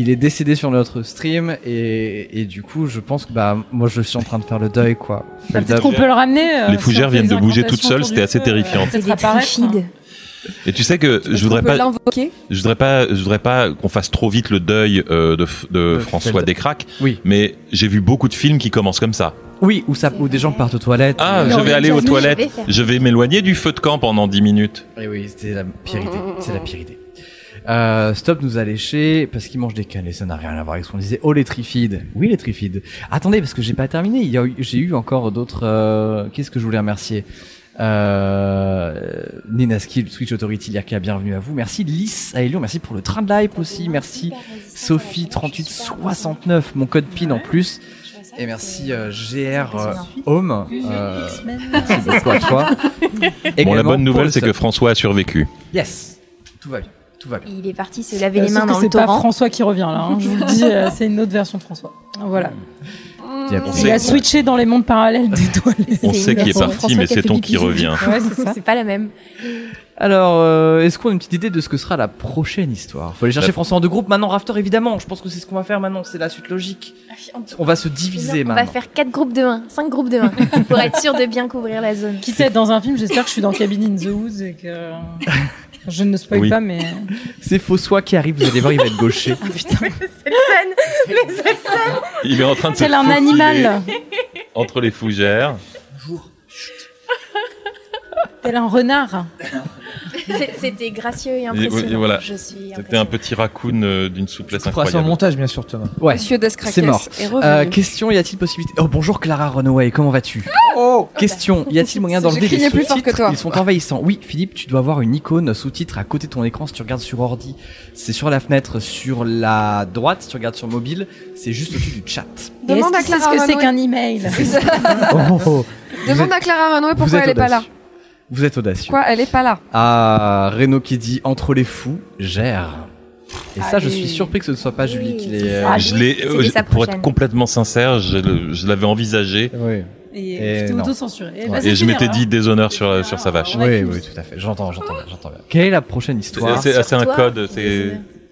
il est décédé sur notre stream et, et du coup, je pense que bah moi, je suis en train de faire le deuil, quoi.
bah,
Le
peut-être qu'on peut le ramener. euh,
Les fougères viennent de bouger toutes seules, c'était assez terrifiant.
euh,
C'est
hein.
Et tu sais que je voudrais pas je voudrais pas je voudrais pas qu'on fasse trop vite le deuil euh, de, de François. Descraques.
Oui.
Mais j'ai vu beaucoup de films qui commencent comme ça.
Oui, ou ça, ou des gens partent aux toilettes.
Ah, je vais aller aux
je
toilettes.
vais.
Je vais m'éloigner du feu de camp pendant 10 minutes.
Et oui, c'était la pire idée. C'est la pire idée. Euh, Stop nous a léché parce qu'il mange des cannes et ça n'a rien à voir avec ce qu'on disait. Oh les trifides. Oui les trifides. Attendez parce que j'ai pas terminé. Il y a eu- j'ai eu encore d'autres. euh, Qu'est-ce que je voulais remercier? Euh, Nina Skill, Switch Authority, Lirka, bienvenue à vous. Merci Lys Aelion, merci pour le train de live aussi. Merci Sophie 3869, mon code PIN en plus. Et merci euh, GR euh, Home. Euh, à toi.
Bon, la bonne nouvelle,
le
c'est que. François a survécu.
Yes, tout va bien, tout va bien.
Il est parti se laver les mains dans le
c'est pas
torrent.
François qui revient là. hein, *laughs* Je vous le dis, euh, c'est une autre version de François. Voilà.
On
Il
sait,
a switché dans les mondes parallèles des toilettes.
on sait
une
qui est parti,
François
mais
qui
c'est ton qui revient.
Ouais,
c'est pas la même.
Alors, euh, est-ce qu'on a une petite idée de ce que sera la prochaine histoire? Faut aller chercher François en deux groupes. Maintenant, Rafter, évidemment. Je pense que c'est ce qu'on va faire maintenant. C'est la suite logique. On va se diviser
On va
maintenant.
faire 4 groupes de 1, 5 groupes de 1 pour être sûr de bien couvrir la zone.
Quitte à être dans un film, j'espère que je suis dans Cabin in the Woods et que *laughs* je ne spoil
Oui.
pas, mais *laughs*
C'est Fossois qui arrive. Vous allez voir, il va être gaucher.
putain, *laughs*
Cette scène, mais cette scène.
Il est en train de se
tel un animal,
entre les fougères.
Tel un renard.
C'était gracieux et impressionnant.
et voilà. C'était un petit raccoon euh, d'une souplesse
Tu pourras sur le
incroyable.
montage, bien sûr, Thomas.
Ouais.
Monsieur Descraques
C'est mort.
est revenu.
Euh, question, y a-t-il possibilité Oh bonjour Clara Runaway, comment vas-tu Oh Question, y a-t-il moyen d'enlever les sous-titres
toi.
Ils sont envahissants. Oui, Philippe, tu dois avoir une icône sous-titre à côté de ton écran si tu regardes sur ordi. C'est sur la fenêtre sur la droite, si tu regardes sur mobile, c'est juste au-dessus du chat.
Demande à
sait ce
Clara
que c'est
Runaway.
qu'un email *laughs*
Oh, oh.
Demande à Clara
vous
pourquoi elle est pas là.
Vous êtes audacieux.
Quoi, elle est pas là.
Ah, Renaud qui dit entre les fous, gère. Et ça, je suis surpris que ce ne soit pas Julie qui l'ait. euh,
Je l'ai,
C'était
euh, pour être complètement sincère, je, le- je l'avais envisagé
Oui.
Et,
Et
j'étais
non.
auto-censuré. Et,
Ouais.
bah,
et je m'étais dit
hein.
déshonneur sur, sur sa vache.
Oui, oui, tout à fait. J'entends, j'entends bien, j'entends bien. Quelle est la prochaine
C'est
histoire
c'est- c'est un
toi,
code,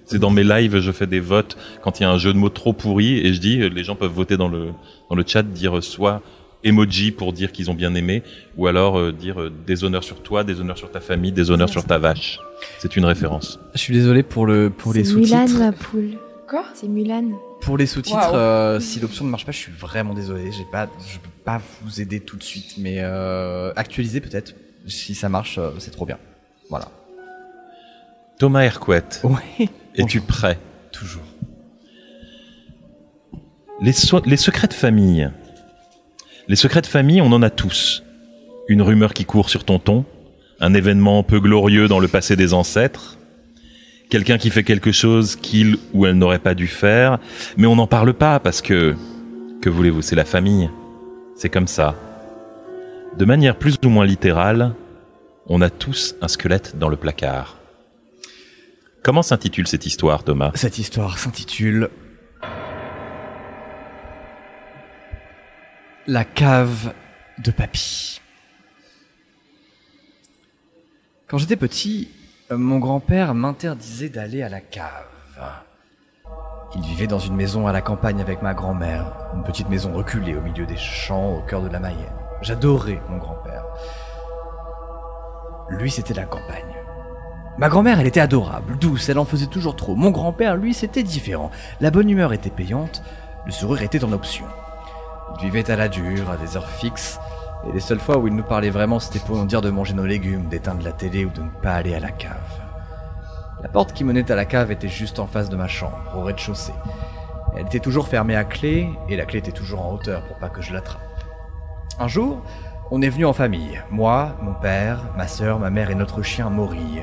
c'est dans mes lives, je fais des votes quand il y a un jeu de mots trop pourri et je dis euh, les gens peuvent voter dans le dans le chat dire soit emoji pour dire qu'ils ont bien aimé ou alors euh, dire euh, déshonneur sur toi, déshonneur sur ta famille, déshonneur sur ta vache. C'est une référence.
Je suis désolé pour le pour les
C'est Mulan,
sous-titres.
ma poule.
Quoi?
C'est Mulan.
Pour les sous-titres, euh, si l'option ne marche pas, je suis vraiment désolé. J'ai pas, je peux pas vous aider tout de suite, mais euh, actualiser peut-être. Si ça marche, euh, c'est trop bien. Voilà.
Thomas Hercouet,
Ouais.
es-tu prêt?
Toujours.
les, so- les secrets de famille. Les secrets de famille, on en a tous. Une rumeur qui court sur tonton, un événement peu glorieux dans le passé des ancêtres, quelqu'un qui fait quelque chose qu'il ou elle n'aurait pas dû faire, mais on n'en parle pas parce que, que voulez-vous, c'est la famille. C'est comme ça. De manière plus ou moins littérale, on a tous un squelette dans le placard. Comment s'intitule cette histoire, Thomas?
Cette histoire s'intitule La cave de papy. Quand j'étais petit, euh, mon grand-père m'interdisait d'aller à la cave. Il vivait dans une maison à la campagne avec ma grand-mère, une petite maison reculée au milieu des champs au cœur de la Mayenne. J'adorais mon grand-père. Lui, c'était la campagne. Ma grand-mère, elle était adorable, douce, elle en faisait toujours trop. Mon grand-père, lui, c'était différent. La bonne humeur était payante, le sourire était en option. Il vivait à la dure, à des heures fixes, et les seules fois où il nous parlait vraiment, c'était pour nous dire de manger nos légumes, d'éteindre la télé ou de ne pas aller à la cave. La porte qui menait à la cave était juste en face de ma chambre, au rez-de-chaussée. Elle était toujours fermée à clé, et la clé était toujours en hauteur pour pas que je l'attrape. Un jour, on est venu en famille. Moi, mon père, ma sœur, ma mère et notre chien Maury.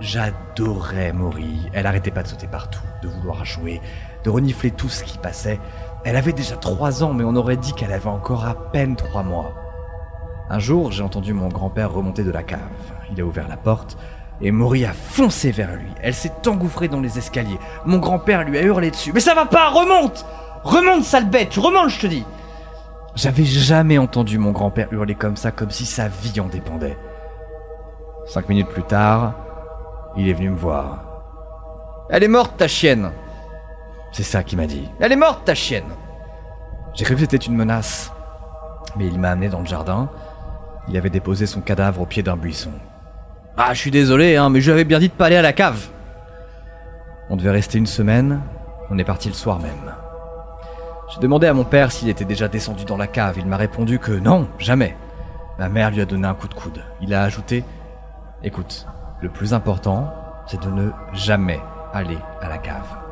J'adorais Maury. Elle arrêtait pas de sauter partout, de vouloir jouer, de renifler tout ce qui passait. Elle avait déjà trois ans, mais on aurait dit qu'elle avait encore à peine trois mois. Un jour, j'ai entendu mon grand-père remonter de la cave. Il a ouvert la porte et Maury a foncé vers lui. Elle s'est engouffrée dans les escaliers. Mon grand-père lui a hurlé dessus. Mais ça va pas, remonte Remonte, sale bête, remonte, je te dis J'avais jamais entendu mon grand-père hurler comme ça, comme si sa vie en dépendait. Cinq minutes plus tard, il est venu me voir. Elle est morte, ta chienne C'est ça qu'il m'a dit. Elle est morte, ta chienne J'ai cru que c'était une menace. Mais il m'a amené dans le jardin. Il avait déposé son cadavre au pied d'un buisson. Ah, je suis désolé, hein, mais je lui avais bien dit de pas aller à la cave. On devait rester une semaine. On est parti le soir même. J'ai demandé à mon père s'il était déjà descendu dans la cave. Il m'a répondu que non, jamais. Ma mère lui a donné un coup de coude. Il a ajouté Écoute, le plus important, c'est de ne jamais aller à la cave.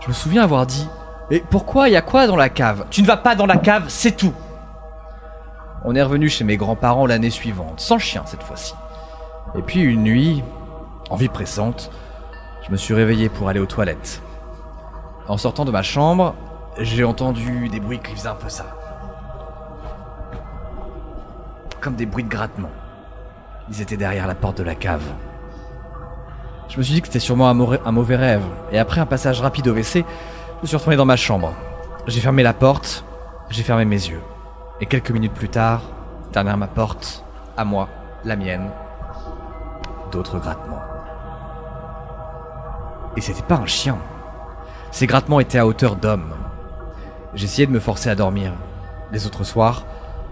Je me souviens avoir dit Mais pourquoi y a quoi dans la cave? Tu ne vas pas dans la cave, c'est tout On est revenu chez mes grands-parents l'année suivante, sans chien cette fois-ci. Et puis une nuit, envie pressante, je me suis réveillé pour aller aux toilettes. En sortant de ma chambre, j'ai entendu des bruits qui faisaient un peu ça. Comme des bruits de grattement. Ils étaient derrière la porte de la cave. Je me suis dit que c'était sûrement un, mauvais- rêve, et après un passage rapide au WC, je suis retourné dans ma chambre. J'ai fermé la porte, j'ai fermé mes yeux. Et quelques minutes plus tard, derrière ma porte, à moi, la mienne, d'autres grattements. Et c'était pas un chien. Ces grattements étaient à hauteur d'homme. J'essayais de me forcer à dormir. Les autres soirs,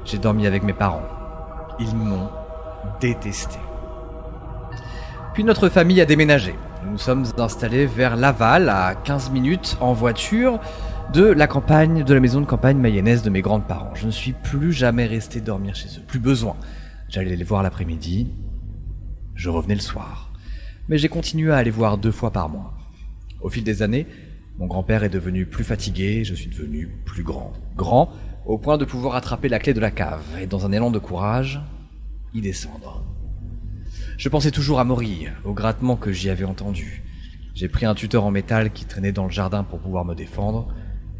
j'ai dormi avec mes parents. Ils m'ont détesté. Puis notre famille a déménagé. Nous nous sommes installés vers Laval, à 15 minutes en voiture de la campagne, de la maison de campagne mayonnaise de mes grands-parents. Je ne suis plus jamais resté dormir chez eux. Plus besoin. J'allais les voir l'après-midi. Je revenais le soir. Mais j'ai continué à aller voir deux fois par mois. Au fil des années, mon grand-père est devenu plus fatigué, je suis devenu plus grand. Grand, au point de pouvoir attraper la clé de la cave et dans un élan de courage, y descendre. Je pensais toujours à Maury, au grattement que j'y avais entendu. J'ai pris un tuteur en métal qui traînait dans le jardin pour pouvoir me défendre,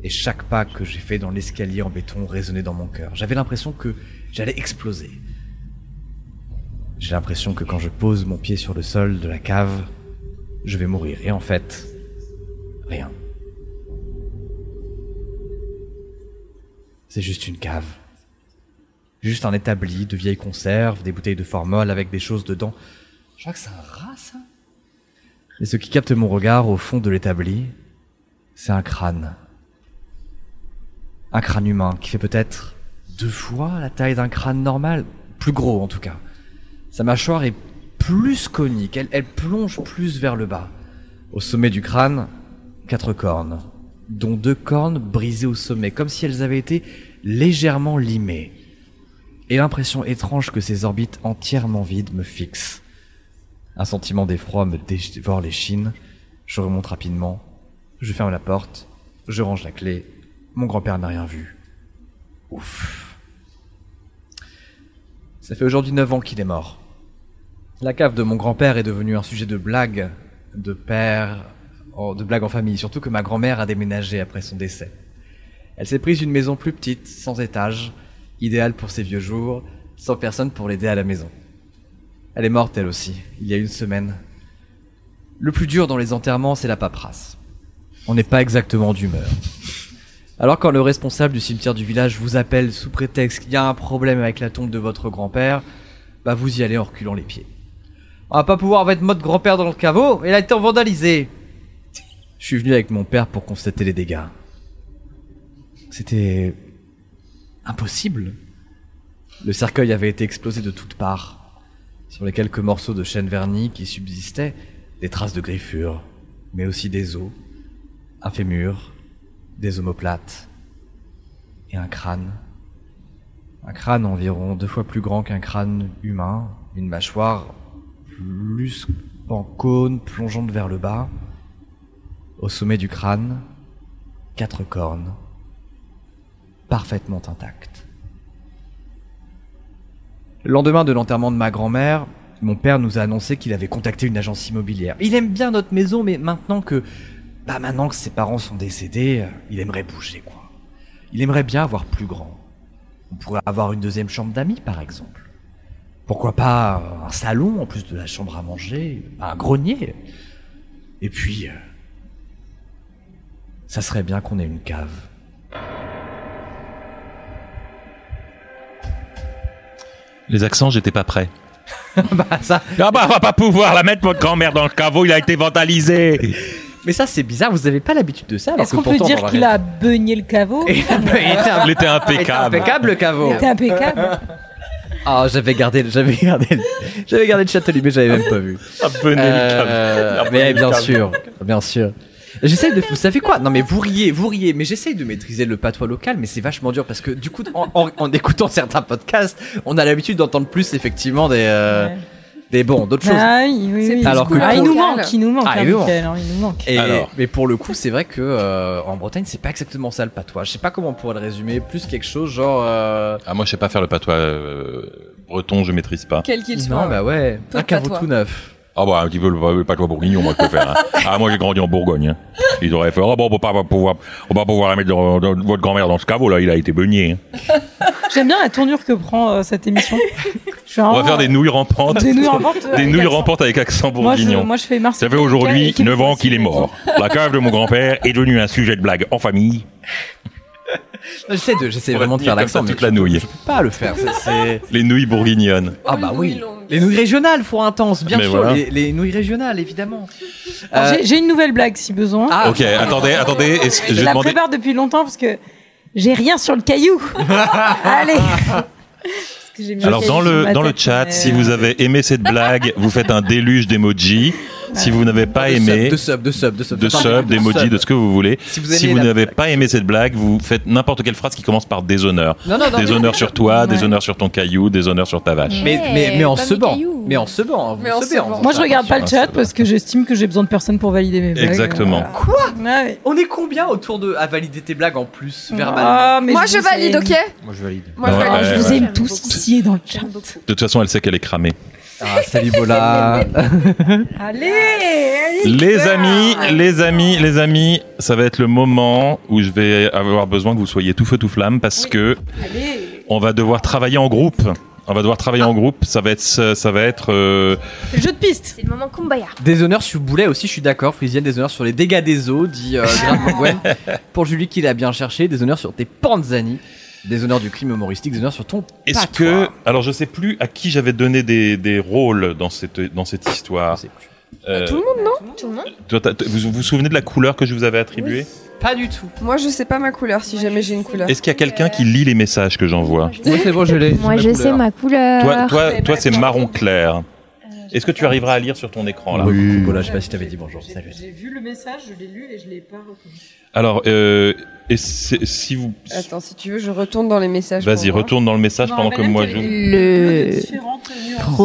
et chaque pas que j'ai fait dans l'escalier en béton résonnait dans mon cœur. J'avais l'impression que j'allais exploser. J'ai l'impression que quand je pose mon pied sur le sol de la cave, je vais mourir. Et en fait, rien. C'est juste une cave. Juste un établi de vieilles conserves, des bouteilles de formol avec des choses dedans. Je crois que c'est un rat, ça. Et ce qui capte mon regard au fond de l'établi, c'est un crâne. Un crâne humain qui fait peut-être deux fois la taille d'un crâne normal. Plus gros, en tout cas. Sa mâchoire est plus conique, elle, elle plonge plus vers le bas. Au sommet du crâne, quatre cornes, dont deux cornes brisées au sommet, comme si elles avaient été légèrement limées. Et l'impression étrange que ces orbites entièrement vides me fixent. Un sentiment d'effroi me dévore les chines. Je remonte rapidement. Je ferme la porte. Je range la clé. Mon grand-père n'a rien vu. Ouf. Ça fait aujourd'hui 9 ans qu'il est mort. La cave de mon grand-père est devenue un sujet de blague, de père, de blague en famille, surtout que ma grand-mère a déménagé après son décès. Elle s'est prise une maison plus petite, sans étage, idéale pour ses vieux jours, sans personne pour l'aider à la maison. Elle est morte elle aussi, il y a une semaine. Le plus dur dans les enterrements, c'est la paperasse. On n'est pas exactement d'humeur. Alors quand le responsable du cimetière du village vous appelle sous prétexte qu'il y a un problème avec la tombe de votre grand-père, bah vous y allez en reculant les pieds. On va pas pouvoir mettre votre grand-père dans le caveau, il a été vandalisé. Je suis venu avec mon père pour constater les dégâts. C'était impossible. Le cercueil avait été explosé de toutes parts. Sur les quelques morceaux de chêne verni qui subsistaient, des traces de griffures, mais aussi des os, un fémur, des omoplates et un crâne. Un crâne environ deux fois plus grand qu'un crâne humain, une mâchoire plus en cône plongeante vers le bas. Au sommet du crâne, quatre cornes, parfaitement intactes. Le lendemain de l'enterrement de ma grand-mère, mon père nous a annoncé qu'il avait contacté une agence immobilière. Il aime bien notre maison, mais maintenant que, bah maintenant que ses parents sont décédés, euh, il aimerait bouger quoi. Il aimerait bien avoir plus grand. On pourrait avoir une deuxième chambre d'amis, par exemple. Pourquoi pas un salon en plus de la chambre à manger, un grenier. Et puis, euh, ça serait bien qu'on ait une cave.
Les accents, j'étais pas prêt. *laughs*
bah ça.
Ah bah, on va pas pouvoir la mettre, votre grand-mère, dans le caveau, il a été vandalisé.
Mais ça, c'est bizarre, vous avez pas l'habitude de ça. alors
Est-ce
que
qu'on peut
pourtant,
dire qu'il a beugné le caveau *laughs*
Il était
Il était impeccable.
impeccable le caveau.
Il était impeccable. *laughs*
Ah, j'avais gardé, j'avais gardé, j'avais gardé le châtelier, mais j'avais même pas vu.
Ah, venez le
Euh,
caveau.
mais
le
bien sûr, bien sûr. J'essaye de, vous savez quoi? Non mais vous riez, vous riez, mais j'essaye de maîtriser le patois local, mais c'est vachement dur parce que du coup, en, en- en écoutant certains podcasts, on a l'habitude d'entendre plus effectivement des, euh, des bons, d'autres choses.
Ah oui, oui, oui.
Alors que
Ah, il nous manque, il nous manque,
Ah,
hein,
il nous manque.
Mickaël, hein, il nous manque.
Et,
Alors.
mais pour le coup, c'est vrai que euh, en Bretagne, c'est pas exactement ça le patois. Je sais pas comment on pourrait le résumer. Plus quelque chose genre. euh,
Ah, moi, je sais pas faire le patois euh, breton, je maîtrise pas.
Quel qu'il
Non,
soit.
bah ouais, un caveau tout neuf.
Ah bah un petit peu le le patois bourguignon, moi, je peux faire. hein. *laughs* Ah, moi, j'ai grandi en Bourgogne. hein. Ils auraient fait, oh bon, on peut pas pouvoir, on va pas pouvoir la mettre dans, dans- votre grand-mère dans ce caveau, là, il a été beugné. hein. *laughs*
J'aime bien la tournure que prend euh, cette émission. *laughs*
On va faire des nouilles rampantes.
Des nouilles rampantes,
Des
avec
nouilles
accent.
rampantes avec accent
Moi, je,
bourguignon.
moi, je fais Marseille.
Ça fait aujourd'hui 9 ans qu'il est mort. La cave de mon grand-père est devenue un sujet de blague en famille.
J'essaie de, j'essaie vraiment de faire l'accent, mais
toute
je
la
peux-
nouille.
Je peux pas le faire. c'est- c'est-
Les nouilles bourguignonnes.
Ah bah oui. Les nouilles régionales, faut intense, bien
Mais
sûr.
voilà.
Les, les nouilles régionales, évidemment.
Alors,
Euh,
j'ai- J'ai une nouvelle blague si besoin.
Ah,
Ok, attendez, attendez, est-ce je
je
vais
la
demander...
prépare depuis longtemps parce que j'ai rien sur le caillou. *laughs* Allez. Parce que j'ai mis
Alors dans le
ma
dans le
tête,
chat,
mais-
si vous avez aimé cette blague, vous faites un déluge d'emojis. Si vous n'avez pas
de
aimé,
sub, de sub, de sub, de sub,
de sub, d'emojis, de ce que vous voulez.
Si vous
Si n'avez
blague.
pas aimé cette blague, vous faites n'importe quelle phrase qui commence par déshonneur.
Non, non, non,
Déshonneur sur toi,
Ouais.
déshonneur sur ton caillou, déshonneur sur ta vache.
Mais, mais, mais en se
cailloux.
Mais en se banc.
Mais en se banc.
Moi, je regarde pas le chat parce que j'estime que j'ai besoin de personne pour valider mes blagues.
Exactement.
Quoi. On est combien autour de à valider tes blagues en plus verbalement
Ah, mais
Moi, je valide, ok
Moi je valide.
Moi, je valide.
Je vous aime tous ici et dans le chat.
De toute façon, elle sait qu'elle est cramée.
Ah salut Bola. *laughs*
Allez, allez.
Les amis, les amis, les amis, ça va être le moment où je vais avoir besoin que vous soyez tout feu tout flamme parce que
Allez.
on va devoir travailler en groupe. On va devoir travailler en groupe. Ça va être, ça va être. euh,
C'est le jeu de piste.
C'est le moment Kumbaya.
Des honneurs sur Boulet aussi, je suis d'accord. Frisienne, des honneurs sur les dégâts des eaux, dit euh. *laughs* Pour Julie qui l'a bien cherché, des honneurs sur tes panzani. Des honneurs du crime humoristique, des honneurs sur ton
Est-ce que, alors je sais plus à qui j'avais donné des, des rôles dans cette dans cette histoire.
Je sais plus.
Euh,
Tout le monde, non
Tout le monde
vous vous souvenez de la couleur que je vous avais attribuée
Pas du tout.
Moi, je sais pas ma couleur si jamais j'ai une couleur.
Est-ce qu'il y a quelqu'un qui lit les messages que j'envoie
Moi c'est bon, je l'ai.
Moi, je sais ma couleur.
Toi, toi, toi, c'est marron clair. Est-ce que tu arriveras à lire sur ton écran là
Oui, Bola, je sais pas si t'avais dit bonjour. Salut.
J'ai vu le message, je l'ai lu et je l'ai pas reconnu.
Alors, euh, et c'est- si vous,
Attends, si tu veux, je retourne dans les messages.
vas-y, retourne dans le message pendant que moi je.
Le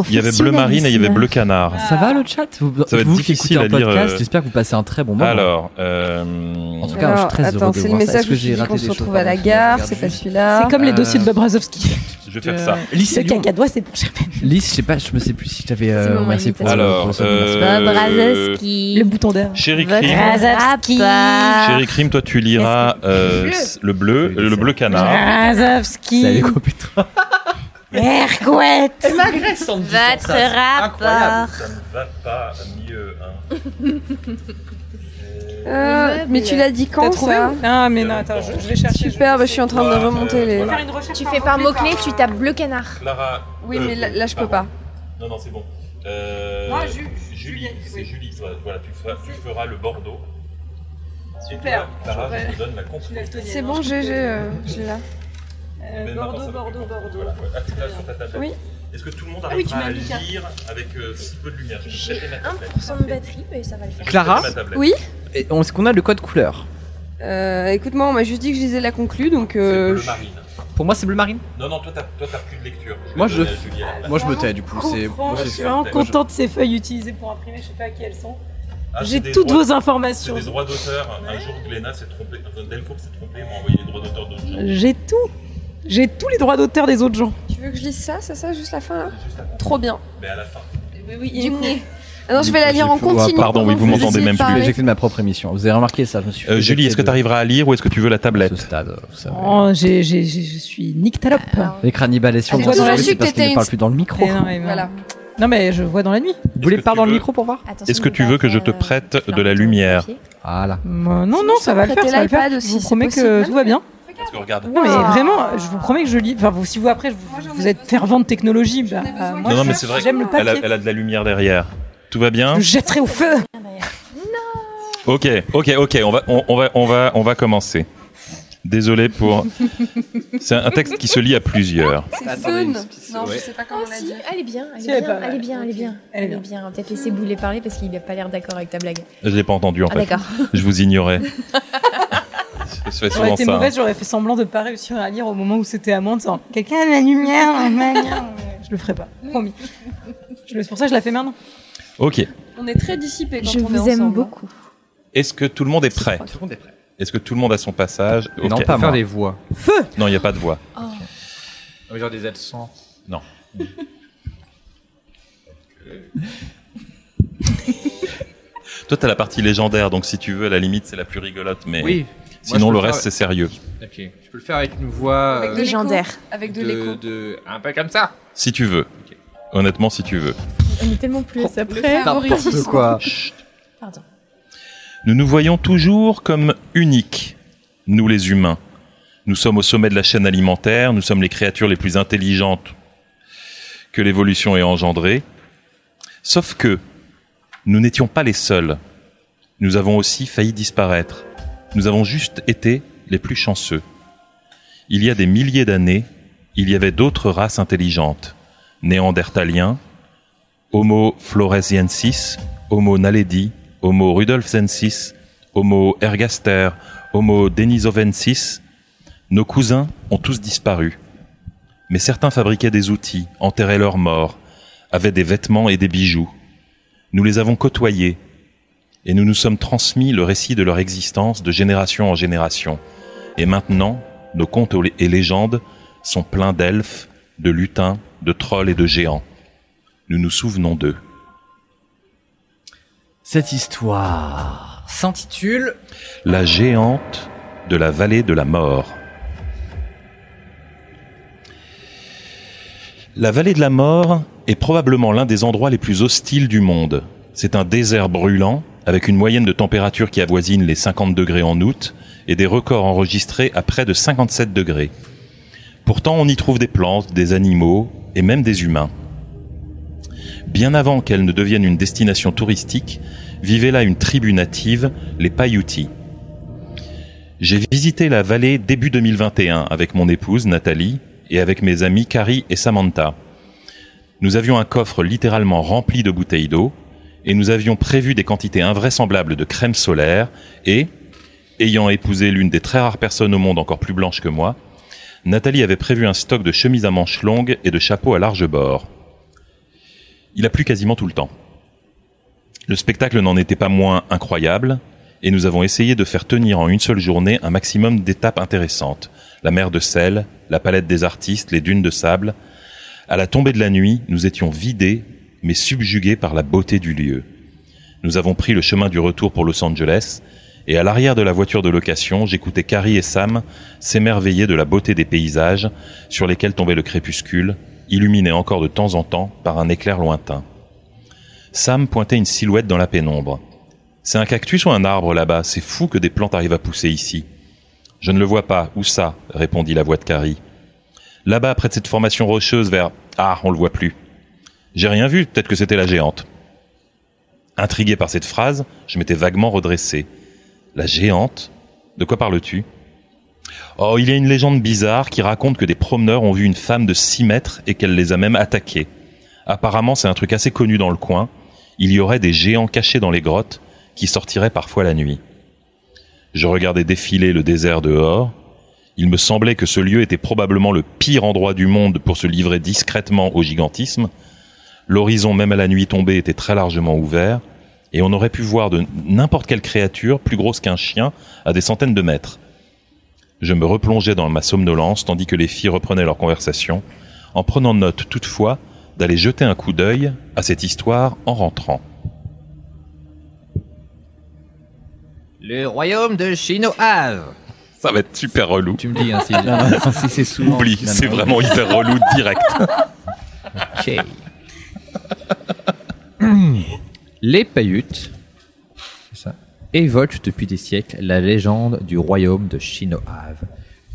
Il y avait bleu marine et il y avait bleu canard.
Ça va le chat vous,
Ça va être
vous qui
difficile
écoutez un
lire,
podcast,
euh,
j'espère que vous passez un très bon moment.
Alors, euh,
En tout cas, je suis
Alors,
très heureux
attends,
de
c'est le
voir ça.
message qu'on se retrouve à la gare, c'est pas celui-là.
C'est comme les
Euh,
dossiers de Bob Razowski.
Je vais faire ça.
Lys
Le cacadois, c'est pour Germaine.
Lys, je sais pas, je me sais plus si je t'avais
C'est
euh,
mon
remercié pour.
imitation.
Alors,
pour ce
euh,
Bob Razowski.
Le bouton d'air.
Chéri
Votre
Crime,
Razowski.
Chéri Crime, toi tu liras euh, le bleu, le bleu canard.
Razowski.
Salut computer. *laughs*
Hercouette.
Elle m'agresse en me disant
Votre
ça, c'est incroyable.
rapport.
Ça ne va pas mieux. Hein. *laughs*
Euh, mais tu l'as dit quand
trouvé
ça?
Ah, mais non, attends, je, je vais chercher.
Super, bah, je suis en train de remonter les.
Voilà.
Tu fais par mot-clé, tu tapes bleu canard.
Clara.
Oui,
euh,
mais là, là, je peux pas.
Non, non, c'est bon. Euh,
Moi, Ju-
Julie,
Juliette,
c'est
oui.
Julie. Voilà, tu, feras, tu feras le Bordeaux.
Super.
Clara, je te donne la conclusion.
C'est bon, j'ai j'ai, euh, j'ai là.
Maintenant,
Bordeaux. Bordeaux, Bordeaux.
Voilà, ouais. Sur ta tablette.
Oui.
Est-ce que tout le monde
Ah oui,
à lire avec euh, si peu de lumière tablette.
1% de batterie, mais ça va le faire.
Clara.
Oui
Et on- Est-ce qu'on a le code couleur
Euh, écoute-moi, on m'a juste dit que je lisais la conclue, donc. euh,
Bleu
je-
marine.
Pour moi, c'est bleu marine.
Non, non, toi, t'as toi, t'as plus de lecture.
Moi, je, moi, je me tais du coup. C'est. moi,
je suis vraiment
Moi,
contente de ces feuilles utilisées pour imprimer, je sais pas à qui elles sont.
Ah,
J'ai toutes
droits-
vos informations.
C'est des droits d'auteur. Un jour, Glénat s'est trompé. Enfin, Delcourt s'est trompé, m'a envoyé les droits d'auteur d'autres gens.
J'ai tout. J'ai tous les droits d'auteur des autres gens.
Tu veux que je lise ça C'est ça, juste la fin là Trop bien.
Mais à la fin.
Oui, oui, du coup. Ah non, je vais la lire en continu.
pardon, oui, vous m'entendez même plus.
parler.
J'ai fait de ma propre émission. Vous avez remarqué ça Je me suis.
Euh,
fait
Julie, est-ce que tu arriveras à lire ou est-ce que tu veux la tablette
ce stade vous savez.
Oh, je suis Nick Talop.
Avec Hannibal et sur moi, c'est
que
parce qu'il ne parle plus dans le micro.
Eh non, mais non.
Voilà.
Non, mais je vois dans la nuit.
Vous voulez
tu
dans le micro pour voir
Est-ce que tu veux que je te prête de la lumière
Voilà.
Non, non, ça va le faire, ça va le faire.
l'iPad
Je
aussi,
vous
c'est
promets que tout va bien.
Parce que regarde.
Non, mais vraiment, je vous promets que je lis. Enfin, vous, si vous après, vous, vous êtes fervent de technologie, bah, euh, moi,
non, non, mais c'est vrai.
j'aime le
Elle a,
papier.
elle a de la lumière derrière. Tout va bien
Je jetterai au feu.
Ok, ok, ok. On va, on, on va, on va, on va commencer. Désolé pour. *laughs* C'est un texte qui se lit à plusieurs.
C'est fun. Non, je sais pas comment on l'a dit.
Elle est bien, elle est
elle est
bien, elle est bien, elle est bien.
Elle est
bien. Peut-être laisser Boulet parler parce qu'il a pas l'air d'accord avec ta blague.
Je l'ai pas entendu en
Ah
fait.
d'accord.
Je vous ignorais. *laughs* Je fais
J'aurais
souvent
été
ça.
mauvaise, j'aurais fait semblant de pas réussir à lire au moment où c'était à moi en disant Quelqu'un a la lumière la lumière Je le ferai pas, promis. Je le- C'est pour ça que je la fais maintenant.
Ok.
On est très dissipés quand
Je
on est
vous aime
ensemble.
beaucoup.
Est-ce que tout le monde est prêt
Tout le monde est prêt.
Est-ce que tout le monde a son passage?
Non, pas
Faire
moi.
des voix.
Feu
Non, il n'y a pas de voix.
Genre des accents.
Non. *laughs* Toi, t'as la partie légendaire, donc si tu veux, à la limite, c'est la plus rigolote, mais
Oui.
Sinon, le reste, c'est sérieux.
Ok. Je peux le faire avec une voix
Avec
euh.
Légendaire.
Avec de l'écho.
de- un peu comme ça.
Si tu veux. Honnêtement, si tu veux.
On est tellement plus après.
favoritisme.
quoi
Pardon.
Nous nous voyons toujours comme uniques, nous les humains. Nous sommes au sommet de la chaîne alimentaire, nous sommes les créatures les plus intelligentes que l'évolution ait engendrées. Sauf que nous n'étions pas les seuls. Nous avons aussi failli disparaître. Nous avons juste été les plus chanceux. Il y a des milliers d'années, il y avait d'autres races intelligentes. Néandertaliens, Homo floresiensis, Homo naledi, Homo rudolfensis, Homo ergaster, Homo denisovensis. Nos cousins ont tous disparu. Mais certains fabriquaient des outils, enterraient leurs morts, avaient des vêtements et des bijoux. Nous les avons côtoyés, et nous nous sommes transmis le récit de leur existence de génération en génération. Et maintenant, nos contes et légendes sont pleins d'elfes, de lutins, de trolls et de géants. Nous nous souvenons d'eux.
Cette histoire s'intitule
La géante de la vallée de la mort. La vallée de la mort est probablement l'un des endroits les plus hostiles du monde. C'est un désert brûlant, avec une moyenne de température qui avoisine les 50 degrés en août, et des records enregistrés à près de 57 degrés. Pourtant, on y trouve des plantes, des animaux, et même des humains. Bien avant qu'elle ne devienne une destination touristique, vivait là une tribu native, les Paiuti. J'ai visité la vallée début 2021 avec mon épouse Nathalie et avec mes amis Carrie et Samantha. Nous avions un coffre littéralement rempli de bouteilles d'eau et nous avions prévu des quantités invraisemblables de crème solaire et, ayant épousé l'une des très rares personnes au monde encore plus blanche que moi, Nathalie avait prévu un stock de chemises à manches longues et de chapeaux à large bord. Il a plu quasiment tout le temps. Le spectacle n'en était pas moins incroyable, et nous avons essayé de faire tenir en une seule journée un maximum d'étapes intéressantes. La mer de sel, la palette des artistes, les dunes de sable. À la tombée de la nuit, nous étions vidés, mais subjugués par la beauté du lieu. Nous avons pris le chemin du retour pour Los Angeles, et à l'arrière de la voiture de location, j'écoutais Carrie et Sam s'émerveiller de la beauté des paysages sur lesquels tombait le crépuscule, illuminé encore de temps en temps par un éclair lointain. Sam pointait une silhouette dans la pénombre. C'est un cactus ou un arbre là-bas? C'est fou que des plantes arrivent à pousser ici. Je ne le vois pas. Où ça? répondit la voix de Carrie. Là-bas, près de cette formation rocheuse vers... Ah, on le voit plus. J'ai rien vu, peut-être que c'était la géante. Intrigué par cette phrase, je m'étais vaguement redressé. La géante? De quoi parles-tu? Oh, il y a une légende bizarre qui raconte que des promeneurs ont vu une femme de 6 mètres et qu'elle les a même attaqués. Apparemment, c'est un truc assez connu dans le coin. Il y aurait des géants cachés dans les grottes qui sortiraient parfois la nuit. Je regardais défiler le désert dehors. Il me semblait que ce lieu était probablement le pire endroit du monde pour se livrer discrètement au gigantisme. L'horizon, même à la nuit tombée, était très largement ouvert, et on aurait pu voir de n'importe quelle créature plus grosse qu'un chien à des centaines de mètres. Je me replongeais dans ma somnolence tandis que les filles reprenaient leur conversation, en prenant note toutefois d'aller jeter un coup d'œil à cette histoire en rentrant.
Le royaume de Shinohave.
Ça va être super relou.
Tu me dis hein, si, *laughs* si c'est souvent.
Oublie, c'est vraiment hyper relou direct. *laughs*
Ok. *laughs* Les Paiutes évoquent depuis des siècles la légende du royaume de Shinohave,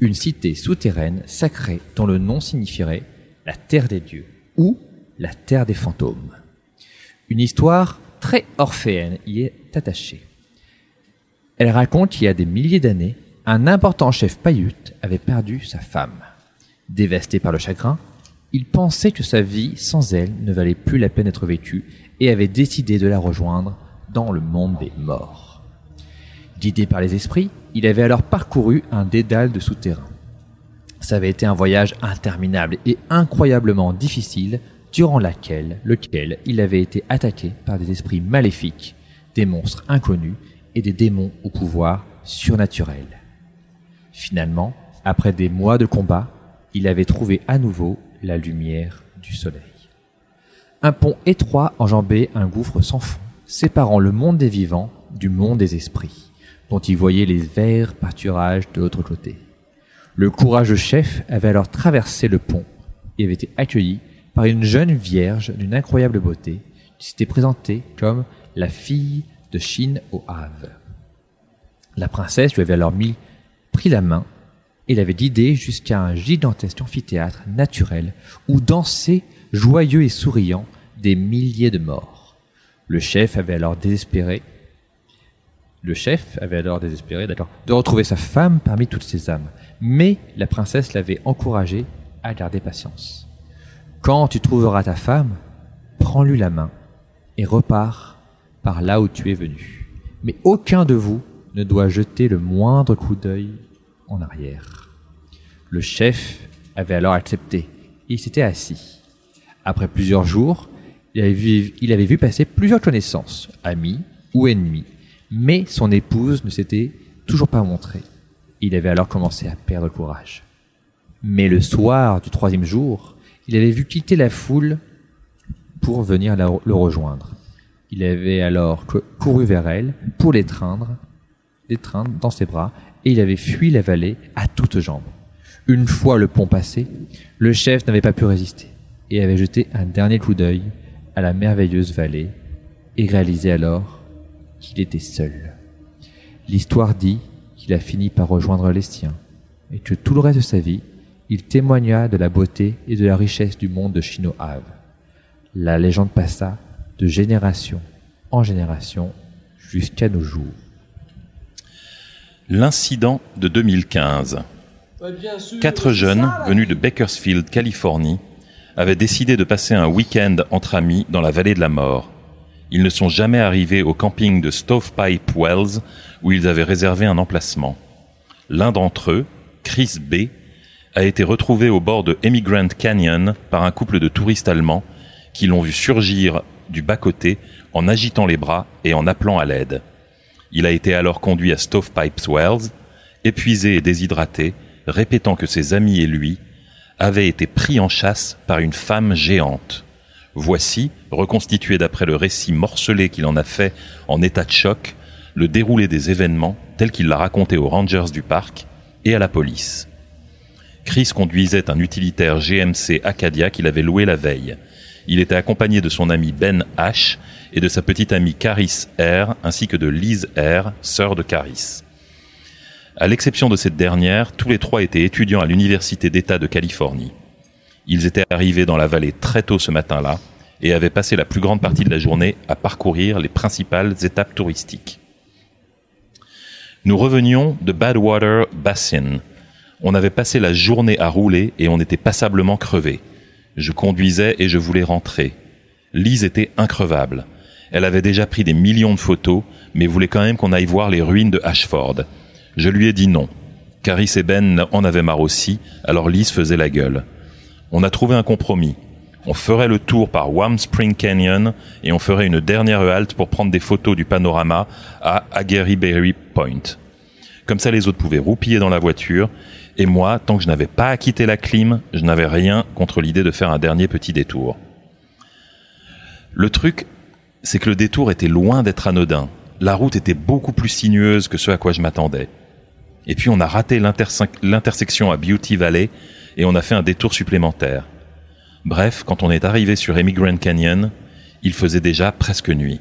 une cité souterraine sacrée dont le nom signifierait la terre des dieux ou la terre des fantômes. Une histoire très orphéenne y est attachée. Elle raconte qu'il y a des milliers d'années, un important chef Paiute avait perdu sa femme. Dévasté par le chagrin, il pensait que sa vie sans elle ne valait plus la peine d'être vécue et avait décidé de la rejoindre dans le monde des morts. Guidé par les esprits, il avait alors parcouru un dédale de souterrain. Ça avait été un voyage interminable et incroyablement difficile durant laquelle, lequel il avait été attaqué par des esprits maléfiques, des monstres inconnus et des démons au pouvoir surnaturel. Finalement, après des mois de combat, il avait trouvé à nouveau la lumière du soleil. Un pont étroit enjambait un gouffre sans fond, séparant le monde des vivants du monde des esprits, dont il voyait les verts pâturages de l'autre côté. Le courageux chef avait alors traversé le pont et avait été accueilli par une jeune vierge d'une incroyable beauté qui s'était présentée comme la fille de Shin au Have. La princesse lui avait alors mis, pris la main et l'avait guidé jusqu'à un gigantesque amphithéâtre naturel où dansaient, joyeux et souriants, des milliers de morts. Le chef avait alors désespéré, le chef avait alors désespéré, d'accord, de retrouver sa femme parmi toutes ces âmes. Mais la princesse l'avait encouragé à garder patience. Quand tu trouveras ta femme, prends-lui la main et repars par là où tu es venu. Mais aucun de vous ne doit jeter le moindre coup d'œil en arrière. Le chef avait alors accepté il s'était assis. Après plusieurs jours, il avait, vu, passer plusieurs connaissances, amis ou ennemis, mais son épouse ne s'était toujours pas montrée. Il avait alors commencé à perdre courage. Mais le soir du troisième jour, il avait vu quitter la foule pour venir le rejoindre. Il avait alors cou- couru vers elle pour l'étreindre, l'étreindre dans ses bras, et il avait fui la vallée à toutes jambes. Une fois le pont passé, le chef n'avait pas pu résister et avait jeté un dernier coup d'œil à la merveilleuse vallée et réalisé alors qu'il était seul. L'histoire dit qu'il a fini par rejoindre les siens et que tout le reste de sa vie, il témoigna de la beauté et de la richesse du monde de Shinohave. La légende passa de génération en génération jusqu'à nos jours.
L'incident de 2015. Quatre jeunes venus de Bakersfield, Californie, avaient décidé de passer un week-end entre amis dans la vallée de la mort. Ils ne sont jamais arrivés au camping de Stovepipe Wells où ils avaient réservé un emplacement. L'un d'entre eux, Chris B., a été retrouvé au bord de Emigrant Canyon par un couple de touristes allemands qui l'ont vu surgir du bas-côté en agitant les bras et en appelant à l'aide. Il a été alors conduit à Stovepipes Wells, épuisé et déshydraté, répétant que ses amis et lui avaient été pris en chasse par une femme géante. Voici, reconstitué d'après le récit morcelé qu'il en a fait en état de choc, le déroulé des événements tel qu'il l'a raconté aux rangers du parc et à la police. Chris conduisait un utilitaire GMC Acadia qu'il avait loué la veille. Il était accompagné de son ami Ben H et de sa petite amie Caris R ainsi que de Liz R, sœur de Caris. À l'exception de cette dernière, tous les trois étaient étudiants à l'Université d'État de Californie. Ils étaient arrivés dans la vallée très tôt ce matin-là et avaient passé la plus grande partie de la journée à parcourir les principales étapes touristiques. Nous revenions de Badwater Basin. On avait passé la journée à rouler et on était passablement crevés. Je conduisais et je voulais rentrer. Lise était increvable. Elle avait déjà pris des millions de photos, mais voulait quand même qu'on aille voir les ruines de Ashford. Je lui ai dit non. Caris et Ben en avaient marre aussi, alors Lise faisait la gueule. On a trouvé un compromis. On ferait le tour par Warm Spring Canyon et on ferait une dernière halte pour prendre des photos du panorama à Berry Point. Comme ça, les autres pouvaient roupiller dans la voiture et moi, tant que je n'avais pas quitté la clim, je n'avais rien contre l'idée de faire un dernier petit détour. Le truc, c'est que le détour était loin d'être anodin. La route était beaucoup plus sinueuse que ce à quoi je m'attendais. Et puis on a raté l'intersection à Beauty Valley et on a fait un détour supplémentaire. Bref, quand on est arrivé sur Emigrant Canyon, il faisait déjà presque nuit.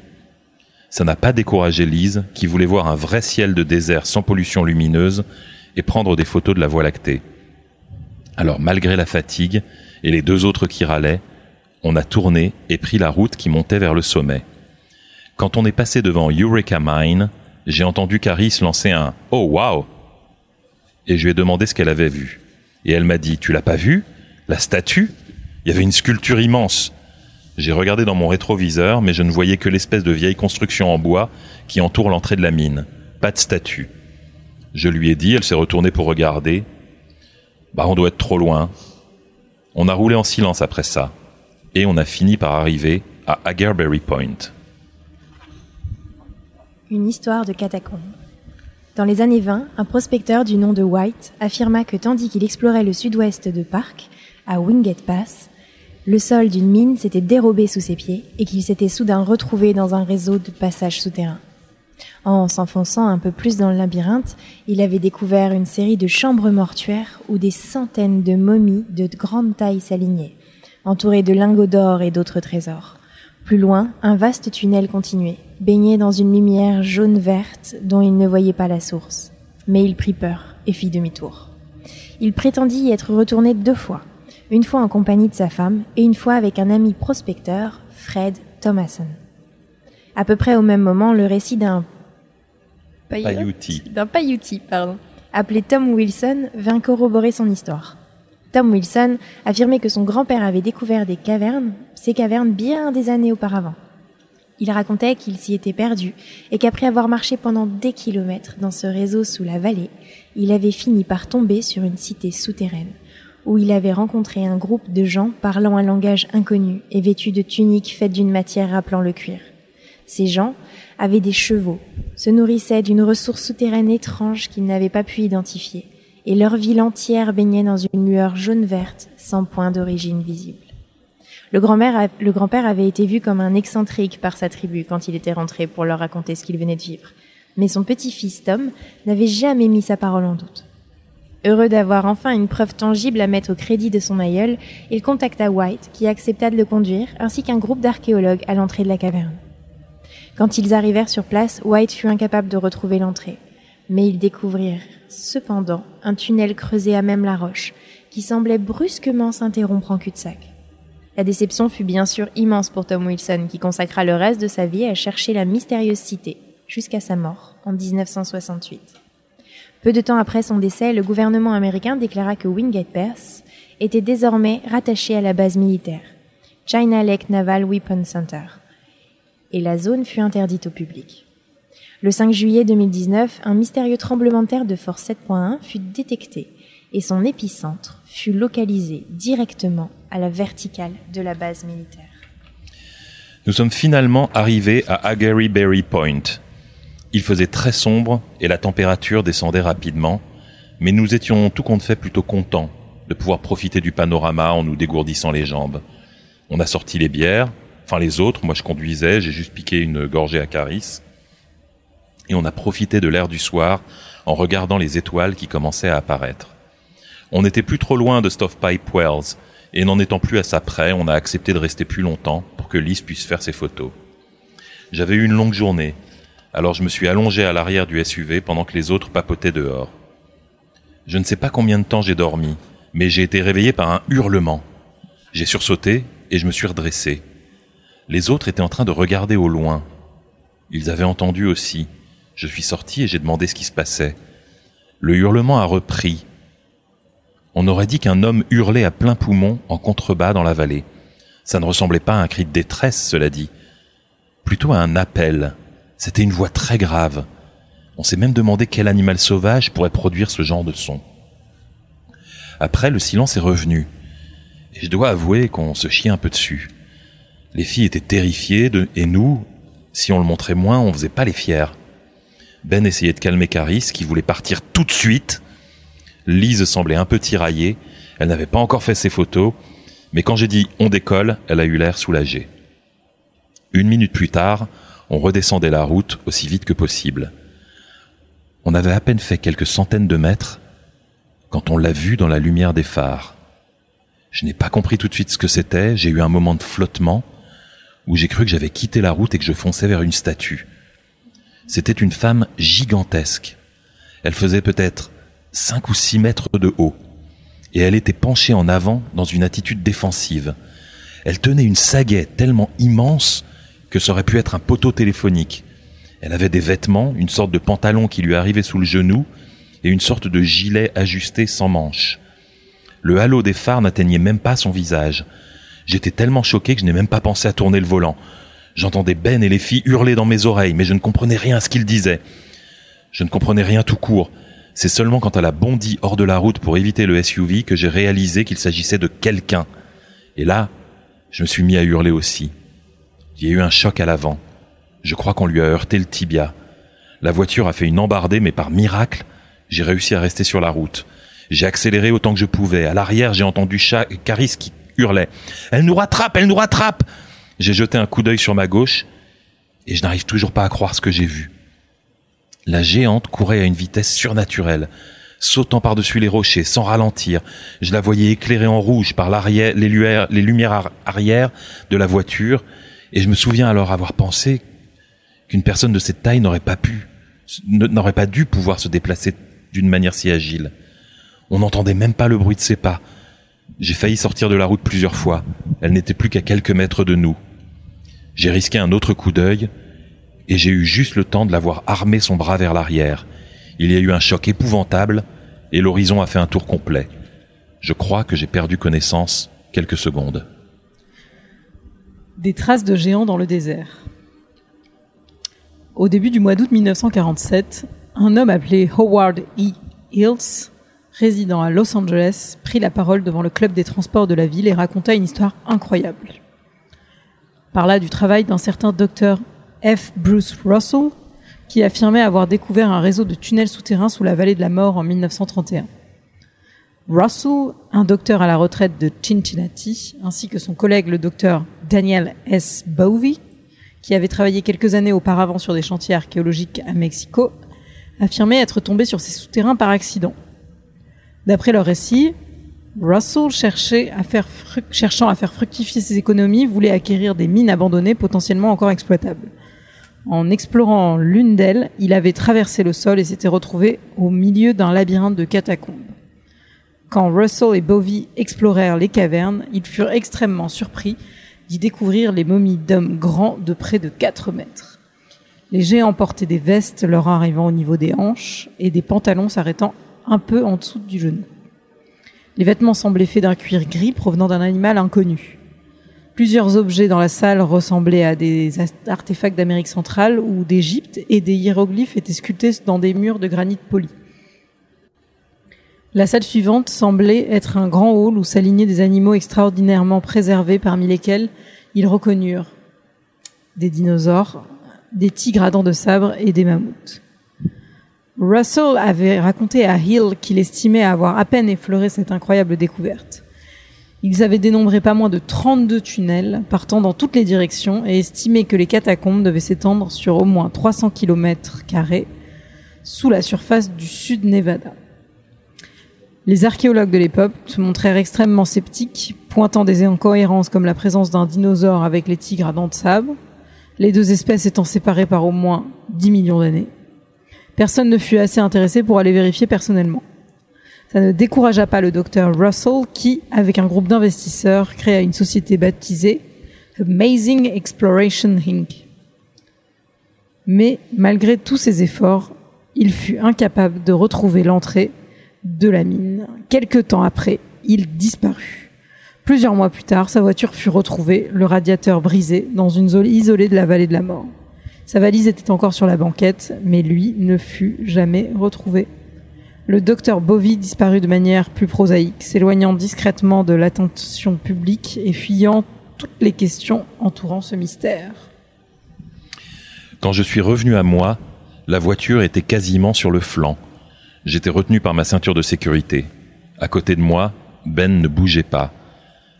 Ça n'a pas découragé Lise, qui voulait voir un vrai ciel de désert sans pollution lumineuse et prendre des photos de la Voie lactée. Alors malgré la fatigue et les deux autres qui râlaient, on a tourné et pris la route qui montait vers le sommet. Quand on est passé devant Eureka Mine, j'ai entendu Caris lancer un Oh wow et je lui ai demandé ce qu'elle avait vu. Et elle m'a dit Tu l'as pas vu? La statue? Il y avait une sculpture immense. J'ai regardé dans mon rétroviseur, mais je ne voyais que l'espèce de vieille construction en bois qui entoure l'entrée de la mine. Pas de statue. Je lui ai dit, elle s'est retournée pour regarder. Bah, on doit être trop loin. On a roulé en silence après ça. Et on a fini par arriver à Agarberry Point.
Une histoire de catacombe. Dans les années 20, un prospecteur du nom de White affirma que tandis qu'il explorait le sud-ouest de Park, à Wingate Pass, le sol d'une mine s'était dérobé sous ses pieds et qu'il s'était soudain retrouvé dans un réseau de passages souterrains. En s'enfonçant un peu plus dans le labyrinthe, il avait découvert une série de chambres mortuaires où des centaines de momies de grande taille s'alignaient, entourées de lingots d'or et d'autres trésors. Plus loin, un vaste tunnel continuait, baigné dans une lumière jaune-verte dont il ne voyait pas la source. Mais il prit peur et fit demi-tour. Il prétendit y être retourné deux fois, une fois en compagnie de sa femme et une fois avec un ami prospecteur, Fred Thomason. À peu près au même moment, le récit d'un
Paiuti.
D'un Paiuti, pardon, appelé Tom Wilson, vint corroborer son histoire. Tom Wilson affirmait que son grand-père avait découvert des cavernes, ces cavernes bien des années auparavant. Il racontait qu'il s'y était perdu et qu'après avoir marché pendant des kilomètres dans ce réseau sous la vallée, il avait fini par tomber sur une cité souterraine où il avait rencontré un groupe de gens parlant un langage inconnu et vêtus de tuniques faites d'une matière rappelant le cuir. Ces gens avaient des chevaux, se nourrissaient d'une ressource souterraine étrange qu'ils n'avaient pas pu identifier, et leur ville entière baignait dans une lueur jaune-verte sans point d'origine visible. Le grand-père avait été vu comme un excentrique par sa tribu quand il était rentré pour leur raconter ce qu'il venait de vivre. Mais son petit-fils Tom n'avait jamais mis sa parole en doute. Heureux d'avoir enfin une preuve tangible à mettre au crédit de son aïeul, il contacta White, qui accepta de le conduire, ainsi qu'un groupe d'archéologues à l'entrée de la caverne. Quand ils arrivèrent sur place, White fut incapable de retrouver l'entrée. Mais ils découvrirent, cependant, un tunnel creusé à même la roche, qui semblait brusquement s'interrompre en cul-de-sac. La déception fut bien sûr immense pour Tom Wilson, qui consacra le reste de sa vie à chercher la mystérieuse cité, jusqu'à sa mort, en 1968. Peu de temps après son décès, le gouvernement américain déclara que Wingate Pass était désormais rattaché à la base militaire, China Lake Naval Weapon Center, et la zone fut interdite au public. Le 5 juillet 2019, un mystérieux tremblement de terre de force 7.1 fut détecté et son épicentre fut localisé directement à la verticale de la base militaire.
Nous sommes finalement arrivés à Agary Point, il faisait très sombre et la température descendait rapidement, mais nous étions tout compte fait plutôt contents de pouvoir profiter du panorama en nous dégourdissant les jambes. On a sorti les bières, enfin les autres, moi je conduisais, j'ai juste piqué une gorgée à Caris, et on a profité de l'air du soir en regardant les étoiles qui commençaient à apparaître. On n'était plus trop loin de Stovepipe Wells, et n'en étant plus à sa près, on a accepté de rester plus longtemps pour que Lise puisse faire ses photos. J'avais eu une longue journée, alors je me suis allongé à l'arrière du SUV pendant que les autres papotaient dehors. Je ne sais pas combien de temps j'ai dormi, mais j'ai été réveillé par un hurlement. J'ai sursauté et je me suis redressé. Les autres étaient en train de regarder au loin. Ils avaient entendu aussi. Je suis sorti et j'ai demandé ce qui se passait. Le hurlement a repris. On aurait dit qu'un homme hurlait à plein poumon en contrebas dans la vallée. Ça ne ressemblait pas à un cri de détresse, cela dit. Plutôt à un appel. C'était une voix très grave. On s'est même demandé quel animal sauvage pourrait produire ce genre de son. Après, le silence est revenu. Et je dois avouer qu'on se chie un peu dessus. Les filles étaient terrifiées et nous, si on le montrait moins, on faisait pas les fiers. Ben essayait de calmer Caris, qui voulait partir tout de suite. Lise semblait un peu tiraillée. Elle n'avait pas encore fait ses photos. Mais quand j'ai dit on décolle, elle a eu l'air soulagée. Une minute plus tard, on redescendait la route aussi vite que possible. On avait à peine fait quelques centaines de mètres quand on l'a vu dans la lumière des phares. Je n'ai pas compris tout de suite ce que c'était, j'ai eu un moment de flottement où j'ai cru que j'avais quitté la route et que je fonçais vers une statue. C'était une femme gigantesque. Elle faisait peut-être cinq ou six mètres de haut, et elle était penchée en avant dans une attitude défensive. Elle tenait une sagaie tellement immense que ça aurait pu être un poteau téléphonique. Elle avait des vêtements, une sorte de pantalon qui lui arrivait sous le genou, et une sorte de gilet ajusté sans manches. Le halo des phares n'atteignait même pas son visage. J'étais tellement choqué que je n'ai même pas pensé à tourner le volant. J'entendais Ben et les filles hurler dans mes oreilles, mais je ne comprenais rien à ce qu'ils disaient. Je ne comprenais rien tout court. C'est seulement quand elle a bondi hors de la route pour éviter le SUV que j'ai réalisé qu'il s'agissait de quelqu'un. Et là, je me suis mis à hurler aussi. Il y a eu un choc à l'avant. Je crois qu'on lui a heurté le tibia. La voiture a fait une embardée, mais par miracle, j'ai réussi à rester sur la route. J'ai accéléré autant que je pouvais. À l'arrière, j'ai entendu Caris qui hurlait. Elle nous rattrape, elle nous rattrape! J'ai jeté un coup d'œil sur ma gauche, et je n'arrive toujours pas à croire ce que j'ai vu. La géante courait à une vitesse surnaturelle, sautant par-dessus les rochers sans ralentir. Je la voyais éclairée en rouge par l'arrière, les, les lumières arrière de la voiture, et je me souviens alors avoir pensé qu'une personne de cette taille n'aurait pas pu, n'aurait pas dû pouvoir se déplacer d'une manière si agile. On n'entendait même pas le bruit de ses pas. J'ai failli sortir de la route plusieurs fois. Elle n'était plus qu'à quelques mètres de nous. J'ai risqué un autre coup d'œil, et j'ai eu juste le temps de la voir armer son bras vers l'arrière. Il y a eu un choc épouvantable, et l'horizon a fait un tour complet. Je crois que j'ai perdu connaissance quelques secondes.
Des traces de géants dans le désert. Au début du mois d'août 1947, un homme appelé Howard E. Hills résident à Los Angeles, prit la parole devant le club des transports de la ville et raconta une histoire incroyable. Parla du travail d'un certain docteur F. Bruce Russell, qui affirmait avoir découvert un réseau de tunnels souterrains sous la vallée de la mort en 1931. Russell, un docteur à la retraite de Cincinnati, ainsi que son collègue le docteur Daniel S. Bowie, qui avait travaillé quelques années auparavant sur des chantiers archéologiques à Mexico, affirmaient être tombés sur ces souterrains par accident. D'après leur récit, Russell cherchant à faire fructifier ses économies, voulait acquérir des mines abandonnées potentiellement encore exploitables. En explorant l'une d'elles, il avait traversé le sol et s'était retrouvé au milieu d'un labyrinthe de catacombes. Quand Russell et Bowie explorèrent les cavernes, ils furent extrêmement surpris d'y découvrir les momies d'hommes grands de près de 4 mètres. Les géants portaient des vestes leur arrivant au niveau des hanches et des pantalons s'arrêtant un peu en dessous du genou. Les vêtements semblaient faits d'un cuir gris provenant d'un animal inconnu. Plusieurs objets dans la salle ressemblaient à des artefacts d'Amérique centrale ou d'Égypte et des hiéroglyphes étaient sculptés dans des murs de granit poli. La salle suivante semblait être un grand hall où s'alignaient des animaux extraordinairement préservés parmi lesquels ils reconnurent des dinosaures, des tigres à dents de sabre et des mammouths. Russell avait raconté à Hill qu'il estimait avoir à peine effleuré cette incroyable découverte. Ils avaient dénombré pas moins de 32 tunnels partant dans toutes les directions et estimé que les catacombes devaient s'étendre sur au moins 300 km carrés sous la surface du sud Nevada. Les archéologues de l'époque se montrèrent extrêmement sceptiques, pointant des incohérences comme la présence d'un dinosaure avec les tigres à dents de sabre, les deux espèces étant séparées par au moins 10 millions d'années. Personne ne fut assez intéressé pour aller vérifier personnellement. Ça ne découragea pas le docteur Russell qui, avec un groupe d'investisseurs, créa une société baptisée Amazing Exploration Inc. Mais malgré tous ses efforts, il fut incapable de retrouver l'entrée de la mine. Quelque temps après, il disparut. Plusieurs mois plus tard, sa voiture fut retrouvée, le radiateur brisé, dans une zone isolée de la vallée de la mort. Sa valise était encore sur la banquette, mais lui ne fut jamais retrouvé. Le docteur Bovy disparut de manière plus prosaïque, s'éloignant discrètement de l'attention publique et fuyant toutes les questions entourant ce mystère.
Quand je suis revenu à moi, la voiture était quasiment sur le flanc. J'étais retenu par ma ceinture de sécurité. À côté de moi, Ben ne bougeait pas.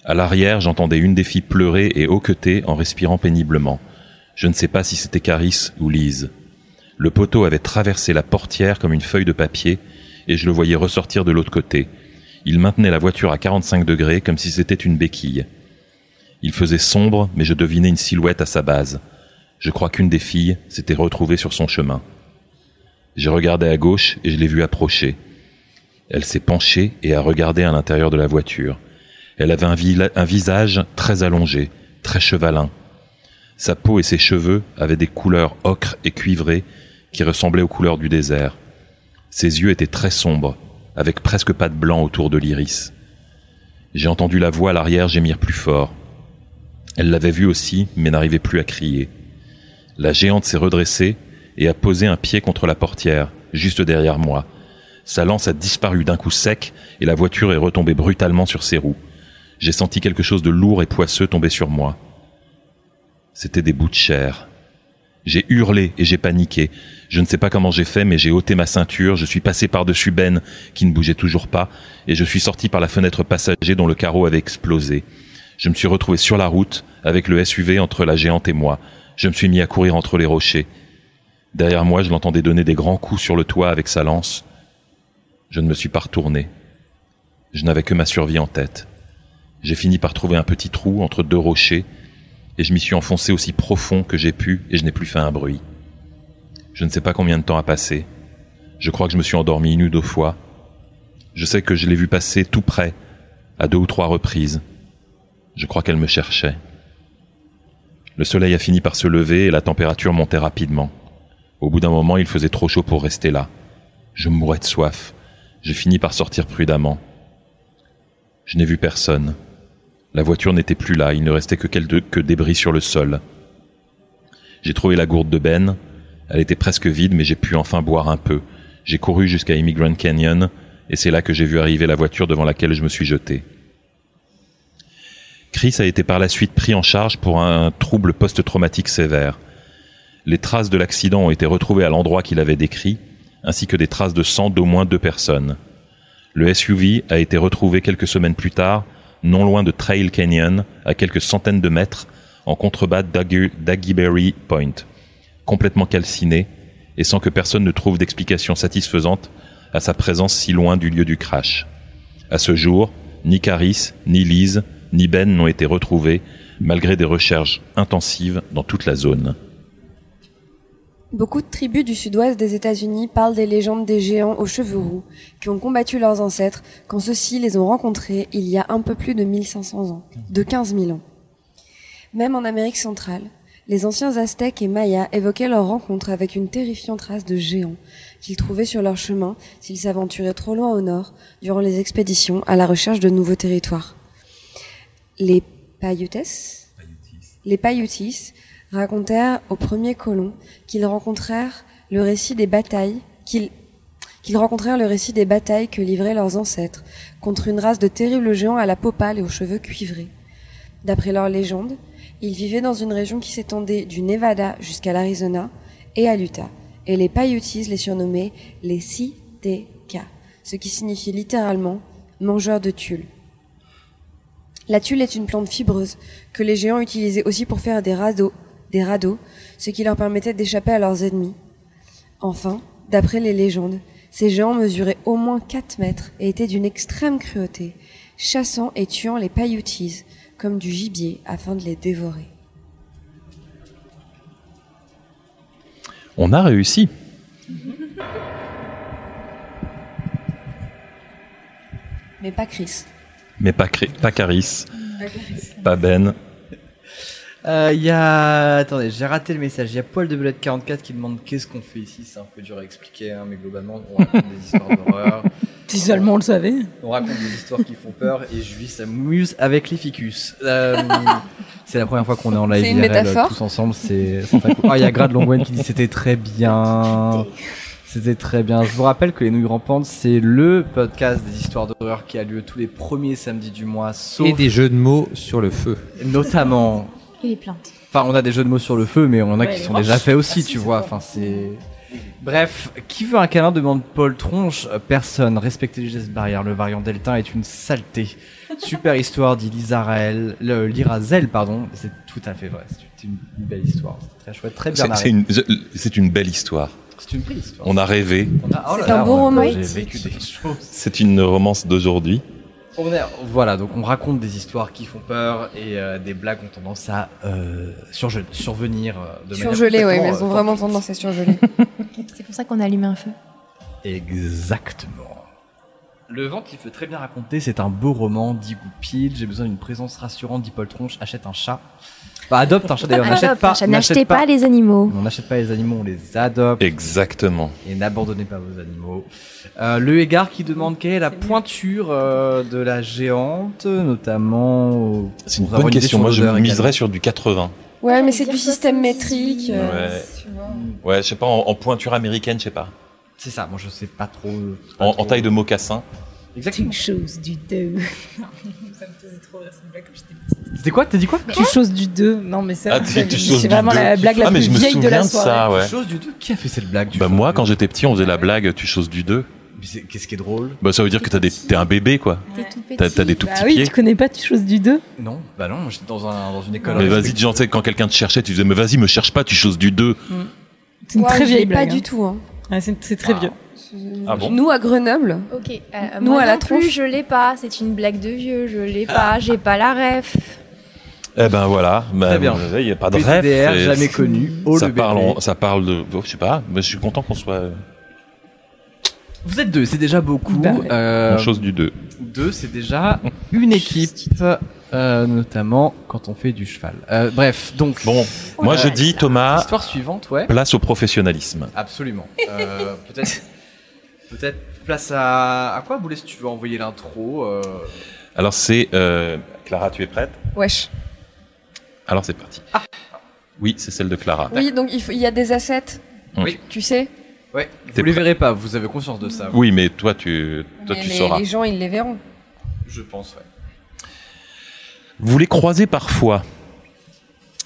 À l'arrière, j'entendais une des filles pleurer et hoqueter en respirant péniblement. Je ne sais pas si c'était Caris ou Lise. Le poteau avait traversé la portière comme une feuille de papier et je le voyais ressortir de l'autre côté. Il maintenait la voiture à 45 degrés comme si c'était une béquille. Il faisait sombre, mais je devinais une silhouette à sa base. Je crois qu'une des filles s'était retrouvée sur son chemin. J'ai regardé à gauche et je l'ai vue approcher. Elle s'est penchée et a regardé à l'intérieur de la voiture. Elle avait un, un, visage très allongé, très chevalin. Sa peau et ses cheveux avaient des couleurs ocre et cuivrées qui ressemblaient aux couleurs du désert. Ses yeux étaient très sombres, avec presque pas de blanc autour de l'iris. J'ai entendu la voix à l'arrière gémir plus fort. Elle l'avait vu aussi, mais n'arrivait plus à crier. La géante s'est redressée et a posé un pied contre la portière, juste derrière moi. Sa lance a disparu d'un coup sec et la voiture est retombée brutalement sur ses roues. J'ai senti quelque chose de lourd et poisseux tomber sur moi. C'était des bouts de chair. J'ai hurlé et j'ai paniqué. Je ne sais pas comment j'ai fait, mais j'ai ôté ma ceinture, je suis passé par-dessus Ben, qui ne bougeait toujours pas, et je suis sorti par la fenêtre passager dont le carreau avait explosé. Je me suis retrouvé sur la route, avec le SUV entre la géante et moi. Je me suis mis à courir entre les rochers. Derrière moi, je l'entendais donner des grands coups sur le toit avec sa lance. Je ne me suis pas retourné. Je n'avais que ma survie en tête. J'ai fini par trouver un petit trou entre deux rochers, et je m'y suis enfoncé aussi profond que j'ai pu, et je n'ai plus fait un bruit. Je ne sais pas combien de temps a passé. Je crois que je me suis endormi une ou deux fois. Je sais que je l'ai vu passer tout près, à deux ou trois reprises. Je crois qu'elle me cherchait. Le soleil a fini par se lever et la température montait rapidement. Au bout d'un moment, il faisait trop chaud pour rester là. Je mourais de soif. J'ai fini par sortir prudemment. Je n'ai vu personne. La voiture n'était plus là, il ne restait que quelques débris sur le sol. J'ai trouvé la gourde de Ben. Elle était presque vide, mais j'ai pu enfin boire un peu. J'ai couru jusqu'à Immigrant Canyon, et c'est là que j'ai vu arriver la voiture devant laquelle je me suis jeté. Chris a été par la suite pris en charge pour un trouble post-traumatique sévère. Les traces de l'accident ont été retrouvées à l'endroit qu'il avait décrit, ainsi que des traces de sang d'au moins deux personnes. Le SUV a été retrouvé quelques semaines plus tard, non loin de Trail Canyon, à quelques centaines de mètres, en contrebas d'Aggyberry Point, complètement calciné et sans que personne ne trouve d'explication satisfaisante à sa présence si loin du lieu du crash. À ce jour, ni Caris, ni Lise, ni Ben n'ont été retrouvés, malgré des recherches intensives dans toute la zone.
Beaucoup de tribus du sud-ouest des États-Unis parlent des légendes des géants aux cheveux roux qui ont combattu leurs ancêtres quand ceux-ci les ont rencontrés il y a un peu plus de 1500 ans, de 15 000 ans. Même en Amérique centrale, les anciens Aztèques et Mayas évoquaient leur rencontre avec une terrifiante race de géants qu'ils trouvaient sur leur chemin s'ils s'aventuraient trop loin au nord durant les expéditions à la recherche de nouveaux territoires. Les Paiutes, les Paiutis racontèrent aux premiers colons qu'ils rencontrèrent le récit des batailles qu'ils qu'ils rencontrèrent le récit des batailles que livraient leurs ancêtres contre une race de terribles géants à la peau pâle et aux cheveux cuivrés. D'après leur légende, ils vivaient dans une région qui s'étendait du Nevada jusqu'à l'Arizona et à l'Utah, et les Paiutis les surnommaient les Siteka, ce qui signifie littéralement mangeurs de tulle. La tulle est une plante fibreuse que les géants utilisaient aussi pour faire des radeaux, des radeaux, ce qui leur permettait d'échapper à leurs ennemis. Enfin, d'après les légendes, ces géants mesuraient au moins 4 mètres et étaient d'une extrême cruauté, chassant et tuant les Paiutis comme du gibier afin de les dévorer.
On a réussi.
Mais pas Chris.
Mais pas, pas Caris, pas Ben.
Euh, Il y a. Attendez, j'ai raté le message. Il y a Paul de Belette 44 qui demande qu'est-ce qu'on fait ici. C'est un peu dur à expliquer, hein, mais globalement, on raconte des histoires d'horreur. *laughs*
Si seulement on le savait.
On raconte des histoires qui font peur et Julie s'amuse avec les ficus. Euh, *laughs* c'est la première fois qu'on est en live
une métaphore
tous ensemble. C'est. Ah, il y a Grad Longwen qui dit c'était très bien. C'était très bien. Je vous rappelle que Les Nouilles Rampantes, c'est le podcast des histoires d'horreur qui a lieu tous les premiers samedis du mois, sauf
Et des jeux de mots sur le feu.
notamment
Et les plaintes.
Enfin, on a des jeux de mots sur le feu, mais on en a
Ouais,
qui sont
roches.
déjà faits aussi,
Ah, si,
tu vois. Enfin, c'est. Bref, qui veut un câlin demande Paul Tronche. Euh, Personne. Respectez les gestes barrières. Le variant Delta est une saleté. Super histoire dit Lisa Rael, le, Lira Zell, pardon. C'est tout à fait vrai. C'est une, belle histoire. C'est très chouette, très bien
C'est une, je- c'est une belle histoire.
C'est une belle histoire.
On a rêvé.
On a- oh là
C'est un beau roman.
J'ai vécu des choses.
C'est une romance d'aujourd'hui.
On est- voilà, donc on raconte des histoires qui font peur et euh, des blagues ont tendance à euh, surge- survenir euh, de manière
Surgelées, oui, mais elles ont
euh,
vraiment tendance à surgeler. *laughs*
C'est pour ça qu'on a allumé un feu.
Exactement. Le vent qu'il fait très bien raconter, c'est un beau roman, dit Goupil. J'ai besoin d'une présence rassurante, dit Paul Tronche. Achète un chat. Bah, adopte un chat d'ailleurs. N'achète pas.
N'achetez les animaux.
On n'achète pas les animaux, on les adopte.
Exactement.
Et n'abandonnez pas vos animaux. Euh, le Égard qui demande quelle est la pointure euh, de la géante, notamment.
C'est une bonne question. Moi, je miserais sur du 80.
Ouais, mais c'est du système métrique. euh,
Ouais. je sais pas, en, en pointure américaine, je sais pas.
C'est ça, moi je sais pas trop.
En, en taille de mocassin.
Exactement.
Tu choses du 2. *laughs*
Ça me faisait trop rire cette blague quand j'étais petite.
C'était quoi T'as dit quoi
Tu choses du 2. Non, mais ça,
Ah, tu- tu choses
c'est
du
vraiment
deux.
la blague la
Ah, mais
plus
je me
vieille de
souviens
la
de
soirée.
ça, ouais.
Chose du 2 Qui a fait cette blague tu
Bah moi, quand j'étais petit, on faisait la blague tu choses du 2.
Mais c'est- Qu'est-ce qui est drôle?
Bah ça veut dire que t'as des, t'es un bébé quoi. T'as t'as des tout
Bah
petits
oui,
pieds.
tu connais pas tu choses du 2
Non, bah non, j'étais dans, un, dans une école.
Mais vas-y, genre, tu quand quelqu'un te cherchait, tu disais, mais vas-y, me cherche pas, tu choses du 2.
C'est une très vieille blague.
Pas
hein.
du tout. Hein.
Ouais, c'est c'est très vieux.
Ah bon
Nous à Grenoble.
Ok. euh,
Nous,
moi
à la
non plus, je l'ai pas. C'est une blague de vieux. Je l'ai pas. J'ai pas la ref.
Eh ben voilà,
Très bien.
il n'y a pas de rêve.
jamais connu. Oh,
ça,
le
parle en- ça parle de. oh, je sais pas, mais je suis content qu'on soit.
Vous êtes deux, c'est déjà beaucoup.
Bah.
Euh,
chose du 2.
deux, c'est déjà une équipe, euh, notamment quand on fait du cheval. Euh, bref, donc.
Bon, moi je dis, Thomas,
Histoire suivante, ouais.
place au professionnalisme.
Absolument. Euh, *laughs* peut-être, peut-être place à à quoi Boulez si tu veux envoyer l'intro. euh,
Alors c'est. euh, Clara, tu es prête?
Wesh.
Alors c'est parti. Oui, c'est celle de Clara.
Oui, donc il, faut- il y a des assets.
Oui.
Tu sais?
Ouais. Vous les verrez pas, vous avez conscience de ça.
Oui, mais toi tu, toi,
Mais
tu
les,
sauras.
les gens, ils les verront.
Je pense, ouais.
Vous les croisez parfois.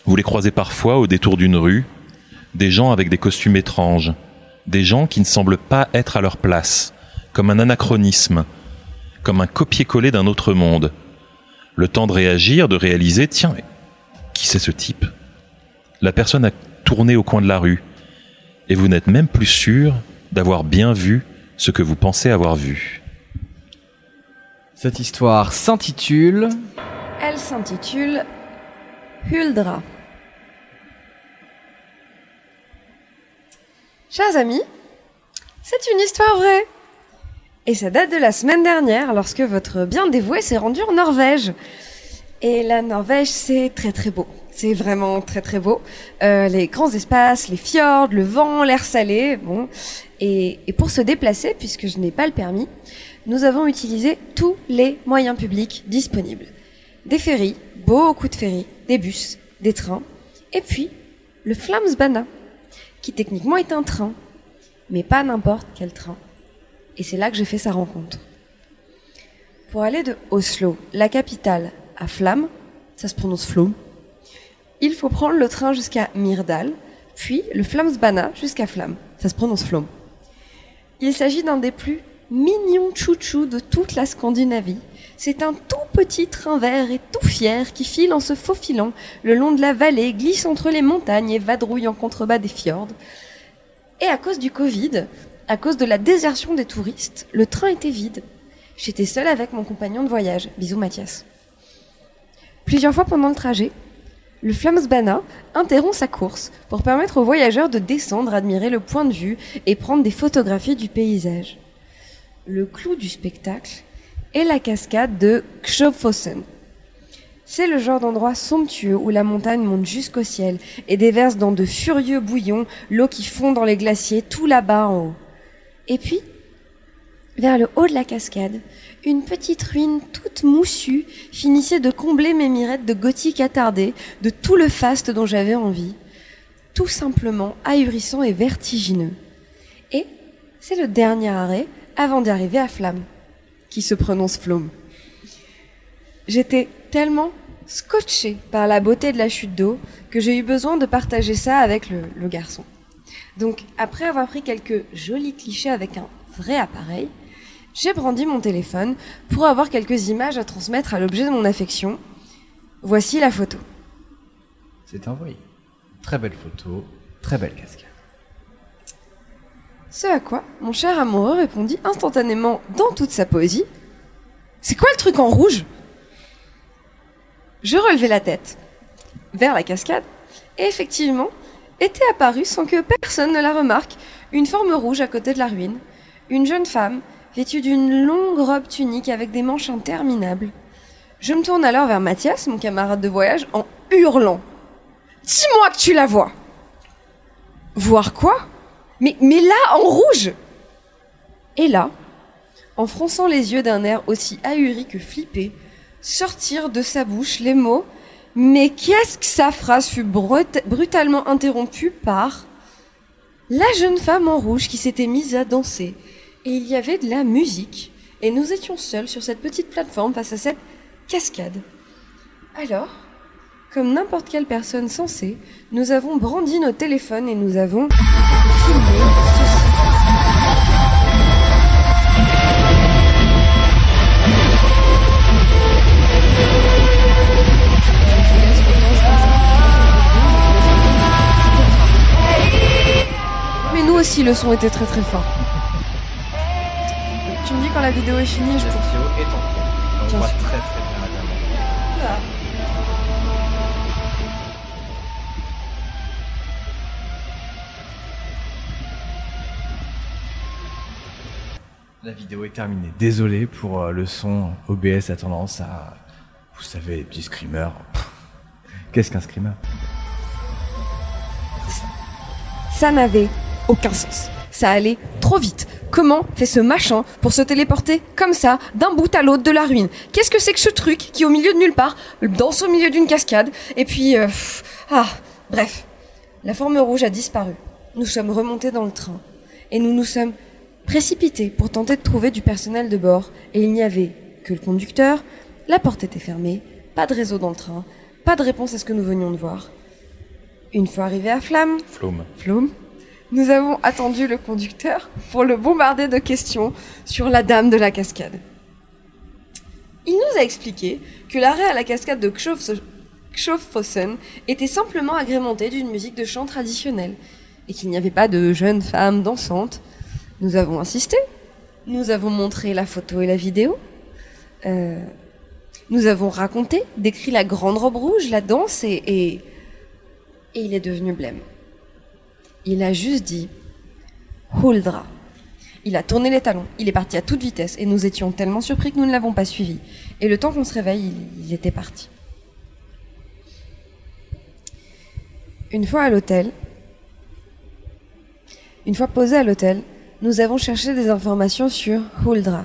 Vous les croisez parfois au détour d'une rue. Des gens avec des costumes étranges. Des gens qui ne semblent pas être à leur place. Comme un anachronisme. Comme un copier-coller d'un autre monde. Le temps de réagir, de réaliser, tiens, mais qui c'est ce type? La personne a tourné au coin de la rue. Et vous n'êtes même plus sûr d'avoir bien vu ce que vous pensez avoir vu.
Cette histoire s'intitule.
Elle s'intitule Huldra. Chers amis, c'est une histoire vraie. Et ça date de la semaine dernière lorsque votre bien dévoué s'est rendu en Norvège. Et la Norvège, c'est très très beau. C'est vraiment très très beau. Euh, les grands espaces, les fjords, le vent, l'air salé, bon. Et, et pour se déplacer, puisque je n'ai pas le permis, nous avons utilisé tous les moyens publics disponibles. Des ferries, beaucoup de ferries, des bus, des trains, et puis le Flamsbana, qui techniquement est un train, mais pas n'importe quel train. Et c'est là que j'ai fait sa rencontre. Pour aller de Oslo, la capitale, à Flam, ça se prononce Flom, il faut prendre le train jusqu'à Myrdal, puis le Flamsbana jusqu'à Flam, ça se prononce Flom. Il s'agit d'un des plus mignons chouchous de toute la Scandinavie. C'est un tout petit train vert et tout fier qui file en se faufilant le long de la vallée, glisse entre les montagnes et vadrouille en contrebas des fjords. Et à cause du Covid, à cause de la désertion des touristes, le train était vide. J'étais seule avec mon compagnon de voyage. Bisous Mathias. Plusieurs fois pendant le trajet, le Flamsbana interrompt sa course pour permettre aux voyageurs de descendre, admirer le point de vue et prendre des photographies du paysage. Le clou du spectacle est la cascade de Kjøfossen. C'est le genre d'endroit somptueux où la montagne monte jusqu'au ciel et déverse dans de furieux bouillons l'eau qui fond dans les glaciers tout là-bas en haut. Et puis, vers le haut de la cascade, une petite ruine toute moussue finissait de combler mes mirettes de gothique attardé, de tout le faste dont j'avais envie. Tout simplement ahurissant et vertigineux. Et c'est le dernier arrêt avant d'y arriver à Flamme, qui se prononce Flôme. J'étais tellement scotché par la beauté de la chute d'eau que j'ai eu besoin de partager ça avec le, le garçon. Donc, après avoir pris quelques jolis clichés avec un vrai appareil, j'ai brandi mon téléphone pour avoir quelques images à transmettre à l'objet de mon affection. Voici la photo.
C'est envoyé. Très belle photo, très belle cascade.
Ce à quoi mon cher amoureux répondit instantanément dans toute sa poésie C'est quoi le truc en rouge? Je relevai la tête vers la cascade et effectivement était apparue sans que personne ne la remarque une forme rouge à côté de la ruine, une jeune femme vêtue d'une longue robe tunique avec des manches interminables. Je me tourne alors vers Mathias, mon camarade de voyage, en hurlant. Dis-moi que tu la vois Voir quoi? Mais, là, en rouge Et là, en fronçant les yeux d'un air aussi ahuri que flippé, sortir de sa bouche les mots Mais qu'est-ce que sa phrase fut brut- brutalement interrompue par la jeune femme en rouge qui s'était mise à danser. Et il y avait de la musique. Et nous étions seuls sur cette petite plateforme face à cette cascade. Alors, comme n'importe quelle personne sensée, nous avons brandi nos téléphones et nous avons ceci. Mais nous aussi, le son était très très fort. Tu me dis quand la vidéo est finie, je Bien sûr.
La
vidéo est terminée. Désolé pour euh, le son. OBS a tendance à. Vous savez, les petits screamers. Qu'est-ce qu'un screamer?
Ça n'avait aucun sens. Ça allait trop vite. Comment fait ce machin pour se téléporter comme ça d'un bout à l'autre de la ruine? Qu'est-ce que c'est que ce truc qui au milieu de nulle part, danse au milieu d'une cascade? Et puis... euh, ah, bref. La forme rouge a disparu. Nous sommes remontés dans le train. Et nous nous sommes précipités pour tenter de trouver du personnel de bord. Et il n'y avait que le conducteur, la porte était fermée, pas de réseau dans le train, pas de réponse à ce que nous venions de voir. Une fois arrivés à Flamme, nous avons attendu le conducteur pour le bombarder de questions sur la dame de la cascade. Il nous a expliqué que l'arrêt à la cascade de Kschoffossen était simplement agrémenté d'une musique de chant traditionnelle et qu'il n'y avait pas de jeunes femmes dansantes. Nous avons insisté. Nous avons montré la photo et la vidéo. Euh, nous avons raconté, décrit la grande robe rouge, la danse et, et, il est devenu blême. Il a juste dit Huldra. Il a tourné les talons, il est parti à toute vitesse et nous étions tellement surpris que nous ne l'avons pas suivi. Et le temps qu'on se réveille, il, il était parti. Une fois à l'hôtel, une fois posé à l'hôtel, nous avons cherché des informations sur Huldra.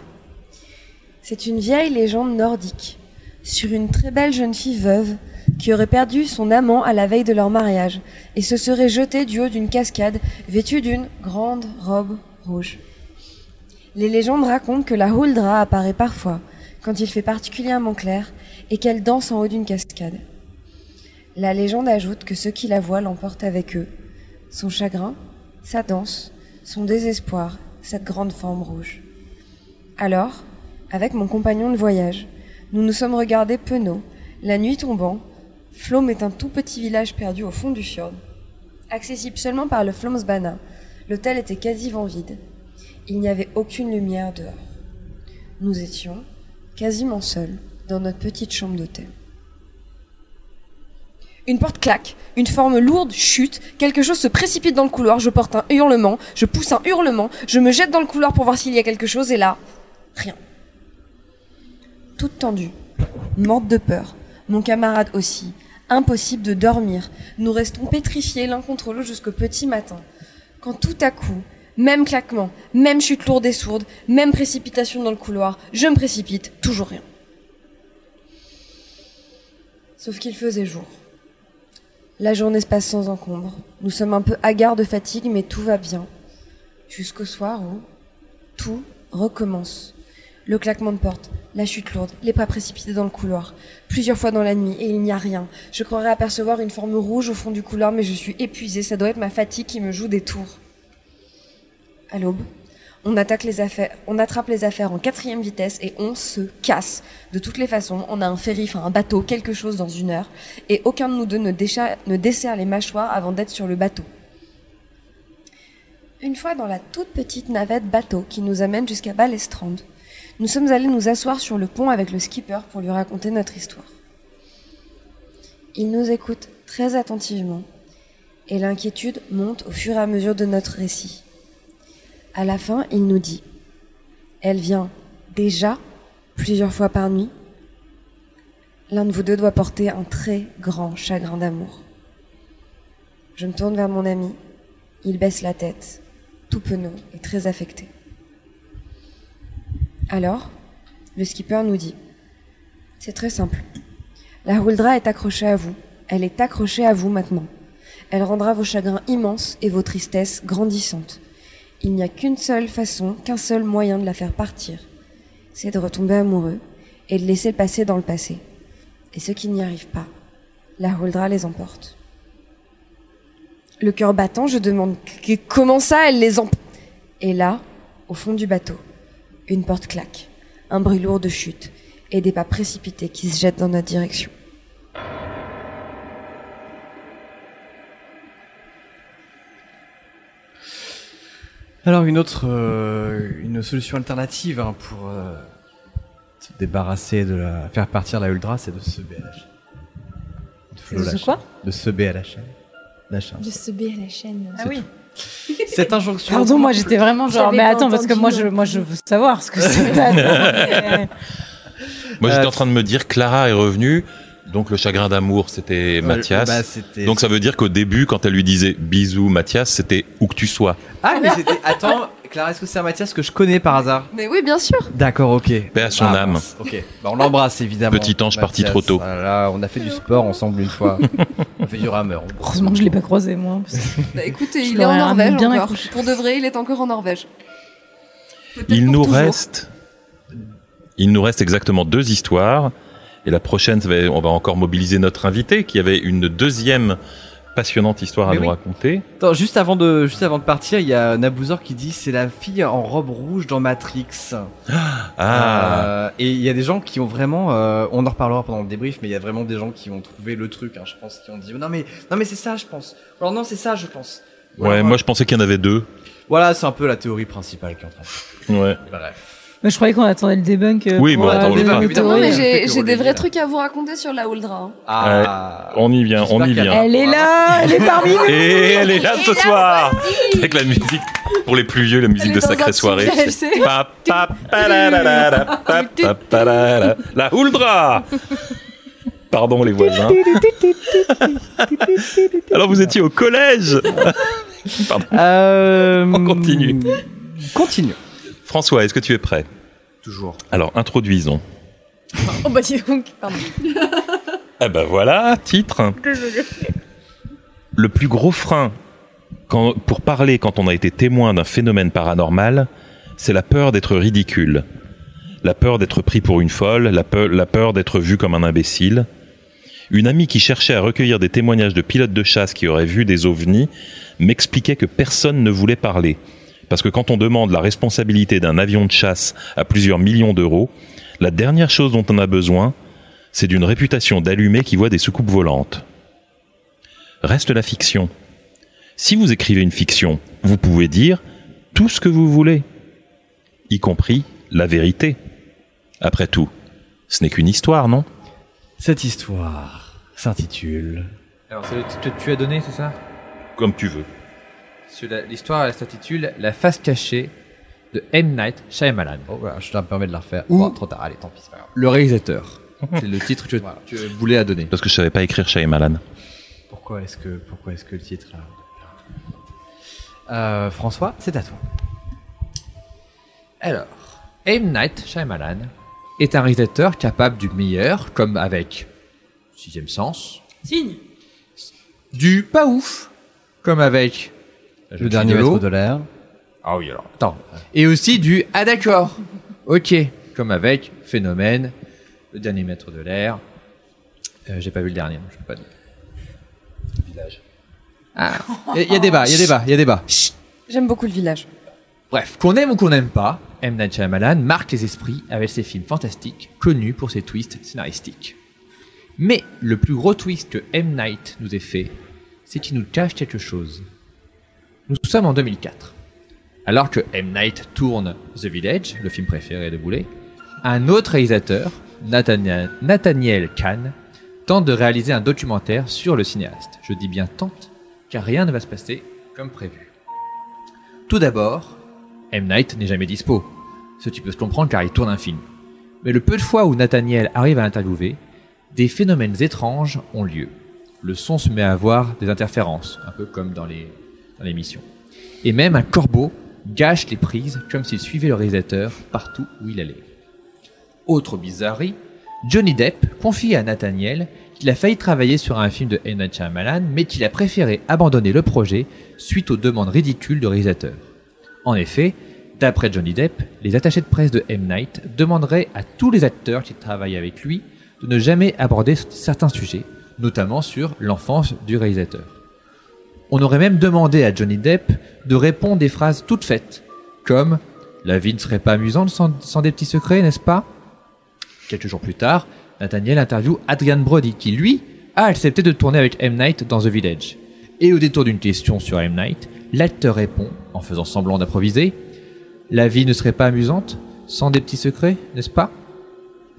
C'est une vieille légende nordique sur une très belle jeune fille veuve qui aurait perdu son amant à la veille de leur mariage et se serait jetée du haut d'une cascade vêtue d'une grande robe rouge. Les légendes racontent que la Huldra apparaît parfois quand il fait particulièrement clair et qu'elle danse en haut d'une cascade. La légende ajoute que ceux qui la voient l'emportent avec eux, son chagrin, sa danse, son désespoir, cette grande forme rouge. Alors, avec mon compagnon de voyage, nous nous sommes regardés penauds, la nuit tombant. Flom est un tout petit village perdu au fond du fjord. Accessible seulement par le Flomsbana, l'hôtel était quasiment vide. Il n'y avait aucune lumière dehors. Nous étions quasiment seuls dans notre petite chambre d'hôtel. Une porte claque, une forme lourde chute, quelque chose se précipite dans le couloir, je porte un hurlement, je pousse un hurlement, je me jette dans le couloir pour voir s'il y a quelque chose, et là, rien. Toute tendue, morte de peur, Mon camarade aussi. Impossible de dormir. Nous restons pétrifiés l'un contre l'autre jusqu'au petit matin. Quand tout à coup, même claquement, même chute lourde et sourde, même précipitation dans le couloir, je me précipite, toujours rien. Sauf qu'il faisait jour. La journée se passe sans encombre. Nous sommes un peu hagards de fatigue, mais tout va bien. Jusqu'au soir où tout recommence. Le claquement de porte, la chute lourde, les pas précipités dans le couloir. Plusieurs fois dans la nuit, et il n'y a rien. Je croirais apercevoir une forme rouge au fond du couloir, mais je suis épuisée. Ça doit être ma fatigue qui me joue des tours. À l'aube, on attaque les affaires, on attrape les affaires en quatrième vitesse et on se casse. De toutes les façons, on a un ferry, enfin un bateau, quelque chose dans une heure, et aucun de nous deux ne, décha- ne desserre les mâchoires avant d'être sur le bateau. Une fois dans la toute petite navette bateau qui nous amène jusqu'à Balestrande, nous sommes allés nous asseoir sur le pont avec le skipper pour lui raconter notre histoire. Il nous écoute très attentivement et l'inquiétude monte au fur et à mesure de notre récit. À la fin, il nous dit Elle vient déjà plusieurs fois par nuit. L'un de vous deux doit porter un très grand chagrin d'amour. Je me tourne vers mon ami. Il baisse la tête, tout penaud et très affecté. Alors, le skipper nous dit C'est très simple. La Huldra est accrochée à vous. Elle est accrochée à vous maintenant. Elle rendra vos chagrins immenses et vos tristesses grandissantes. Il n'y a qu'une seule façon, qu'un seul moyen de la faire partir. C'est de retomber amoureux et de laisser le passé dans le passé. Et ceux qui n'y arrivent pas, la Huldra les emporte. Le cœur battant, je demande comment ça elle les emporte Et là, au fond du bateau, une porte claque, un bruit lourd de chute et des pas précipités qui se jettent dans notre direction.
Alors une autre, euh, une solution alternative hein, pour euh, se débarrasser de la, faire partir la Ultra, c'est de se seber à la chaîne. De
De se
la
quoi?
Chaîne. De se seber à la chaîne. La chaîne.
De se à la chaîne.
Ah oui.
Cette injonction.
Pardon, moi j'étais vraiment genre,
J'avais
mais
pas
attends, parce que
entendu,
moi je, moi je veux savoir ce que c'est. *laughs*
Moi, j'étais en train de me dire, Clara est revenue. Donc le chagrin d'amour, c'était Mathias.
bah, c'était-
donc ça veut dire qu'au début, quand elle lui disait bisous Mathias, c'était où que tu sois.
Ah mais c'était. Attends, Clara, est-ce que c'est un Mathias que je connais par hasard?
Mais oui, bien sûr.
D'accord, ok.
Paix à son
Ah,
âme.
Ok, bah, on l'embrasse évidemment.
Petit ange parti trop tôt.
Ah là, on a fait du sport ensemble une fois. *laughs* on a fait du rameur.
Heureusement que je l'ai pas croisé moi.
Bah *laughs* écoute,
Je
il est en Norvège
bien
encore. Pour de vrai, il est encore en Norvège. Peut-être
Il nous
toujours.
reste, il nous reste exactement deux histoires. Et la prochaine, on va encore mobiliser notre invité qui avait une deuxième passionnante histoire à nous raconter.
Attends, juste avant de, juste avant de partir, il y a Nabouzor qui dit c'est la fille en robe rouge dans Matrix.
Ah,
Euh, et il y a des gens qui ont vraiment, euh, on en reparlera pendant le débrief, mais il y a vraiment des gens qui ont trouvé le truc. Hein, je pense, qui ont dit non mais, non mais c'est ça, je pense. Alors non, c'est ça, je pense. Ou
ouais, moi je pensais qu'il y en avait deux.
Voilà, c'est un peu la théorie principale qui est en train. de-
Ouais.
Bref.
Mais je croyais qu'on attendait le débunk. euh,
Oui,
pour,
mais on
euh,
attend le
Non,
théories.
mais j'ai des vrais trucs à vous raconter sur la Huldra.
Ah.
On y vient, on y vient.
Elle est là, elle est parmi nous.
Et elle est là ce soir avec la musique pour les plus vieux, la musique de Sacrée Soirée. La Huldra Pardon les voisins. Alors vous étiez au collège *laughs* Pardon.
Euh,
On continue.
Continue.
François, est-ce que tu es prêt?
Toujours.
Alors introduisons.
Oh bah dis donc, pardon.
Ah *laughs* ben voilà, titre. Le plus gros frein quand- pour parler quand on a été témoin d'un phénomène paranormal, c'est la peur d'être ridicule. La peur d'être pris pour une folle, la peur, la peur d'être vu comme un imbécile. Une amie qui cherchait à recueillir des témoignages de pilotes de chasse qui auraient vu des ovnis m'expliquait que personne ne voulait parler. Parce que quand on demande la responsabilité d'un avion de chasse à plusieurs millions d'euros, la dernière chose dont on a besoin, c'est d'une réputation d'allumé qui voit des soucoupes volantes. Reste la fiction. Si vous écrivez une fiction, vous pouvez dire tout ce que vous voulez, y compris la vérité. Après tout, ce n'est qu'une histoire, non?
Cette histoire s'intitule.
Alors, c'est le titre que tu as donné, c'est ça?
Comme tu veux.
L'histoire, elle s'intitule La face cachée de M. Night Shyamalan.
Oh voilà, je te permets de la refaire.
Ou-
Oh, trop tard, allez, tant pis, c'est pas grave. Le réalisateur. *laughs*
C'est le titre que tu voulais à donner.
Parce que je savais pas écrire Shyamalan.
Pourquoi est-ce que, pourquoi est-ce que le titre euh, François, c'est à toi.
Alors, M. Night Shyamalan est un réalisateur capable du meilleur, comme avec Sixième Sens,
Signe.
du pas ouf, comme avec
Le dernier
Fille de l'eau.
maître de l'air.
Ah oui, alors, attends. Et aussi du Ah d'accord, ok, comme avec Phénomène, Le dernier maître de l'air. Euh, J'ai pas vu le dernier, je peux pas dire.
Village.
Ah, il y, a débat, il y a débat, il y a débat.
J'aime beaucoup le village.
Bref, qu'on aime ou qu'on n'aime pas, M. Night Shyamalan marque les esprits avec ses films fantastiques, connus pour ses twists scénaristiques. Mais le plus gros twist que M. Night nous ait fait, c'est qu'il nous cache quelque chose. Nous sommes en 2004. Alors que M. Night tourne The Village, le film préféré de Boulet, un autre réalisateur, Nathaniel Kahn, tente de réaliser un documentaire sur le cinéaste. Je dis bien tente, car rien ne va se passer comme prévu. Tout d'abord, M. Night n'est jamais dispo, ce qui peut se comprendre car il tourne un film. Mais le peu de fois où Nathaniel arrive à l'interviewer, des phénomènes étranges ont lieu. Le son se met à avoir des interférences, un peu comme dans les dans l'émission. Et même un corbeau gâche les prises comme s'il suivait le réalisateur partout où il allait. Autre bizarrerie, Johnny Depp confie à Nathaniel qu'il a failli travailler sur un film de M. Night Shyamalan, mais qu'il a préféré abandonner le projet suite aux demandes ridicules du réalisateur. En effet, d'après Johnny Depp, les attachés de presse de M. Night demanderaient à tous les acteurs qui travaillent avec lui de ne jamais aborder certains sujets, notamment sur l'enfance du réalisateur. On aurait même demandé à Johnny Depp de répondre des phrases toutes faites, comme La vie ne serait pas amusante sans, des petits secrets, n'est-ce pas? Quelques jours plus tard, Nathaniel interviewe Adrian Brody, qui lui a accepté de tourner avec M. Night dans The Village. Et au détour d'une question sur M. Night, l'acteur répond, en faisant semblant d'improviser La vie ne serait pas amusante sans des petits secrets, n'est-ce pas?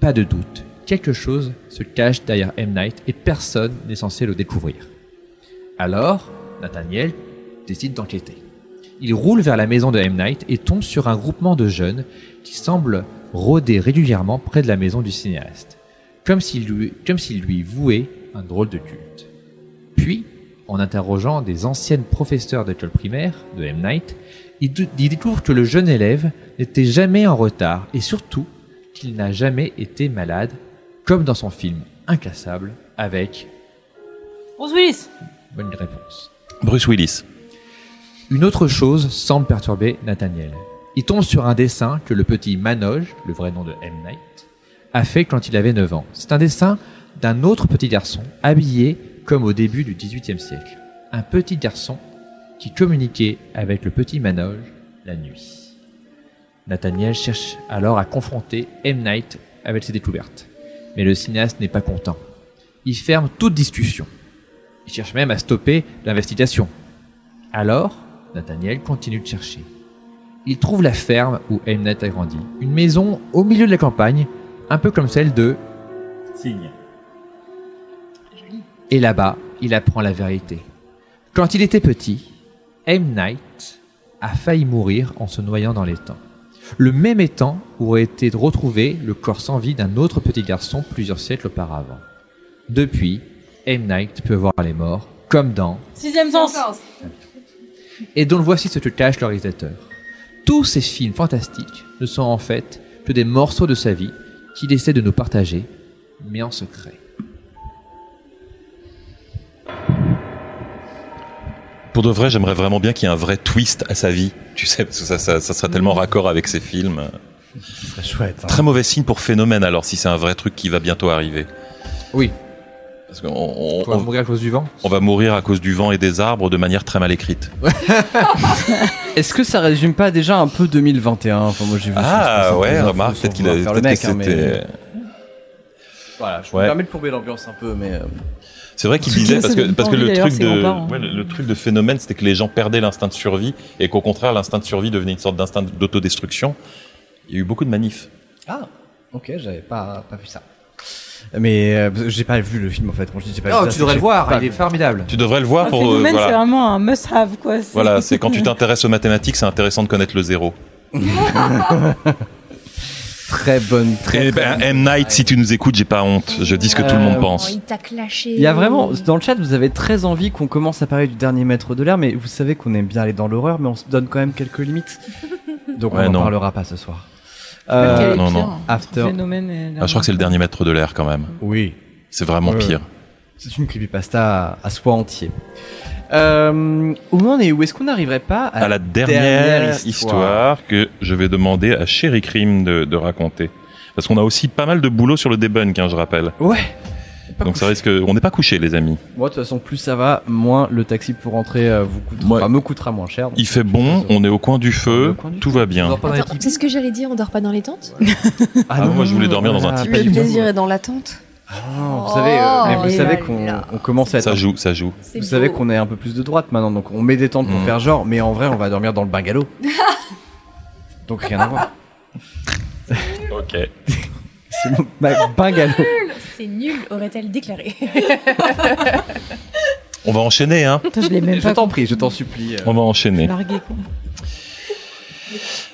Pas de doute, quelque chose se cache derrière M. Night et personne n'est censé le découvrir. Alors, Nathaniel décide d'enquêter. Il roule vers la maison de M. Night et tombe sur un groupement de jeunes qui semblent rôder régulièrement près de la maison du cinéaste, comme s'il lui, comme s'il lui vouait un drôle de culte. Puis, en interrogeant des anciennes professeurs d'école primaire de M. Night, il, découvre que le jeune élève n'était jamais en retard et surtout qu'il n'a jamais été malade, comme dans son film Incassable avec
Bruce Willis.
bonne réponse.
Bruce Willis.
Une autre chose semble perturber Nathaniel. Il tombe sur un dessin que le petit Manoj, le vrai nom de M. Night, a fait quand il avait 9 ans. C'est un dessin d'un autre petit garçon, habillé comme au début du XVIIIe siècle. Un petit garçon qui communiquait avec le petit Manoj la nuit. Nathaniel cherche alors à confronter M. Night avec ses découvertes. Mais le cinéaste n'est pas content. Il ferme toute discussion. Il cherche même à stopper l'investigation. Alors, Nathaniel continue de chercher. Il trouve la ferme où Mnet a grandi. Une maison au milieu de la campagne, un peu comme celle de...
Signe.
Et là-bas, il apprend la vérité. Quand il était petit, M. Night a failli mourir en se noyant dans l'étang. Le même étang où aurait été retrouvé le corps sans vie d'un autre petit garçon plusieurs siècles auparavant. Depuis, M. Night peut voir les morts, comme dans
Sixième sens.
et dont voici ce que cache le réalisateur. Tous ces films fantastiques ne sont en fait que des morceaux de sa vie qu'il essaie de nous partager, mais en secret.
Pour de vrai, j'aimerais vraiment bien qu'il y ait un vrai twist à sa vie. Tu sais, parce que ça, ça, ça serait tellement raccord avec ses films.
Serait chouette. hein.
Très mauvais signe pour Phénomène alors, si c'est un vrai truc qui va bientôt arriver.
Oui.
Parce qu'on on,
On va mourir à cause du vent
on va mourir à cause du vent et des arbres de manière très mal écrite. *laughs*
Est-ce que ça résume pas déjà un peu 2021 Enfin, moi j'ai vu.
Ah ouais, remarque, peut-être qu'il a
faire le
peut-être
mec,
que
hein, mais-
c'était.
Voilà, je
Ouais.
me permets de plomber l'ambiance un peu, mais. euh,
C'est vrai qu'il disait parce que parce que le truc de ouais, le, le truc de phénomène c'était que les gens perdaient l'instinct de survie et qu'au contraire l'instinct de survie devenait une sorte d'instinct d'autodestruction. Il y a eu beaucoup de manifs.
Ah, ok, j'avais pas, pas vu ça. Mais euh, j'ai pas vu le film en fait. Moi, je dis j'ai pas vu
Oh,
ça,
tu
c'est
devrais
que
le
j'ai
voir,
pas
il est
vu.
formidable.
Tu devrais le voir
Un
pour euh,
phénomène, c'est
voilà.
vraiment un must-have, quoi. C'est-
Voilà, c'est quand tu *laughs* t'intéresses aux mathématiques, c'est intéressant de connaître le zéro. *laughs*
très bonne. Très,
Eh ben, M. Night, si tu nous écoutes, j'ai pas honte. Je dis ce que tout le monde
Euh,
pense.
Il t'a clashé.
Il y a vraiment, dans le chat, vous avez très envie qu'on commence à parler du dernier maître de l'air, mais vous savez qu'on aime bien aller dans l'horreur, mais on se donne quand même quelques limites. Donc
Ouais,
on n'en
non.
parlera pas ce soir.
Est
non,
pire,
non.
After.
Phénomène
Ah, je crois que c'est le dernier maître de l'air quand même.
Oui.
C'est vraiment pire.
C'est une creepypasta à, à soi entier. Euh, où on en est où Est-ce qu'on n'arriverait pas à,
À la dernière, histoire. que je vais demander à Sherry Cream de, de raconter. Parce qu'on a aussi pas mal de boulot sur le debunk, hein, je rappelle.
Ouais.
Donc ça risque. On n'est pas couché, les amis.
Moi, de toute façon, plus ça va, moins le taxi pour rentrer euh, vous coûtera,
Ouais.
enfin, me coûtera moins cher.
Il fait bon, on est au coin du feu, tout va bien.
C'est ce que j'allais dire, on dort pas dans les tentes
Ah, *laughs* moi, je voulais dormir dans un
ah,
tipi.
pas
Le plaisir est dans l'attente.
Non, vous savez, euh, mais vous
Oh
savez qu'on commence à être.
Ça joue, ça joue.
Vous savez qu'on est un peu plus de droite maintenant, donc on met des tentes pour
Mm.
faire genre, mais en vrai, on va dormir dans le bungalow. *laughs* donc rien à voir.
Ok. *laughs*
C'est bungalow.
C'est nul, aurait-elle déclaré.
On va enchaîner, hein.
Putain, je l'ai même
Je
pas
t'en prie, je t'en supplie. euh.
On va enchaîner.
largué. quoi.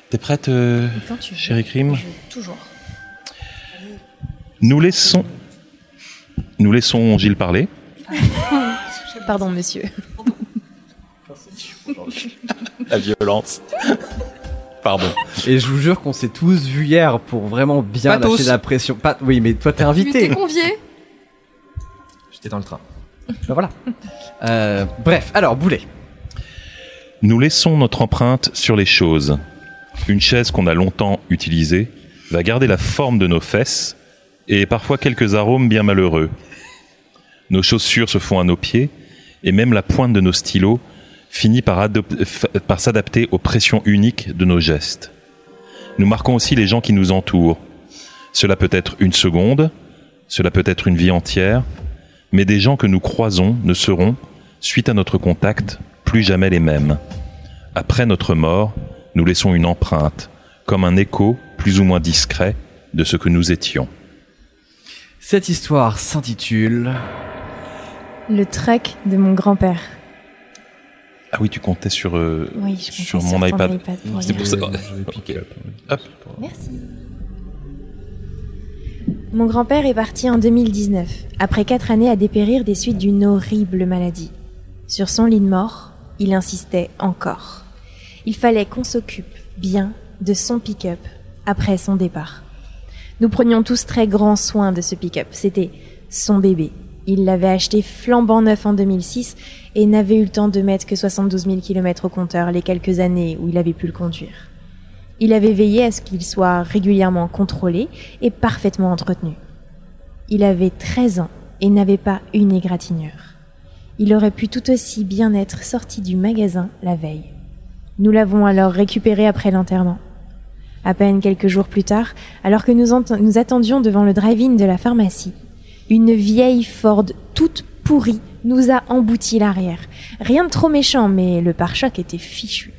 T'es prête, euh,
Quand tu veux.
Sherry Cream
Toujours.
Nous laissons. Nous laissons Gilles parler.
Pardon, monsieur. *laughs*
La violence. Pardon.
Et je vous jure qu'on s'est tous vus hier pour vraiment bien
Pas
lâcher
tous.
la pression. Pas, oui, mais toi t'es
Tu
invité.
t'es convié
J'étais dans le train.
Ben voilà. Euh, bref, alors Boulet.
Nous laissons notre empreinte sur les choses. Une chaise qu'on a longtemps utilisée va garder la forme de nos fesses et parfois quelques arômes bien malheureux. Nos chaussures se font à nos pieds et même la pointe de nos stylos finit par, par s'adapter aux pressions uniques de nos gestes. Nous marquons aussi les gens qui nous entourent. Cela peut être une seconde, cela peut être une vie entière, mais des gens que nous croisons ne seront, suite à notre contact, plus jamais les mêmes. Après notre mort, nous laissons une empreinte, comme un écho plus ou moins discret de ce que nous étions.
Cette histoire s'intitule
Le truck de mon grand-père.
Ah oui, tu comptais sur, euh,
Oui, je comptais
sur
sur
mon iPad.
iPad pour
C'est
lire.
pour ça. Hop.
Merci. Mon grand-père est parti en 2019, après quatre années à dépérir des suites d'une horrible maladie. Sur son lit de mort, il insistait encore. Il fallait qu'on s'occupe bien de son pick-up après son départ. Nous prenions tous très grand soin de ce pick-up. C'était son bébé. Il l'avait acheté flambant neuf en 2006 et n'avait eu le temps de mettre que 72 000 km au compteur les quelques années où il avait pu le conduire. Il avait veillé à ce qu'il soit régulièrement contrôlé et parfaitement entretenu. Il avait 13 ans et n'avait pas une égratignure. Il aurait pu tout aussi bien être sorti du magasin la veille. Nous l'avons alors récupéré après l'enterrement. À peine quelques jours plus tard, alors que nous, nous attendions devant le drive-in de la pharmacie, une vieille Ford toute pourrie nous a embouti l'arrière. Rien de trop méchant, mais le pare-choc était fichu.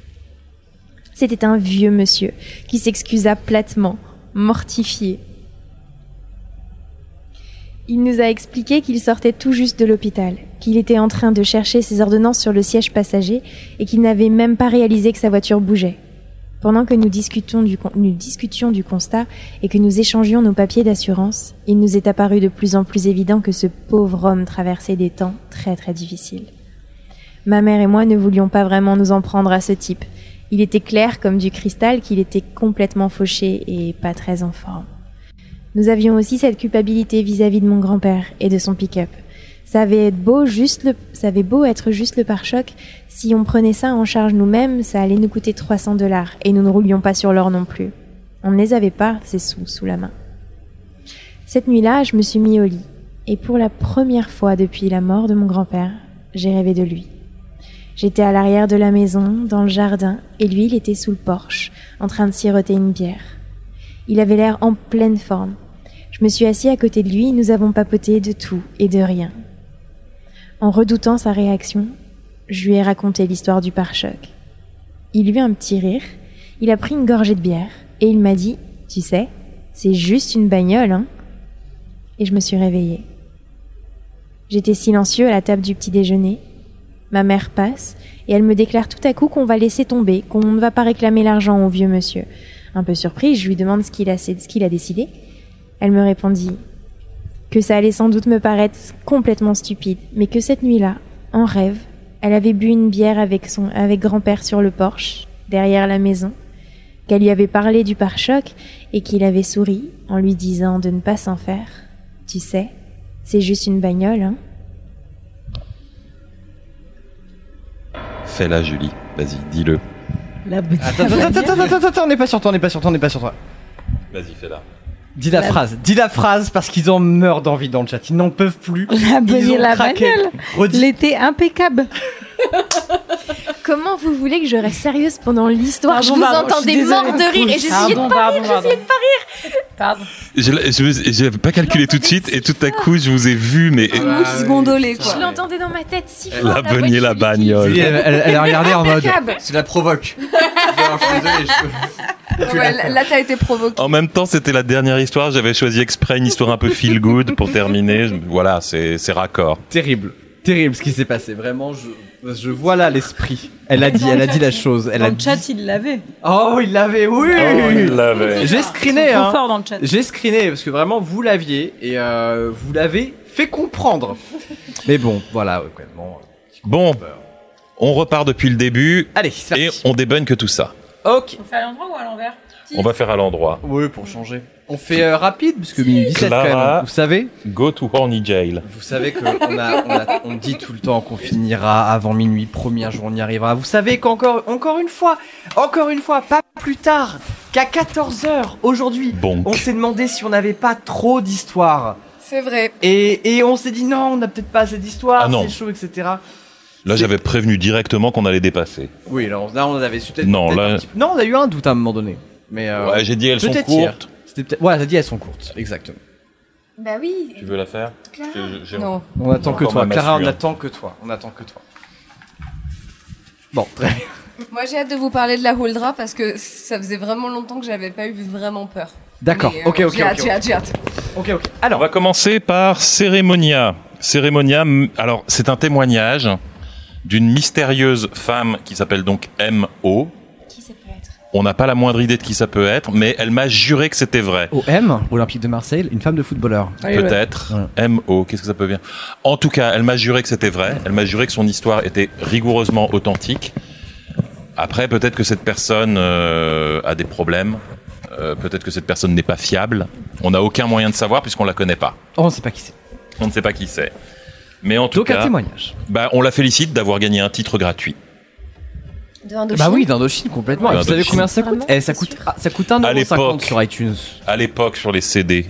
C'était un vieux monsieur qui s'excusa platement, mortifié. Il nous a expliqué qu'il sortait tout juste de l'hôpital, qu'il était en train de chercher ses ordonnances sur le siège passager et qu'il n'avait même pas réalisé que sa voiture bougeait. Pendant que nous discutions du, constat et que nous échangions nos papiers d'assurance, il nous est apparu de plus en plus évident que ce pauvre homme traversait des temps très très difficiles. Ma mère et moi ne voulions pas vraiment nous en prendre à ce type. Il était clair comme du cristal qu'il était complètement fauché et pas très en forme. Nous avions aussi cette culpabilité vis-à-vis de mon grand-père et de son pick-up. Ça avait beau être juste le pare-choc. Si on prenait ça en charge nous-mêmes, ça allait nous coûter 300 dollars et nous ne roulions pas sur l'or non plus. On ne les avait pas, ces sous, sous la main. Cette nuit-là, je me suis mis au lit. Et pour la première fois depuis la mort de mon grand-père, j'ai rêvé de lui. J'étais à l'arrière de la maison, dans le jardin, et lui, il était sous le porche, en train de siroter une bière. Il avait l'air en pleine forme. Je me suis assis à côté de lui, nous avons papoté de tout et de rien. En redoutant sa réaction, je lui ai raconté l'histoire du pare-choc. Il eut un petit rire, il a pris une gorgée de bière, et il m'a dit, tu sais, c'est juste une bagnole, hein. Et je me suis réveillée. J'étais silencieux à la table du petit déjeuner. Ma mère passe, et elle me déclare tout à coup qu'on va laisser tomber, qu'on ne va pas réclamer l'argent au vieux monsieur. Un peu surpris, je lui demande ce qu'il a décidé. Elle me répondit que ça allait sans doute me paraître complètement stupide, mais que cette nuit-là, en rêve, elle avait bu une bière avec son, avec grand-père sur le porche, derrière la maison, qu'elle lui avait parlé du pare-choc et qu'il avait souri en lui disant de ne pas s'en faire. Tu sais, c'est juste une bagnole, hein.
Fais-la, Julie. Vas-y, dis-le.
La
Attends, attends, attends, attends, attends, attends, on n'est pas sur toi, on n'est pas sur toi, on n'est pas sur toi.
Vas-y, fais-la.
Dis la,
La-
phrase, dis la phrase parce qu'ils en meurent d'envie dans le chat. Ils n'en peuvent plus. *laughs*
La
Ils
bonne
ont
la
craqué.
L'été impeccable. *laughs*
Comment vous voulez que je reste sérieuse pendant l'histoire?
Pardon,
Je vous
pardon, je
entendais mort de rire et j'essayais de pas rire, j'essayais de pas rire.
Pardon.
Je n'avais pas calculé tout de suite et tout à coup, je vous ai vu, mais
Mousse gondolée,
Je
quoi.
l'entendais dans ma tête si fort.
la et la bagnole.
Elle, elle- elle a regardé en mode. C'est la provoque. *laughs* Je je
là, t'as été provoqué.
En même temps, c'était la dernière histoire. J'avais choisi exprès une histoire un peu feel good pour terminer. Je- Voilà, c'est c'est raccord.
Terrible. Terrible ce qui s'est passé. Vraiment, je, je vois là l'esprit. Elle a dit, elle a dit la chose. Elle
Dans
a
le
dit-
chat, il l'avait.
Oh, il l'avait, oui.
Oh, il l'avait.
J'ai screené, hein.
fort dans le chat.
J'ai screené parce que vraiment vous l'aviez et euh, vous l'avez fait comprendre. Mais bon, voilà, ouais, ouais, bon.
Bon, on repart depuis le début
Allez, c'est
et
parti.
on débunk tout ça.
Ok.
On fait à l'endroit ou à l'envers?
On va faire à l'endroit.
Oui, pour changer. On fait euh, rapide parce que minute 17 quand
Clara.
même. Vous savez,
Go to horny jail.
vous savez que on a, on, a- on dit tout le temps qu'on finira avant minuit. Première jour, on y arrivera. Vous savez qu'encore, encore une fois, encore une fois, pas plus tard qu'à 14 h aujourd'hui,
Bonk.
on s'est demandé si on n'avait pas trop d'histoire.
C'est vrai.
Et, et on s'est dit non, on n'a peut-être pas assez d'histoire,
Ah non.
c'est chaud, etc.
Là, j'avais prévenu directement qu'on allait dépasser.
Oui, là, on, là, on avait su peut-être.
Non,
peut-être
là-
un petit peu- Non, on a eu un doute à un moment donné. Mais euh,
Ouais, j'ai dit elles sont
peut-être hier.
courtes.
C'était peut-être. Ouais, t'as dit elles sont courtes, exactement.
Bah oui.
Tu veux la faire?
Clara.
Non.
On attend que
Encore
toi,
ma
Clara, on
massue, hein.
attend que toi. On attend que toi. Bon, très bien. *laughs*
Moi, j'ai hâte de vous parler de la Huldra parce que ça faisait vraiment longtemps que j'avais pas eu vraiment peur.
D'accord,
Mais, euh,
ok, ok,
J'ai hâte,
ok.
j'ai hâte, j'ai hâte.
Ok, ok.
On
Alors,
va commencer par Cérémonia. Cérémonia, m- alors c'est un témoignage d'une mystérieuse femme qui s'appelle donc M.O.
Qui ça peut être
On n'a pas la moindre idée de qui ça peut être, mais elle m'a juré que c'était vrai.
OM, Olympique de Marseille, une femme de footballeur.
Peut-être.
Ouais.
M.O. Qu'est-ce que ça peut bien En tout cas, elle m'a juré que c'était vrai. Elle m'a juré que son histoire était rigoureusement authentique. Après, peut-être que cette personne euh, a des problèmes. Euh, peut-être que cette personne n'est pas fiable. On n'a aucun moyen de savoir puisqu'on la connaît pas.
Oh, on sait pas qui c'est.
On ne sait pas qui c'est. Mais en tout
Donc un
cas,
témoignage.
bah, on la félicite d'avoir gagné un titre gratuit.
De Indochine.
Bah oui, d'Indochine complètement.
Ouais,
Et vous savez combien ça coûte Eh, ça coûte, ah, ça coûte 1,50€
À l'époque.
sur iTunes.
À l'époque, sur les CD,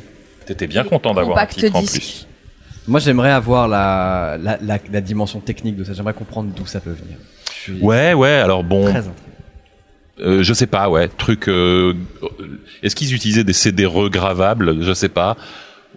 t'étais bien content d'avoir un titre en plus.
Moi, j'aimerais avoir la, la, la, la dimension technique de ça. J'aimerais comprendre d'où ça peut venir. Je suis
Ouais, ouais. Alors bon,
très.
Euh, je sais pas, ouais. Truc. euh, Est-ce qu'ils utilisaient des CD regravables? Je sais pas.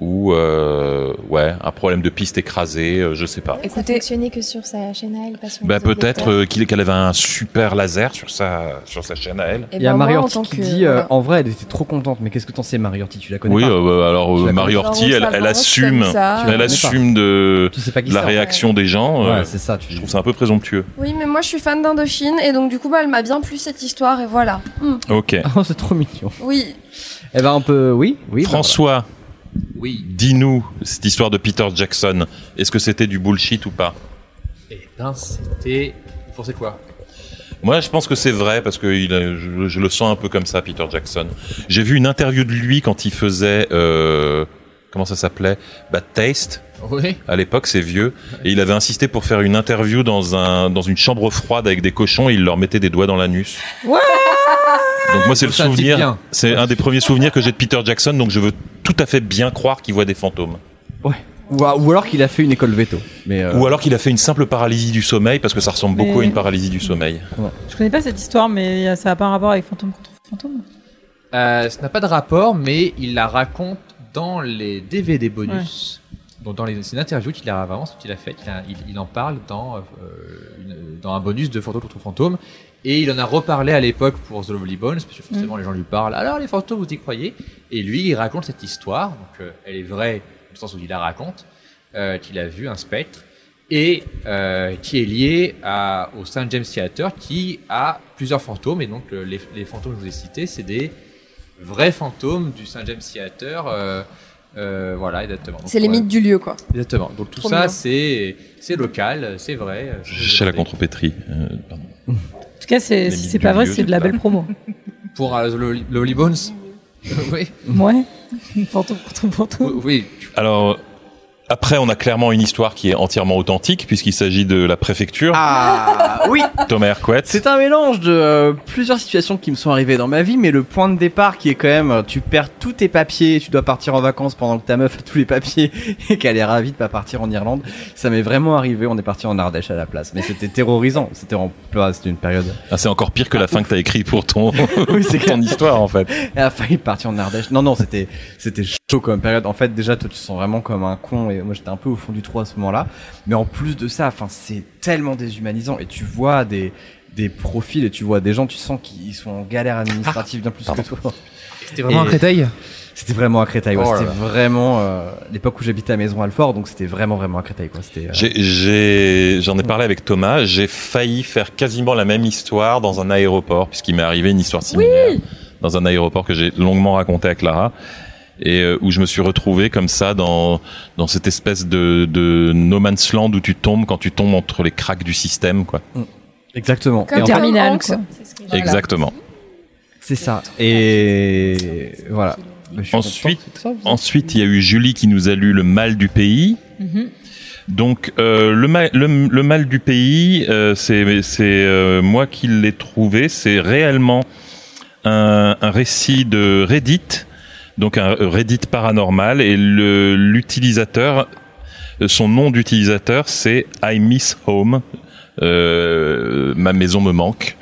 Ou euh, ouais, un problème de piste écrasée, euh, je sais pas.
Ça
Écoutez-
fonctionnait que sur sa chaîne à elle, pas sur
Bah peut-être euh, qu'il qu'elle avait un super laser sur sa sur sa chaîne à elle.
Et
Il y a
ben,
Marie
tant
qui
que-
dit, euh, en vrai, elle était trop contente. Mais qu'est-ce que t'en sais, Marie Orti Tu la connais
Oui,
pas?
euh, alors euh,
la
Marie
Alors, on
elle, elle assume,
ça.
Elle assume de,
Tu sais pas qui
de la réaction des gens. euh,
Ouais, c'est ça. Tu...
je trouve ça un peu présomptueux.
Oui, mais moi, je suis fan d'Indochine et donc, du coup, bah, elle m'a bien plu cette histoire et voilà. Hmm.
Ok. *laughs*
Oh, c'est trop mignon.
Oui.
Eh ben, on peut. Oui, oui. bah,
François,
Oui.
dis-nous cette histoire de Peter Jackson. Est-ce que c'était du bullshit ou pas?
Et ben, c'était. Vous pensez quoi?
Moi, je pense que c'est vrai parce que il a- je, je le sens un peu comme ça, Peter Jackson. J'ai vu une interview de lui quand il faisait euh, comment ça s'appelait? Bad Taste.
Oui.
À l'époque, c'est vieux, et il avait insisté pour faire une interview dans un dans une chambre froide avec des cochons et il leur mettait des doigts dans l'anus. Donc moi, c'est le
Ça
souvenir. C'est un des premiers souvenirs que j'ai de Peter Jackson. Donc je veux tout à fait bien croire qu'il voit des fantômes.
Ou, ou alors qu'il a fait une école veto. Mais. euh,
Ou alors qu'il a fait une simple paralysie du sommeil parce que ça ressemble beaucoup à une paralysie du sommeil.
Je connais pas cette histoire, mais ça a pas un rapport avec fantôme contre fantôme?
Euh, ça n'a pas de rapport, mais il la raconte dans les DVD bonus. Donc dans les, c'est une interview qu'il a vraiment qu'il a faite. Il, a- il- il en parle dans euh, une- dans un bonus de Fantôme contre Fantôme. Et il en a reparlé à l'époque pour The Lovely Bones, parce que forcément les gens lui parlent. Alors les fantômes, vous y croyez? Et lui, il raconte cette histoire. Donc euh, elle est vraie, dans le sens où il la raconte, euh, qu'il a vu un spectre et euh, qui est lié à, au St James Theatre, qui a plusieurs fantômes. Et donc le- les, les fantômes que je vous ai cités, c'est des vrai fantôme du Saint James Theater. euh, euh, voilà, exactement.
C'est les mythes du lieu, quoi.
Exactement. Donc tout
Trop
ça, c'est local, c'est vrai.
Chez la contrepétrie. euh, pardon. *laughs*
En tout cas, si c'est pas vrai, c'est de la belle promo. *laughs*
Pour euh, le, le Holy Bones. oui.
Ouais. Fantôme, fantôme, fantôme.
Oui.
Alors, après, on a clairement une histoire qui est entièrement authentique, puisqu'il s'agit de la préfecture.
Ah *laughs* oui
Thomas Hercouet.
C'est un mélange de euh, plusieurs situations qui me sont arrivées dans ma vie, mais le point de départ qui est quand même, euh, tu perds tous tes papiers, tu dois partir en vacances pendant que ta meuf a tous les papiers *laughs* et qu'elle est ravie de pas partir en Irlande. Ça m'est vraiment arrivé, on est parti en Ardèche à la place, mais c'était terrorisant. C'était en plein, c'était une période.
Ah, c'est encore pire que la fin que t'as écrit pour ton, *laughs*
Oui, c'est
ton histoire, en fait.
Elle a failli partir en Ardèche. Non, non, c'était, c'était chaud comme période. En fait, déjà, toi, tu te sens vraiment comme un con et moi, j'étais un peu au fond du trou à ce moment-là. Mais en plus de ça, enfin, c'est tellement déshumanisant et tu vois des, des profils et tu vois des gens, tu sens qu'ils sont en galère administrative bien plus que toi.
C'était vraiment
Et-
à Créteil
C'était vraiment à Créteil, ouais.
Oh
c'était vraiment, euh, l'époque où j'habitais à Maison Alfort, donc c'était vraiment, vraiment à Créteil, quoi. C'était, euh,
J'ai- J'ai, j'en ai parlé avec Thomas. J'ai failli faire quasiment la même histoire dans un aéroport, puisqu'il m'est arrivé une histoire similaire dans un aéroport que j'ai longuement raconté à Clara et euh, où je me suis retrouvé comme ça dans dans cette espèce de, de no man's land où tu tombes quand tu tombes entre les cracks du système, quoi.
Exactement.
Comme
Et en fait-
Terminal, quoi.
Voilà.
Exactement.
c'est ça. Et voilà.
Ensuite, ensuite, il y a eu Julie qui nous a lu Le mal du pays.
Mhm.
Donc euh, le, mal, le, le mal du pays, euh, c'est c'est euh, moi qui l'ai trouvé. C'est réellement un, un récit de Reddit, donc un Reddit paranormal, et le l'utilisateur, son nom d'utilisateur, c'est I miss home. Euh, ma maison me manque.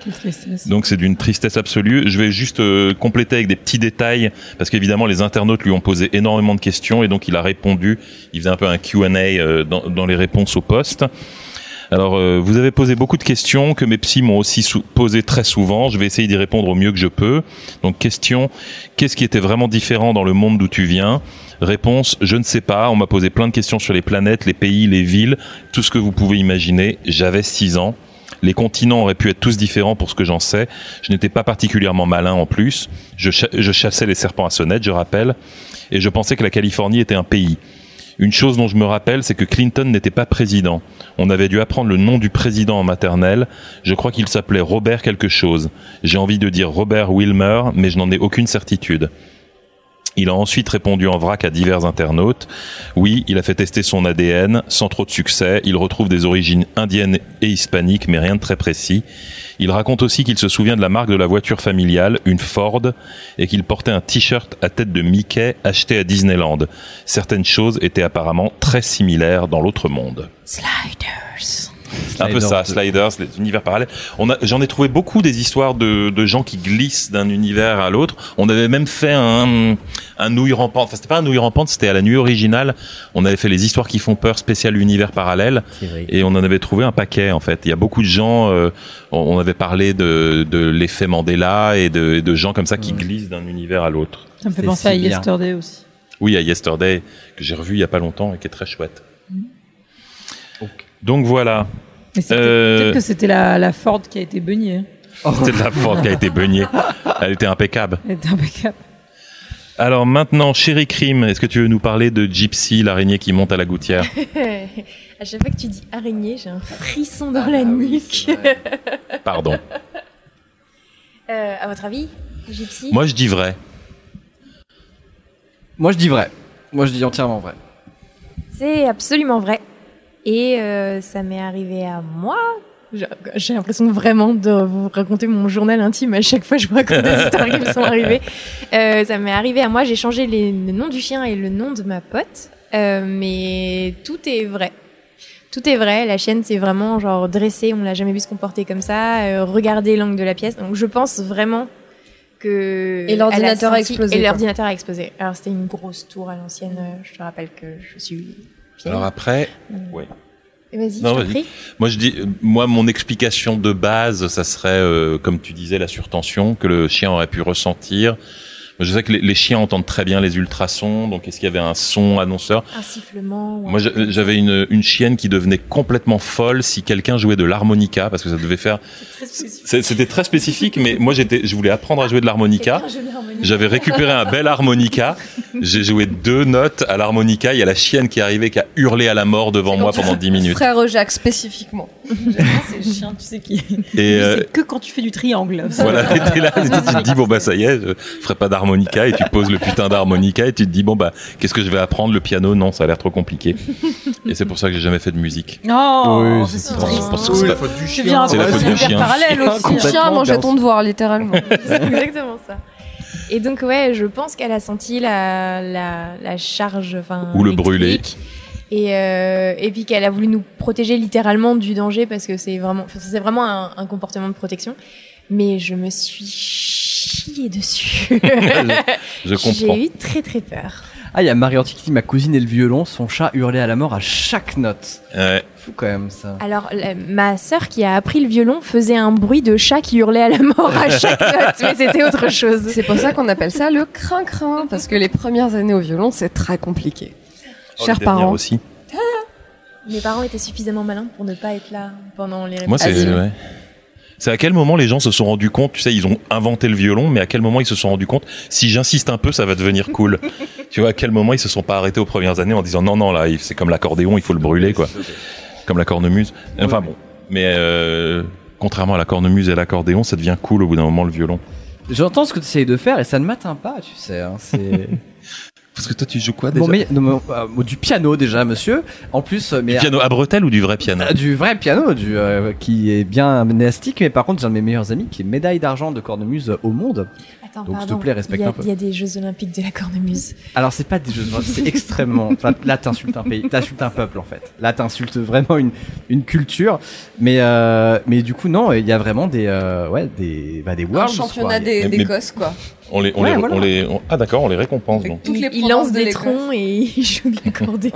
Donc c'est d'une tristesse absolue. Je vais juste euh, compléter avec des petits détails parce qu'évidemment les internautes lui ont posé énormément de questions et donc il a répondu. Il faisait un peu un Q&A euh, dans, dans les réponses au poste. Alors euh, vous avez posé beaucoup de questions que mes psys m'ont aussi sou- posé très souvent. Je vais essayer d'y répondre au mieux que je peux. Donc question qu'est-ce qui était vraiment différent dans le monde d'où tu viens? Réponse, je ne sais pas. On m'a posé plein de questions sur les planètes, les pays, les villes, tout ce que vous pouvez imaginer. J'avais 6 ans. Les continents auraient pu être tous différents pour ce que j'en sais. Je n'étais pas particulièrement malin en plus. Je, je chassais les serpents à sonnette, je rappelle. Et je pensais que la Californie était un pays. Une chose dont je me rappelle, c'est que Clinton n'était pas président. On avait dû apprendre le nom du président en maternelle. Je crois qu'il s'appelait Robert quelque chose. J'ai envie de dire Robert Wilmer, mais je n'en ai aucune certitude. Il a ensuite répondu en vrac à divers internautes. Oui, il a fait tester son ADN sans trop de succès. Il retrouve des origines indiennes et hispaniques, mais rien de très précis. Il raconte aussi qu'il se souvient de la marque de la voiture familiale, une Ford, et qu'il portait un t-shirt à tête de Mickey acheté à Disneyland. Certaines choses étaient apparemment très similaires dans l'autre monde.
Sliders.
Un peu ça,
Sliders.
Sliders, les univers parallèles. On a, j'en ai trouvé beaucoup des histoires de, de gens qui glissent d'un univers à l'autre. On avait même fait un, un nouille rampante. Enfin, c'était pas un nouille rampante, c'était à la nuit originale. On avait fait les histoires qui font peur spécial univers parallèle.
C'est.
Et on en avait trouvé un paquet, en fait. Il y a beaucoup de gens, euh, on avait parlé de, de l'effet Mandela et de, et de gens comme ça qui glissent d'un univers à l'autre.
Ça me fait
C'est
penser à
bien.
Yesterday aussi.
Oui, à Yesterday, que j'ai revu il y a pas longtemps et qui est très chouette. Donc voilà.
C'était-
Euh,
peut-être que c'était la, la Ford qui a été baignée.
C'était de la Ford qui a été beignée. Elle était impeccable.
Elle était impeccable.
Alors maintenant, Chéri Crime, est-ce que tu veux nous parler de Gypsy, l'araignée qui monte à la gouttière *laughs*
à chaque fois que tu dis araignée, j'ai un frisson dans la nuque.
Pardon.
Euh, à votre avis, Gypsy
Moi, je dis vrai.
Moi, je dis vrai. Moi, je dis entièrement vrai.
C'est absolument vrai. Et euh, ça m'est arrivé à moi.
J'ai- l'impression vraiment de vous raconter mon journal intime à chaque fois que je vous raconte des *laughs* histoires qui me sont arrivées.
Euh, ça m'est arrivé à moi. J'ai changé les- le nom du chien et le nom de ma pote. Euh, mais tout est vrai. Tout est vrai. La chienne, c'est vraiment genre dressée. On l'a jamais vu se comporter comme ça. Euh, regardez l'angle de la pièce. Donc je pense vraiment que.
Et l'ordinateur a
senti-
explosé,
Et l'ordinateur a explosé. Alors c'était une grosse tour à l'ancienne. Euh, Je te rappelle que je suis.
Alors après, ouais.
Vas-y,
Non,
je t'en
vas-y.
prie.
Moi, je dis, moi, mon explication de base, ça serait, euh, comme tu disais, la surtension que le chien aurait pu ressentir Je sais que les, les chiens entendent très bien les ultrasons, donc est-ce qu'il y avait un son annonceur?
Un sifflement.
Moi, j'avais une, une chienne qui devenait complètement folle si quelqu'un jouait de l'harmonica, parce que ça devait faire. C'était très spécifique, mais moi, j'étais, je voulais apprendre à jouer de l'harmonica. J'avais récupéré un bel harmonica. J'ai joué deux notes à l'harmonica. Il y a la chienne qui est arrivée, qui a hurlé à la mort devant moi pendant 10 minutes.
Frère Jacques spécifiquement.
C'est le chien, tu sais qui.
Et euh,
C'est que quand tu fais du triangle.
voilà, là, tu te dis bon bah ça y est, je ferai pas d'harmonica, et tu poses le putain d'harmonica, et tu te dis bon bah qu'est-ce que je vais apprendre le piano? Non, ça a l'air trop compliqué. Et c'est pour ça que j'ai jamais fait de musique.
Oh,
Oui,
c'est triste.
parce que c'est la-
Tu viens
C'est la faute du chien.
parallèle aussi.
Le chien a mangé ton devoir, littéralement. *laughs*
C'est exactement ça. Et donc ouais, je pense qu'elle a senti la, la, la charge, enfin
Ou le brûler.
Et, euh, et puis qu'elle a voulu nous protéger littéralement du danger parce que c'est vraiment, c'est vraiment un, un comportement de protection. Mais je me suis chiée dessus. *laughs*
Je *laughs* comprends.
J'ai eu très très peur.
Ah, il y a Mariotti qui dit ma cousine et le violon, son chat hurlait à la mort à chaque note.
Ouais.
Fou quand même ça.
Alors, la- ma sœur qui a appris le violon faisait un bruit de chat qui hurlait à la mort à chaque *laughs* note, mais c'était autre chose.
C'est pour ça qu'on appelle ça le crin-crin, parce que les premières années au violon, c'est très compliqué.
Oh,
Chers parents,
aussi.
Mes parents étaient suffisamment malins pour ne pas être là pendant les
Moi, c'est
répétitions.
ouais. C'est à quel moment les gens se sont rendus compte, tu sais, ils ont inventé le violon, mais à quel moment ils se sont rendus compte, si j'insiste un peu, ça va devenir cool. *laughs* tu vois, à quel moment ils se sont pas arrêtés aux premières années en disant non, non, là, c'est comme l'accordéon, il faut le brûler, quoi. Comme la cornemuse. Enfin bon. Mais euh, contrairement à la cornemuse et à l'accordéon, ça devient cool au bout d'un moment le violon.
J'entends ce que tu essayes de faire et ça ne m'atteint pas, tu sais. hein, c'est... *laughs*
Parce que toi, tu joues quoi déjà
Bon, mais, non, mais, euh, du piano déjà, monsieur. En plus, euh, mais
Du piano à bretelles ou du vrai piano
Euh, du vrai piano, du euh, qui est bien monastique, mais par contre j'ai un de mes meilleurs amis qui est médaille d'argent de cornemuse au monde.
Attends,
Donc, s'il te plaît, respecte
il y a-
un peu.
Il y a des Jeux Olympiques de la cornemuse.
Alors c'est pas des jeux, de- c'est extrêmement. enfin, là t'insultes un pays, t'insultes un peuple en fait. Là t'insultes vraiment une une culture, mais euh, mais du coup non, il y a vraiment des euh, ouais des bah, des
un
worlds.
championnat
quoi.
des-
Mais-
d'Écosse, quoi.
On les, on
Ouais,
les,
voilà.
on les, on- ah d'accord, on les récompense donc.
Toutes les
il, lance
de
des troncs et *laughs* il joue de l'accordéon.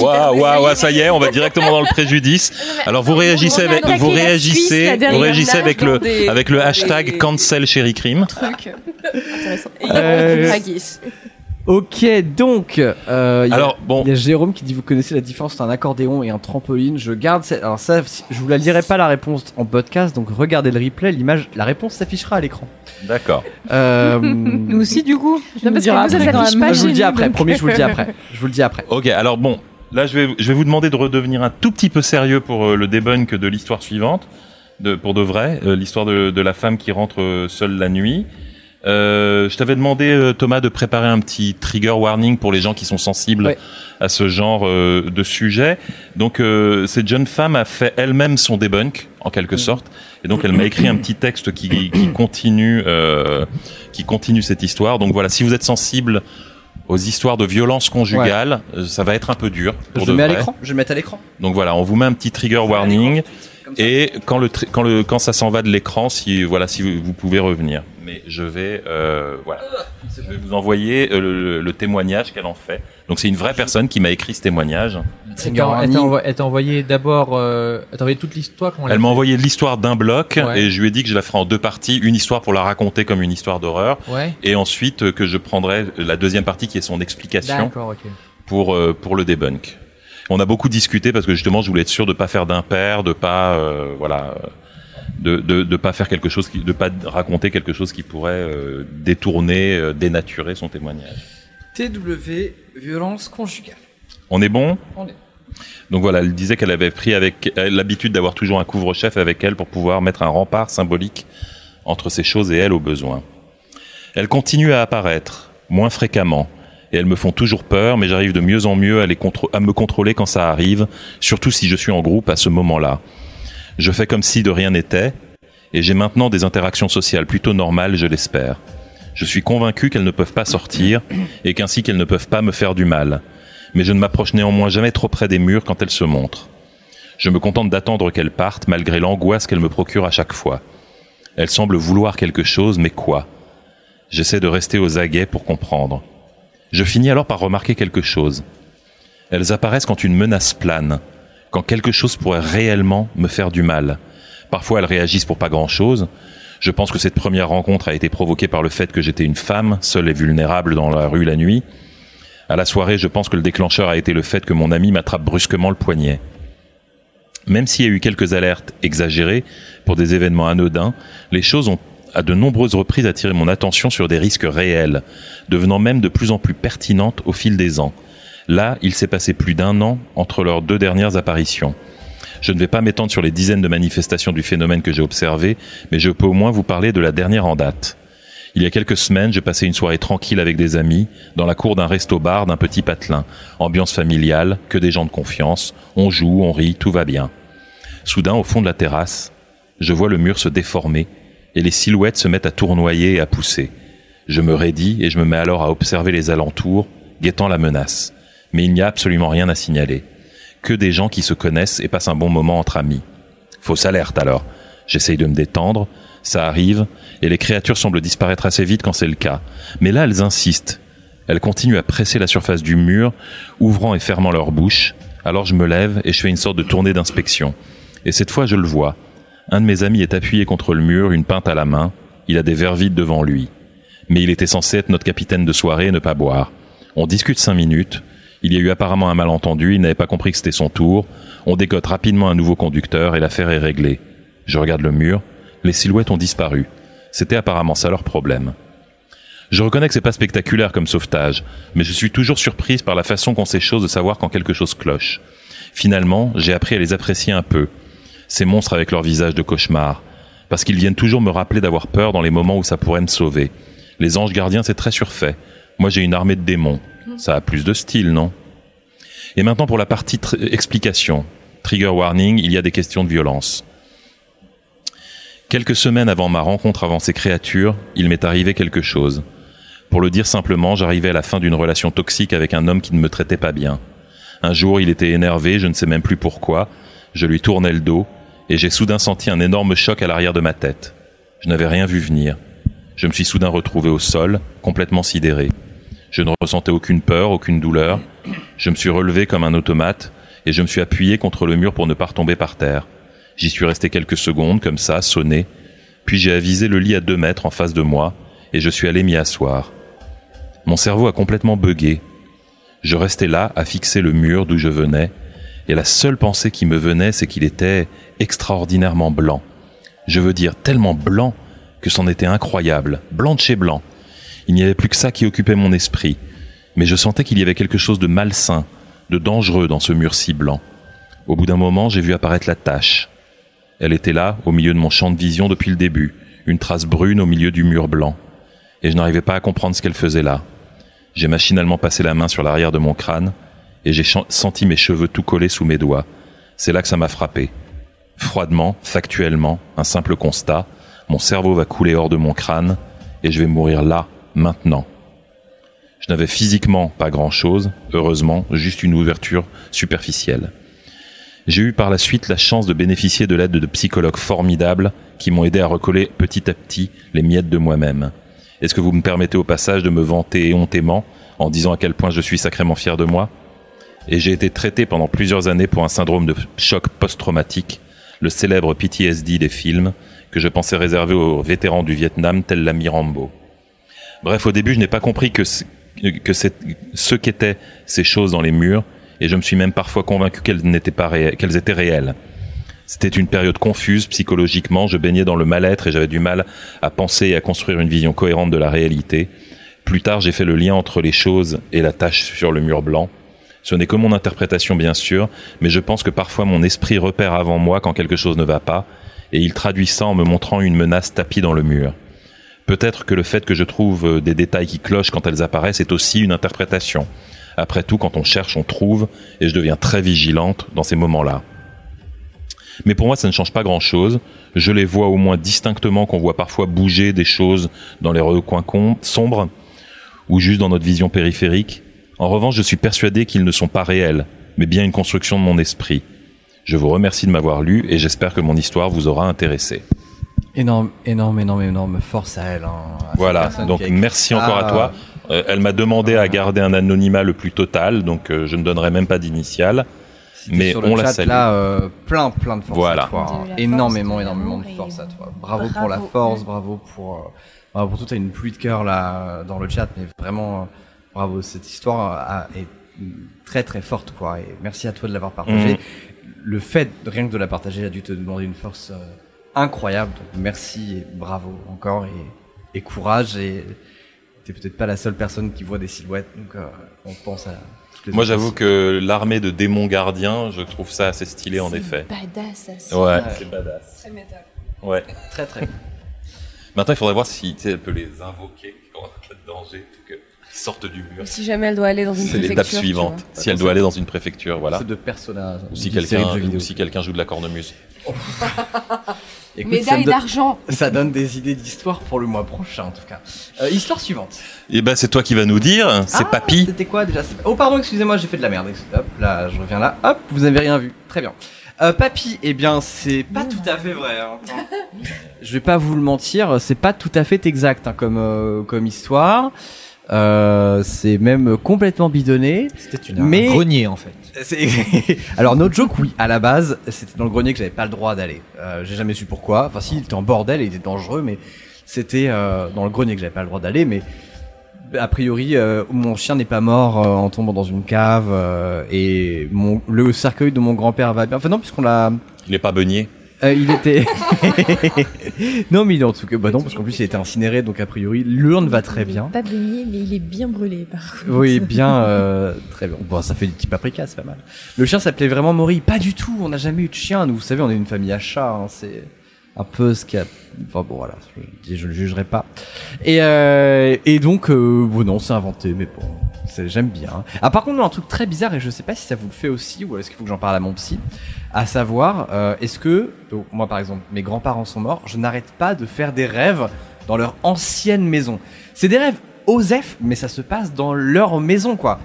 Waouh, waouh, waouh, ça y est, on va directement dans le préjudice. Alors vous réagissez avec, vous réagissez, vous réagissez avec le,
des-
avec le hashtag
des-
cancel.
Truc.
Intéressant.
Euh. Ok donc euh, il y a-
Alors bon,
Il y a Jérôme qui dit vous connaissez la différence entre un accordéon et un trampoline? Je garde cette... alors ça je vous la lirai pas la réponse en podcast donc regardez le replay l'image la réponse s'affichera à l'écran.
D'accord.
Euh, *laughs*
Nous aussi, du coup. Tu
Non, parce que nous, ça s'affiche pas
je vous le dis après, promis je vous le dis après. *laughs* Je vous le dis après.
Ok, alors bon, là je vais, je vais vous demander de redevenir un tout petit peu sérieux pour euh, le debunk de l'histoire suivante, de, pour de vrai, euh, l'histoire de, de la femme qui rentre euh, seule la nuit. Euh, je t'avais demandé euh, Thomas de préparer un petit trigger warning pour les gens qui sont sensibles à ce genre euh, de sujet. Donc euh, cette jeune femme a fait elle-même son debunk en quelque sorte, et donc elle m'a écrit un petit texte qui, qui continue, qui continue cette histoire. Donc voilà, si vous êtes sensible aux histoires de violence conjugale, ça va être un peu dur pour
Je
de
le mets à l'écran, je vais mettre à l'écran.
Donc voilà, on vous met un petit trigger warning et quand le quand le quand ça s'en va de l'écran, si voilà, si vous, vous pouvez revenir. Mais je vais euh, voilà, je vais vous envoyer euh, le, le témoignage qu'elle en fait. Donc c'est une vraie personne qui m'a écrit ce témoignage.
Elle t'a- elle t'a envo- elle t'a envoyé d'abord, euh, elle t'a envoyé toute l'histoire.
Elle m'a envoyé l'histoire d'un bloc
Ouais.
et je lui ai dit que je la ferai en deux parties, une histoire pour la raconter comme une histoire d'horreur
Ouais.
et ensuite euh, que je prendrai la deuxième partie qui est son explication
D'accord, ok.
pour euh, pour le debunk. On a beaucoup discuté parce que justement je voulais être sûr de pas faire d'impair, de pas euh, voilà de, de de pas faire quelque chose qui de pas raconter quelque chose qui pourrait euh, détourner, euh, dénaturer son témoignage.
TW violence conjugale.
On est bon?
On est.
Donc voilà, elle disait qu'elle avait pris avec elle l'habitude d'avoir toujours un couvre-chef avec elle pour pouvoir mettre un rempart symbolique entre ces choses et elle au besoin. Elles continuent à apparaître, moins fréquemment, et elles me font toujours peur, mais j'arrive de mieux en mieux à, me contrôler quand ça arrive, surtout si je suis en groupe à ce moment-là. Je fais comme si de rien n'était, et j'ai maintenant des interactions sociales plutôt normales, je l'espère. Je suis convaincu qu'elles ne peuvent pas sortir, et qu'ainsi qu'elles ne peuvent pas me faire du mal. Mais je ne m'approche néanmoins jamais trop près des murs quand elles se montrent. Je me contente d'attendre qu'elles partent, malgré l'angoisse qu'elles me procurent à chaque fois. Elles semblent vouloir quelque chose, mais quoi? J'essaie de rester aux aguets pour comprendre. Je finis alors par remarquer quelque chose. Elles apparaissent quand une menace plane, quand quelque chose pourrait réellement me faire du mal. Parfois elles réagissent pour pas grand-chose. Je pense que cette première rencontre a été provoquée par le fait que j'étais une femme, seule et vulnérable dans la rue la nuit. À la soirée, je pense que le déclencheur a été le fait que mon ami m'attrape brusquement le poignet. Même s'il y a eu quelques alertes exagérées pour des événements anodins, les choses ont à de nombreuses reprises attiré mon attention sur des risques réels, devenant même de plus en plus pertinentes au fil des ans. Là, il s'est passé plus d'un an entre leurs deux dernières apparitions. Je ne vais pas m'étendre sur les dizaines de manifestations du phénomène que j'ai observé, mais je peux au moins vous parler de la dernière en date. Il y a quelques semaines, je passais une soirée tranquille avec des amis, dans la cour d'un resto-bar d'un petit patelin. Ambiance familiale, que des gens de confiance. On joue, on rit, tout va bien. Soudain, au fond de la terrasse, je vois le mur se déformer et les silhouettes se mettent à tournoyer et à pousser. Je me raidis et je me mets alors à observer les alentours, guettant la menace. Mais il n'y a absolument rien à signaler. Que des gens qui se connaissent et passent un bon moment entre amis. Fausse alerte alors. J'essaye de me détendre, ça arrive, et les créatures semblent disparaître assez vite quand c'est le cas. Mais là, elles insistent. Elles continuent à presser la surface du mur, ouvrant et fermant leur bouche. Alors je me lève et je fais une sorte de tournée d'inspection. Et cette fois, je le vois. Un de mes amis est appuyé contre le mur, une pinte à la main. Il a des verres vides devant lui. Mais il était censé être notre capitaine de soirée et ne pas boire. On discute cinq minutes. Il y a eu apparemment un malentendu, il n'avait pas compris que c'était son tour. On décote rapidement un nouveau conducteur et l'affaire est réglée. Je regarde le mur. Les silhouettes ont disparu. C'était apparemment ça leur problème. Je reconnais que c'est pas spectaculaire comme sauvetage, mais je suis toujours surprise par la façon qu'ont ces choses de savoir quand quelque chose cloche. Finalement, j'ai appris à les apprécier un peu. Ces monstres avec leur visage de cauchemar. Parce qu'ils viennent toujours me rappeler d'avoir peur dans les moments où ça pourrait me sauver. Les anges gardiens, c'est très surfait. Moi, j'ai une armée de démons. Ça a plus de style, non? Et maintenant pour la partie explication. Trigger warning, il y a des questions de violence. Quelques semaines avant ma rencontre avec ces créatures, il m'est arrivé quelque chose. Pour le dire simplement, j'arrivais à la fin d'une relation toxique avec un homme qui ne me traitait pas bien. Un jour, il était énervé, je ne sais même plus pourquoi. Je lui tournais le dos, et j'ai soudain senti un énorme choc à l'arrière de ma tête. Je n'avais rien vu venir. Je me suis soudain retrouvé au sol, complètement sidéré. Je ne ressentais aucune peur, aucune douleur. Je me suis relevé comme un automate, et je me suis appuyé contre le mur pour ne pas retomber par terre. J'y suis resté quelques secondes, comme ça, sonné. Puis j'ai avisé le lit à deux mètres en face de moi, et je suis allé m'y asseoir. Mon cerveau a complètement bugué. Je restais là, à fixer le mur d'où je venais, et la seule pensée qui me venait, c'est qu'il était extraordinairement blanc. Je veux dire tellement blanc que c'en était incroyable, blanc de chez blanc. Il n'y avait plus que ça qui occupait mon esprit, mais je sentais qu'il y avait quelque chose de malsain, de dangereux dans ce mur si blanc. Au bout d'un moment, j'ai vu apparaître la tache, elle était là, au milieu de mon champ de vision depuis le début, une trace brune au milieu du mur blanc. Et je n'arrivais pas à comprendre ce qu'elle faisait là. J'ai machinalement passé la main sur l'arrière de mon crâne, et j'ai senti mes cheveux tout collés sous mes doigts. C'est là que ça m'a frappé. Froidement, factuellement, un simple constat, mon cerveau va couler hors de mon crâne, et je vais mourir là, maintenant. Je n'avais physiquement pas grand-chose, heureusement, juste une ouverture superficielle. J'ai eu par la suite la chance de bénéficier de l'aide de psychologues formidables qui m'ont aidé à recoller petit à petit les miettes de moi-même. Est-ce que vous me permettez au passage de me vanter éhontément en disant à quel point je suis sacrément fier de moi? Et j'ai été traité pendant plusieurs années pour un syndrome de choc post-traumatique, le célèbre PTSD des films, que je pensais réservé aux vétérans du Vietnam tels l'ami Rambo. Bref, au début, je n'ai pas compris que, que ce qu'étaient ces choses dans les murs et je me suis même parfois convaincu qu'elles n'étaient pas qu'elles étaient réelles. C'était une période confuse psychologiquement, je baignais dans le mal-être et j'avais du mal à penser et à construire une vision cohérente de la réalité. Plus tard, j'ai fait le lien entre les choses et la tâche sur le mur blanc. Ce n'est que mon interprétation bien sûr, mais je pense que parfois mon esprit repère avant moi quand quelque chose ne va pas, et il traduit ça en me montrant une menace tapie dans le mur. Peut-être que le fait que je trouve des détails qui clochent quand elles apparaissent est aussi une interprétation. Après tout, quand on cherche, on trouve, et je deviens très vigilante dans ces moments-là. Mais pour moi, ça ne change pas grand-chose. Je les vois au moins distinctement qu'on voit parfois bouger des choses dans les recoins sombres ou juste dans notre vision périphérique. En revanche, je suis persuadé qu'ils ne sont pas réels, mais bien une construction de mon esprit. Je vous remercie de m'avoir lu et j'espère que mon histoire vous aura intéressé.
Énorme, énorme, énorme, énorme force à elle. Hein,
voilà, donc merci encore à toi. Euh, elle m'a demandé à garder un anonymat le plus total, donc euh, je ne donnerai même pas d'initiale. mais
sur le
on la
chat,
salue.
là, euh, plein, plein de force
Voilà.
à toi. hein. Énormément, énormément de force à toi. Bravo, pour la force, bravo pour, euh, bravo pour tout. T'as une pluie de cœur là dans le chat, mais vraiment, euh, bravo. Cette histoire a- est très, très forte, quoi. Et merci à toi de l'avoir partagée.
Mhm.
Le fait, rien que de la partager, a dû te demander une force euh, incroyable. Donc merci et bravo encore et, et courage. Et t'es peut-être pas la seule personne qui voit des silhouettes, donc euh, on pense à. toutes les
Moi, j'avoue que l'armée de démons gardiens, je trouve ça assez stylé en
C'est
effet.
Badass, ça.
Ouais,
Ouais.
c'est badass.
Très métal.
Ouais.
Très, très. *laughs*
Maintenant, il faudrait voir si tu sais, elle peut les invoquer quand il y a de danger, sortent du mur.
Si jamais elle doit aller dans une
C'est
préfecture.
l'étape
tu
suivante. Si elle doit aller dans une préfecture, voilà.
C'est de personnages.
Ou si quelqu'un si quelqu'un joue de la cornemuse. *laughs*
Écoute,
Médaille
donne,
d'argent. *laughs*
ça donne des idées d'histoire pour le mois prochain, en tout cas. Euh, histoire suivante.
Et ben, c'est toi qui vas nous dire. C'est
Ah,
Papy.
C'était quoi déjà C'est- Oh, pardon, excusez-moi, j'ai fait de la merde. Hop, là, je reviens là. Hop, vous avez rien vu. Très bien. Euh, Papy, eh bien, c'est pas tout à fait vrai. hein. je vais pas vous le mentir, c'est pas tout à fait exact hein, comme, euh, comme histoire. Euh, c'est même complètement bidonné.
C'était une
Mais-
un grenier en fait. *laughs*
Alors, notre joke, oui, à la base, c'était dans le grenier que j'avais pas le droit d'aller. Euh, j'ai jamais su pourquoi. Enfin, si, il était en bordel et il était dangereux, mais c'était euh, dans le grenier que j'avais pas le droit d'aller. Mais a priori, euh, mon chien n'est pas mort euh, en tombant dans une cave euh, et mon, le cercueil de mon grand-père va bien. Enfin, non, puisqu'on l'a.
Il est pas beugné.
Euh, il était. *laughs* non, mais il est en tout cas. Bah non, parce qu'en plus, il a été incinéré, donc a priori, l'urne va très bien.
Pas baigné, mais il est bien brûlé par contre.
Oui, bien, euh, très bien. Bon, ça fait des petits paprikas, c'est pas mal. Le chien s'appelait vraiment Maury. Pas du tout, on n'a jamais eu de chien. Nous, vous savez, on est une famille à chat. hein, c'est un peu ce qu'il y a. Enfin bon, voilà, je, je le jugerai pas. Et, euh, et donc, euh, bon, non, c'est inventé, mais bon, j'aime bien. Ah, par contre, non, un truc très bizarre, et je sais pas si ça vous le fait aussi, ou est-ce qu'il faut que j'en parle à mon psy, à savoir, euh, est-ce que, donc, moi par exemple, mes grands-parents sont morts, je n'arrête pas de faire des rêves dans leur ancienne maison. C'est des rêves OSEF, mais ça se passe dans leur maison, quoi.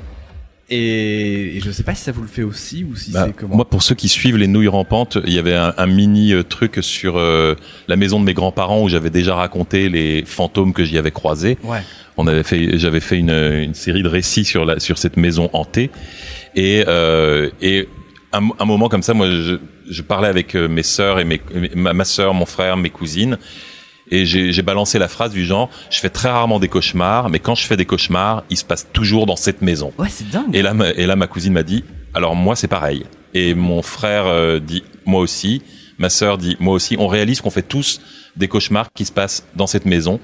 Et, et je sais pas si ça vous le fait aussi ou si
Bah,
c'est comment.
moi, pour ceux qui suivent les nouilles rampantes, il y avait un, un mini euh, truc sur euh, la maison de mes grands-parents où j'avais déjà raconté les fantômes que j'y avais croisés.
Ouais.
On avait fait, j'avais fait une, une série de récits sur la sur cette maison hantée et euh, et un, un moment comme ça, moi, je, je parlais avec euh, mes sœurs et mes ma, ma sœur, mon frère, mes cousines. Et j'ai j'ai balancé la phrase du genre, je fais très rarement des cauchemars, mais quand je fais des cauchemars, ils se passent toujours dans cette maison.
Ouais, c'est dingue.
Et là, ma, et là, ma cousine m'a dit, alors moi, c'est pareil. Et mon frère euh, dit, moi aussi. Ma sœur dit, moi aussi. On réalise qu'on fait tous des cauchemars qui se passent dans cette maison.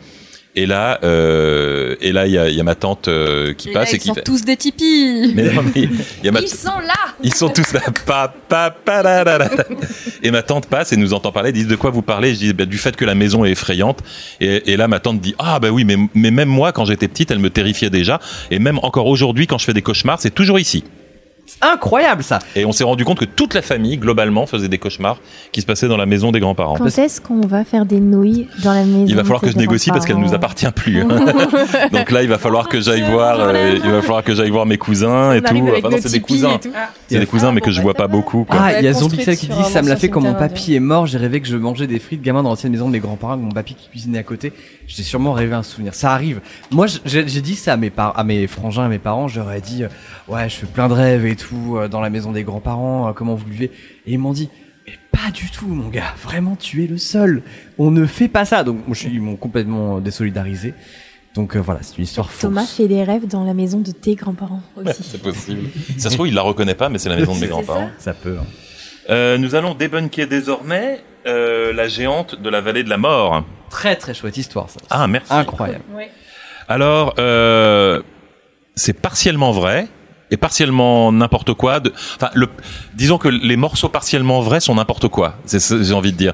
Et là, euh, et là, il y a, il y a ma tante euh, qui
Et là,
passe et
ils
qui
sont
fait.
tous des tipis. *laughs*
Mais non, mais il y a ma-
Ils sont là.
ils sont tous là. Pa, pa, pa, la, la, la. Et ma tante passe et nous entend parler. Disent de quoi vous parlez? Je dis bah, du fait que la maison est effrayante. Et, et là, ma tante dit ah bah oui, mais, mais même moi, quand j'étais petite, elle me terrifiait déjà. Et même encore aujourd'hui, quand je fais des cauchemars, c'est toujours ici.
C'est incroyable ça.
Et on s'est rendu compte que toute la famille, globalement, faisait des cauchemars qui se passaient dans la maison des grands-parents.
Quand est-ce qu'on va faire des nouilles dans la maison
Il va falloir que je négocie parce qu'elle nous
grands-parents
appartient plus. *laughs* Donc là, il va falloir que j'aille voir, euh, il va falloir que j'aille voir mes cousins et tout. Enfin, non, c'est des cousins. C'est des cousins, mais que je vois pas beaucoup. Quoi.
Ah, il y a Zombixel qui dit ça me l'a fait quand mon papy est mort, j'ai rêvé que je mangeais des frites gamin dans l'ancienne maison de mes grands-parents, mon papy qui cuisinait à côté. J'ai sûrement rêvé un souvenir. Ça arrive. Moi, j'ai dit ça à mes par à mes frangins, à mes parents. J'aurais dit, euh, ouais, je fais plein de rêves et tout euh, dans la maison des grands-parents. euh, comment vous vivez Et ils m'ont dit. Mais pas du tout, mon gars. Vraiment, tu es le seul. On ne fait pas ça. Donc, moi, je suis- ils m'ont complètement désolidarisé. Donc euh, voilà, c'est une histoire fausse.
Thomas fait des rêves dans la maison de tes grands-parents *laughs* aussi.
C'est possible. Ça se trouve, il la reconnaît pas, mais c'est la maison de mes grands-parents.
Ça peut. hein.
Euh, nous allons débunker désormais euh, la géante de la vallée de la mort.
Très très chouette histoire, ça.
Ah, merci.
Incroyable.
Alors, euh, c'est partiellement vrai et partiellement n'importe quoi. De, enfin, le, disons que les morceaux partiellement vrais sont n'importe quoi. C'est que j'ai envie de dire.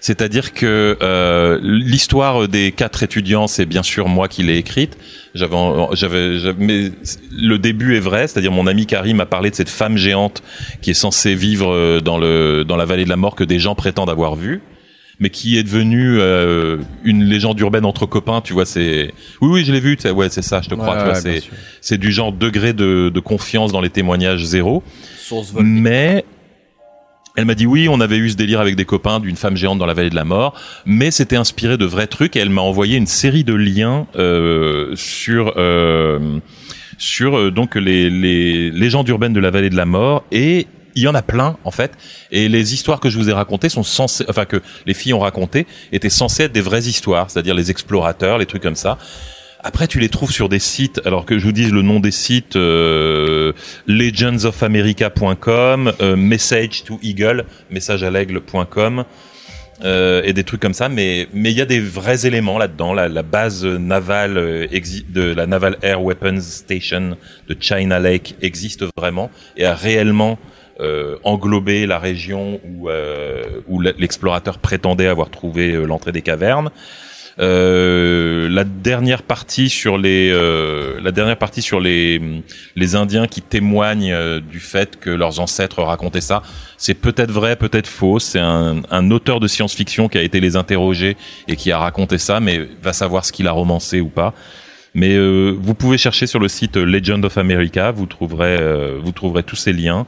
C'est-à-dire que euh, l'histoire des quatre étudiants, c'est bien sûr moi qui l'ai écrite. J'avais, j'avais, j'avais- mais le début est vrai. C'est-à-dire mon ami Karim m'a parlé de cette femme géante qui est censée vivre euh, dans le dans la vallée de la mort que des gens prétendent avoir vue mais qui est devenue euh, une légende urbaine entre copains, tu vois, c'est oui oui, je l'ai vu, ouais, c'est ça, je te crois,
Ouais,
tu vois,
ouais, bien
c'est c'est du genre degré de, de confiance dans les témoignages zéro.
Source
Mais elle m'a dit oui, on avait eu ce délire avec des copains d'une femme géante dans la vallée de la mort, mais c'était inspiré de vrais trucs et elle m'a envoyé une série de liens euh, sur euh, sur euh, donc les, les légendes urbaines de la vallée de la mort et il y en a plein en fait, et les histoires que je vous ai racontées sont censées, enfin que les filles ont racontées, étaient censées être des vraies histoires, c'est-à-dire les explorateurs, les trucs comme ça. Après, tu les trouves sur des sites, alors que je vous dise le nom des sites, euh, legendsofamerica.com, euh, message to eagle, message à l'aigle.com, euh, et des trucs comme ça, mais mais il y a des vrais éléments là-dedans. La, la base navale euh, de la Naval Air Weapons Station de China Lake existe vraiment et a réellement euh, englobé la région où euh, où l'explorateur prétendait avoir trouvé euh, l'entrée des cavernes. Euh, la dernière partie sur les euh, la dernière partie sur les les Indiens qui témoignent euh, du fait que leurs ancêtres racontaient ça, c'est peut-être vrai, peut-être faux. C'est un, un auteur de science-fiction qui a été les interroger et qui a raconté ça, mais va savoir ce qu'il a romancé ou pas. Mais euh, vous pouvez chercher sur le site Legend of America, vous trouverez vous trouverez tous ces liens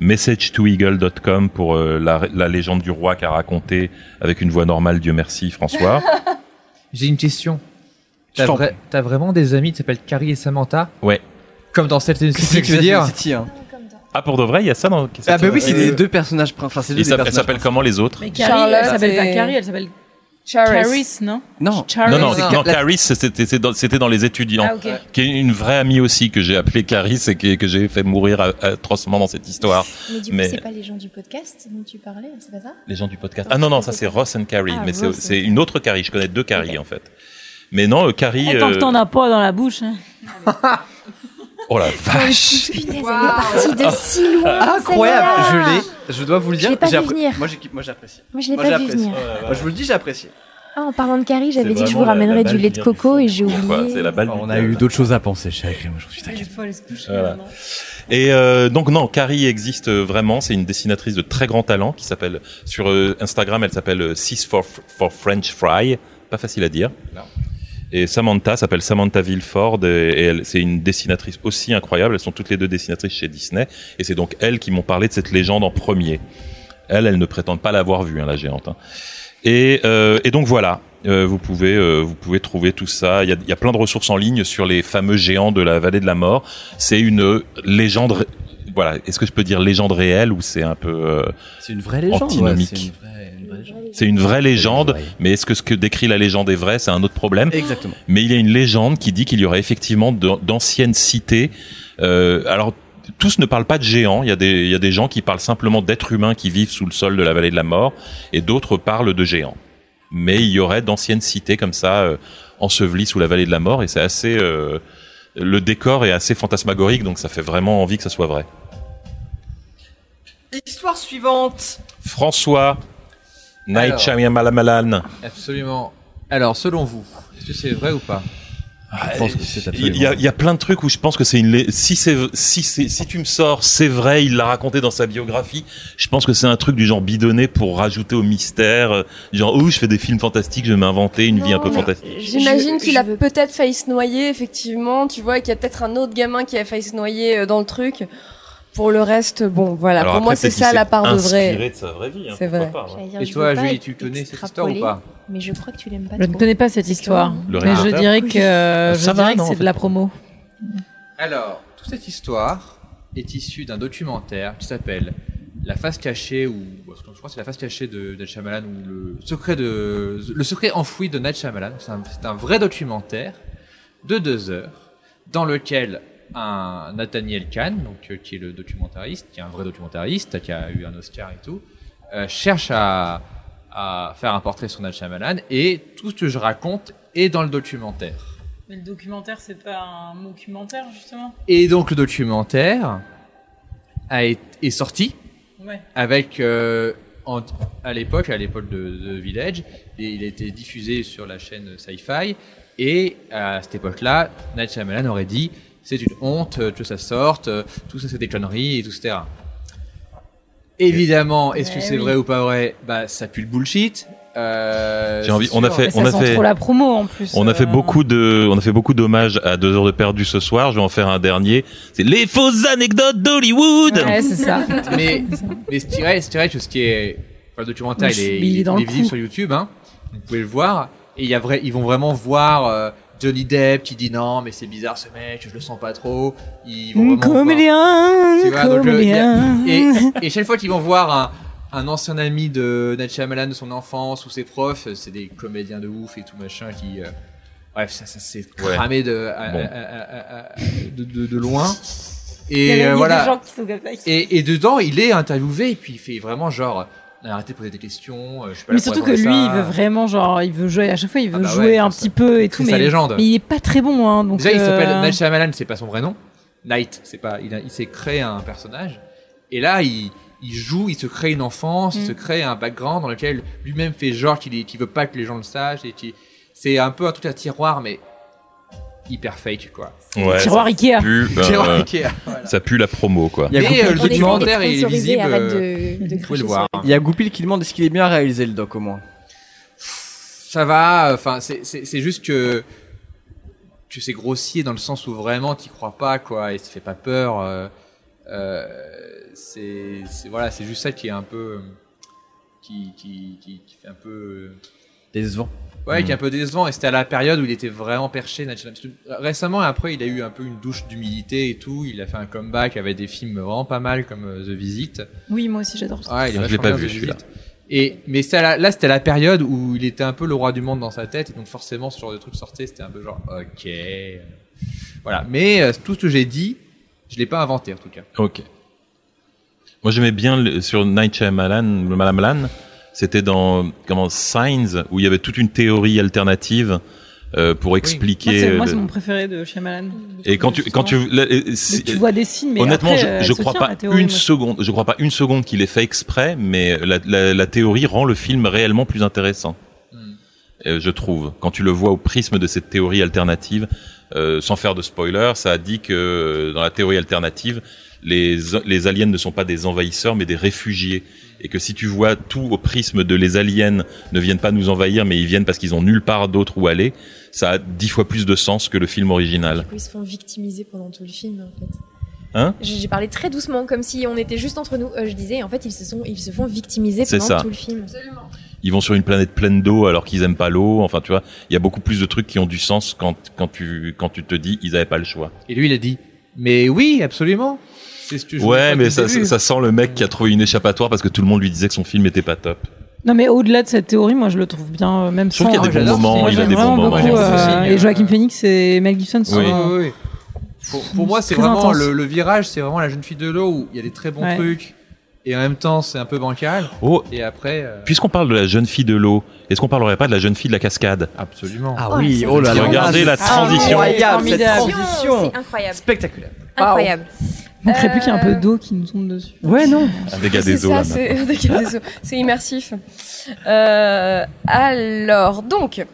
message2eagle.com pour euh, la, la légende du roi qu'a raconté avec une voix normale, Dieu merci, François. *laughs*
J'ai une question. T'as vraiment des amis qui s'appellent Carrie et Samantha?
Ouais.
Comme dans cette City, tu veux dire?
City, hein?
Ah, pour de vrai, il y a ça dans.
Ah bah oui, c'est les deux personnages enfin c'est deux
Ils s'appellent comment les autres?
Mais Carrie,
Charlotte
elle s'appelle pas Carrie, elle s'appelle
Charis.
Charis, non?
Non.
Charis.
Non, non, non, Caris, c'était dans, c'était dans les étudiants.
Ah, ok.
Qui est une vraie amie aussi que j'ai appelée Caris et que, que j'ai fait mourir atrocement dans cette histoire.
Mais du coup,
Mais-
c'est pas les gens du podcast dont tu parlais, c'est pas ça?
Les gens du podcast. Ah non, non, ça c'est Ross and Carrie,
Ah,
mais c'est une autre Carrie. Je connais deux Carrie en fait. Mais non, euh, Carrie.
Tant que
euh,
t'en as pas dans la bouche. Hein. *laughs*
Oh la vache
Punaise, elle est partie de si loin. *laughs*
Incroyable, je l'ai. Je dois vous le
Je
dire.
l'ai pas vu venir.
Moi, j'ai- moi j'apprécie.
Moi, je l'ai pas vu
j'apprécie.
venir.
Moi, je vous le dis, j'ai apprécié.
Ah, en parlant de Carrie, j'avais dit que je vous ramènerais du lait de coco et j'ai oublié.
C'est la balle.
On
du
a eu d'autres choses à penser, Agri, moi j'en suis t'inquiète.
Voilà. Et euh, donc non, Carrie existe vraiment. C'est une dessinatrice de très grand talent qui s'appelle sur euh, Instagram, elle s'appelle euh, Sis for, for French Fry. Pas facile à dire. Et Samantha s'appelle Samantha Villeford et, et elle, c'est une dessinatrice aussi incroyable. Elles sont toutes les deux dessinatrices chez Disney et c'est donc elles qui m'ont parlé de cette légende en premier. Elles, elles ne prétendent pas l'avoir vue, hein, la géante. hein. Et, euh, et donc voilà, euh, vous pouvez euh, vous pouvez trouver tout ça. Il y a, y a plein de ressources en ligne sur les fameux géants de la vallée de la mort. C'est une légende. Voilà, est-ce que je peux dire légende réelle ou c'est un peu euh,
C'est une vraie légende.
antinomique?
C'est une vraie légende,
mais est-ce que ce que décrit la légende est vrai? C'est un autre problème.
Exactement.
Mais il y a une légende qui dit qu'il y aurait effectivement d'anciennes cités. Euh, alors tous ne parlent pas de géants. Il y a des il y a des gens qui parlent simplement d'êtres humains qui vivent sous le sol de la vallée de la mort, et d'autres parlent de géants. Mais il y aurait d'anciennes cités comme ça euh, ensevelies sous la vallée de la mort, et c'est assez euh, le décor est assez fantasmagorique, donc ça fait vraiment envie que ça soit vrai.
Histoire suivante.
François Night. Shyamalan.
Absolument. Alors, selon vous, est-ce que c'est vrai ou pas?
Je pense que c'est
Il y, a, il y a plein de trucs où je pense que c'est une. Si c'est si c'est si tu me sors, c'est vrai, il l'a raconté dans sa biographie. Je pense que c'est un truc du genre bidonné pour rajouter au mystère. euh, Genre, oh, je fais des films fantastiques, je vais m'inventer une vie un peu fantastique.
J'imagine qu'il a peut-être failli se noyer, effectivement. Tu vois, qu'il y a peut-être un autre gamin qui a failli se noyer euh, dans le truc. Pour le reste, bon, voilà.
Alors
Pour
après,
moi, c'est ça la part de
inspiré
vrai.
de sa vraie vie. hein,
C'est vrai.
pas, hein.
Dire,
Et toi, Julie, tu connais cette histoire ou pas?
Mais je crois que tu l'aimes pas
Je ne connais pas cette histoire.
Le
Mais je dirais que, euh, je dirais que c'est de la promo.
Alors, toute cette histoire est issue d'un documentaire qui s'appelle La face cachée ou je crois que c'est la face cachée de Night Shyamalan ou le secret de le secret enfoui de Night Shyamalan. C'est un, c'est un vrai documentaire de deux heures dans lequel un Nathaniel Kahn, donc euh, qui est le documentariste, qui est un vrai documentariste, qui a eu un Oscar et tout, euh, cherche à, à faire un portrait sur Night Shyamalan et tout ce que je raconte est dans le documentaire.
Mais le documentaire, c'est pas un documentaire, justement?
Et donc le documentaire a été, est sorti
Ouais.
avec euh, en- à l'époque, à l'époque de, de Village, et il a été diffusé sur la chaîne Sci-Fi. Et à cette époque-là, Night Shyamalan aurait dit c'est une honte euh, que ça sorte, euh, tout ça c'est des conneries et tout etc. Évidemment, est-ce que
Eh
c'est
oui.
vrai ou pas vrai? Bah, ça pue le bullshit. Euh,
J'ai envie-
c'est
on a fait- on a fait-
la promo, en plus.
On a fait
euh.
beaucoup de, on a fait beaucoup d'hommages à deux heures de perdu ce soir. Je vais en faire un dernier. C'est les fausses anecdotes d'Hollywood.
Ouais, c'est ça. *laughs*
mais mais je dirais que ce qui est enfin, le documentaire il est,
il est
il
le
est visible sur YouTube hein. vous pouvez le voir et il y a vrai ils vont vraiment voir euh, Johnny Depp qui dit non, mais c'est bizarre ce mec, je le sens pas trop. Ils vont
Comédien,
tu vois, donc le- il y a-
comédien.
et, et chaque fois qu'ils vont voir un, un ancien ami de Night Shyamalan de son enfance ou ses profs, c'est des comédiens de ouf et tout machin qui, euh, bref, ça, ça s'est
Ouais.
cramé de, à-
Bon.
à- à- à- à- de, de- de loin.
Il y a-
Et
il y a
euh,
des
voilà.
gens qui sont comme ça, qui-
Et, et dedans, il est interviewé et puis il fait vraiment genre, arrêtez de poser des questions. euh, je suis pas
Mais
là
surtout que lui, il veut vraiment, genre, il veut jouer, à chaque fois, il veut
Ah bah
jouer
ouais,
un petit peu et tout,
c'est
mais,
sa légende.
mais il est pas très bon, hein, donc.
Déjà, il
euh,
s'appelle Night Shyamalan, c'est pas son vrai nom. Night, c'est pas, il, s'est créé un personnage. Et là, il, il joue, il se crée une enfance, il
Mm.
se crée un background dans lequel lui-même fait genre qu'il qu'il veut pas que les gens le sachent et c'est un peu un truc à tiroir, mais hyper fake, quoi.
Ouais,
Tiroir
ça
Ikea.
pue, euh,
Tiroir Ikea, voilà.
Ça pue la promo, quoi.
Il y a
Et euh, le
qui demande-
documentaire est visible. euh,
de- de
vous pouvez
cracher
le voir.
Il y a Goupil qui demande est-ce qu'il est bien réalisé le doc au moins?
ça va. Enfin, c'est juste que que c'est grossier dans le sens où vraiment t'y crois pas quoi et ça fait pas peur. euh, euh, c'est voilà, c'est juste ça qui est un peu qui qui qui, qui fait un peu
Décevant.
Ouais, qui est un peu décevant et c'était à la période où il était vraiment perché. Récemment, après, il a eu un peu une douche d'humilité et tout. Il a fait un comeback avec des films vraiment pas mal comme euh, The Visit.
Oui, moi aussi, j'adore ça.
Ouais, il est
Ah, je l'ai pas vu,
The
celui-là.
Et mais c'était à la- là c'était la période où il était un peu le roi du monde dans sa tête et donc forcément ce genre de truc sortait c'était un peu genre ok voilà mais euh, tout ce que j'ai dit je l'ai pas inventé en tout cas
Ok. Moi, j'aimais bien le- sur Night Shyamalan, le Malamalan, c'était dans comment Signs où il y avait toute une théorie alternative euh, pour expliquer.
c'est moi,
le-
c'est mon préféré de Shyamalan.
Et quand tu quand tu là, euh,
Mais
si-
tu vois des signes, mais
honnêtement,
après,
je,
euh,
je crois
tient,
pas
théorie,
une
moi.
seconde. Je crois pas une seconde qu'il ait fait exprès, mais la, la, la théorie rend le film réellement plus intéressant.
Hmm.
Euh, je trouve. Quand tu le vois au prisme de cette théorie alternative, euh, sans faire de spoiler, ça a dit que euh, dans la théorie alternative, les, les aliens ne sont pas des envahisseurs, mais des réfugiés. Et que si tu vois tout au prisme de les aliens ne viennent pas nous envahir, mais ils viennent parce qu'ils ont nulle part d'autre où aller, ça a dix fois plus de sens que le film original.
Ils se font victimiser pendant tout le film, en fait.
Hein
J'ai parlé très doucement, comme si on était juste entre nous. Euh, je disais, en fait, ils se, sont, ils se font victimiser pendant
ça.
tout le film.
ils vont sur une planète pleine d'eau alors qu'ils aiment pas l'eau. Enfin, tu vois, il y a beaucoup plus de trucs qui ont du sens quand quand tu quand tu te dis ils avaient pas le choix.
et lui il a dit mais oui absolument c'est ce que je
Ouais, mais ça, sent le mec qui a trouvé une échappatoire parce que tout le monde lui disait que son film était pas top.
Non, mais au-delà de cette théorie, moi, je le trouve bien, euh, même
Je trouve
sans.
qu'il y a des bons moments, il a des bons moments.
beaucoup, euh, et Joaquin Phoenix et Mel Gibson sont.
Oui.
Oui, oui, oui. Pour, pour moi, c'est vraiment le, le virage, c'est vraiment la jeune fille de l'eau où il y a des très bons
Ouais.
trucs et en même temps c'est un peu bancal.
Oh,
Et après, euh,
puisqu'on parle de la jeune fille de l'eau, est-ce qu'on parlerait pas de la jeune fille de la cascade?
Absolument.
Ah
Oh,
oui, oh là là.
Regardez la transition.
Incroyable cette
Formidable.
transition.
C'est incroyable.
Spectaculaire.
Incroyable.
Il manquerait plus qu'il y ait un
Euh,
peu d'eau qui nous tombe dessus.
Ouais, non.
Un dégât
C'est
des eaux
c'est un dégât *laughs* des eaux. C'est immersif. Euh, alors, donc,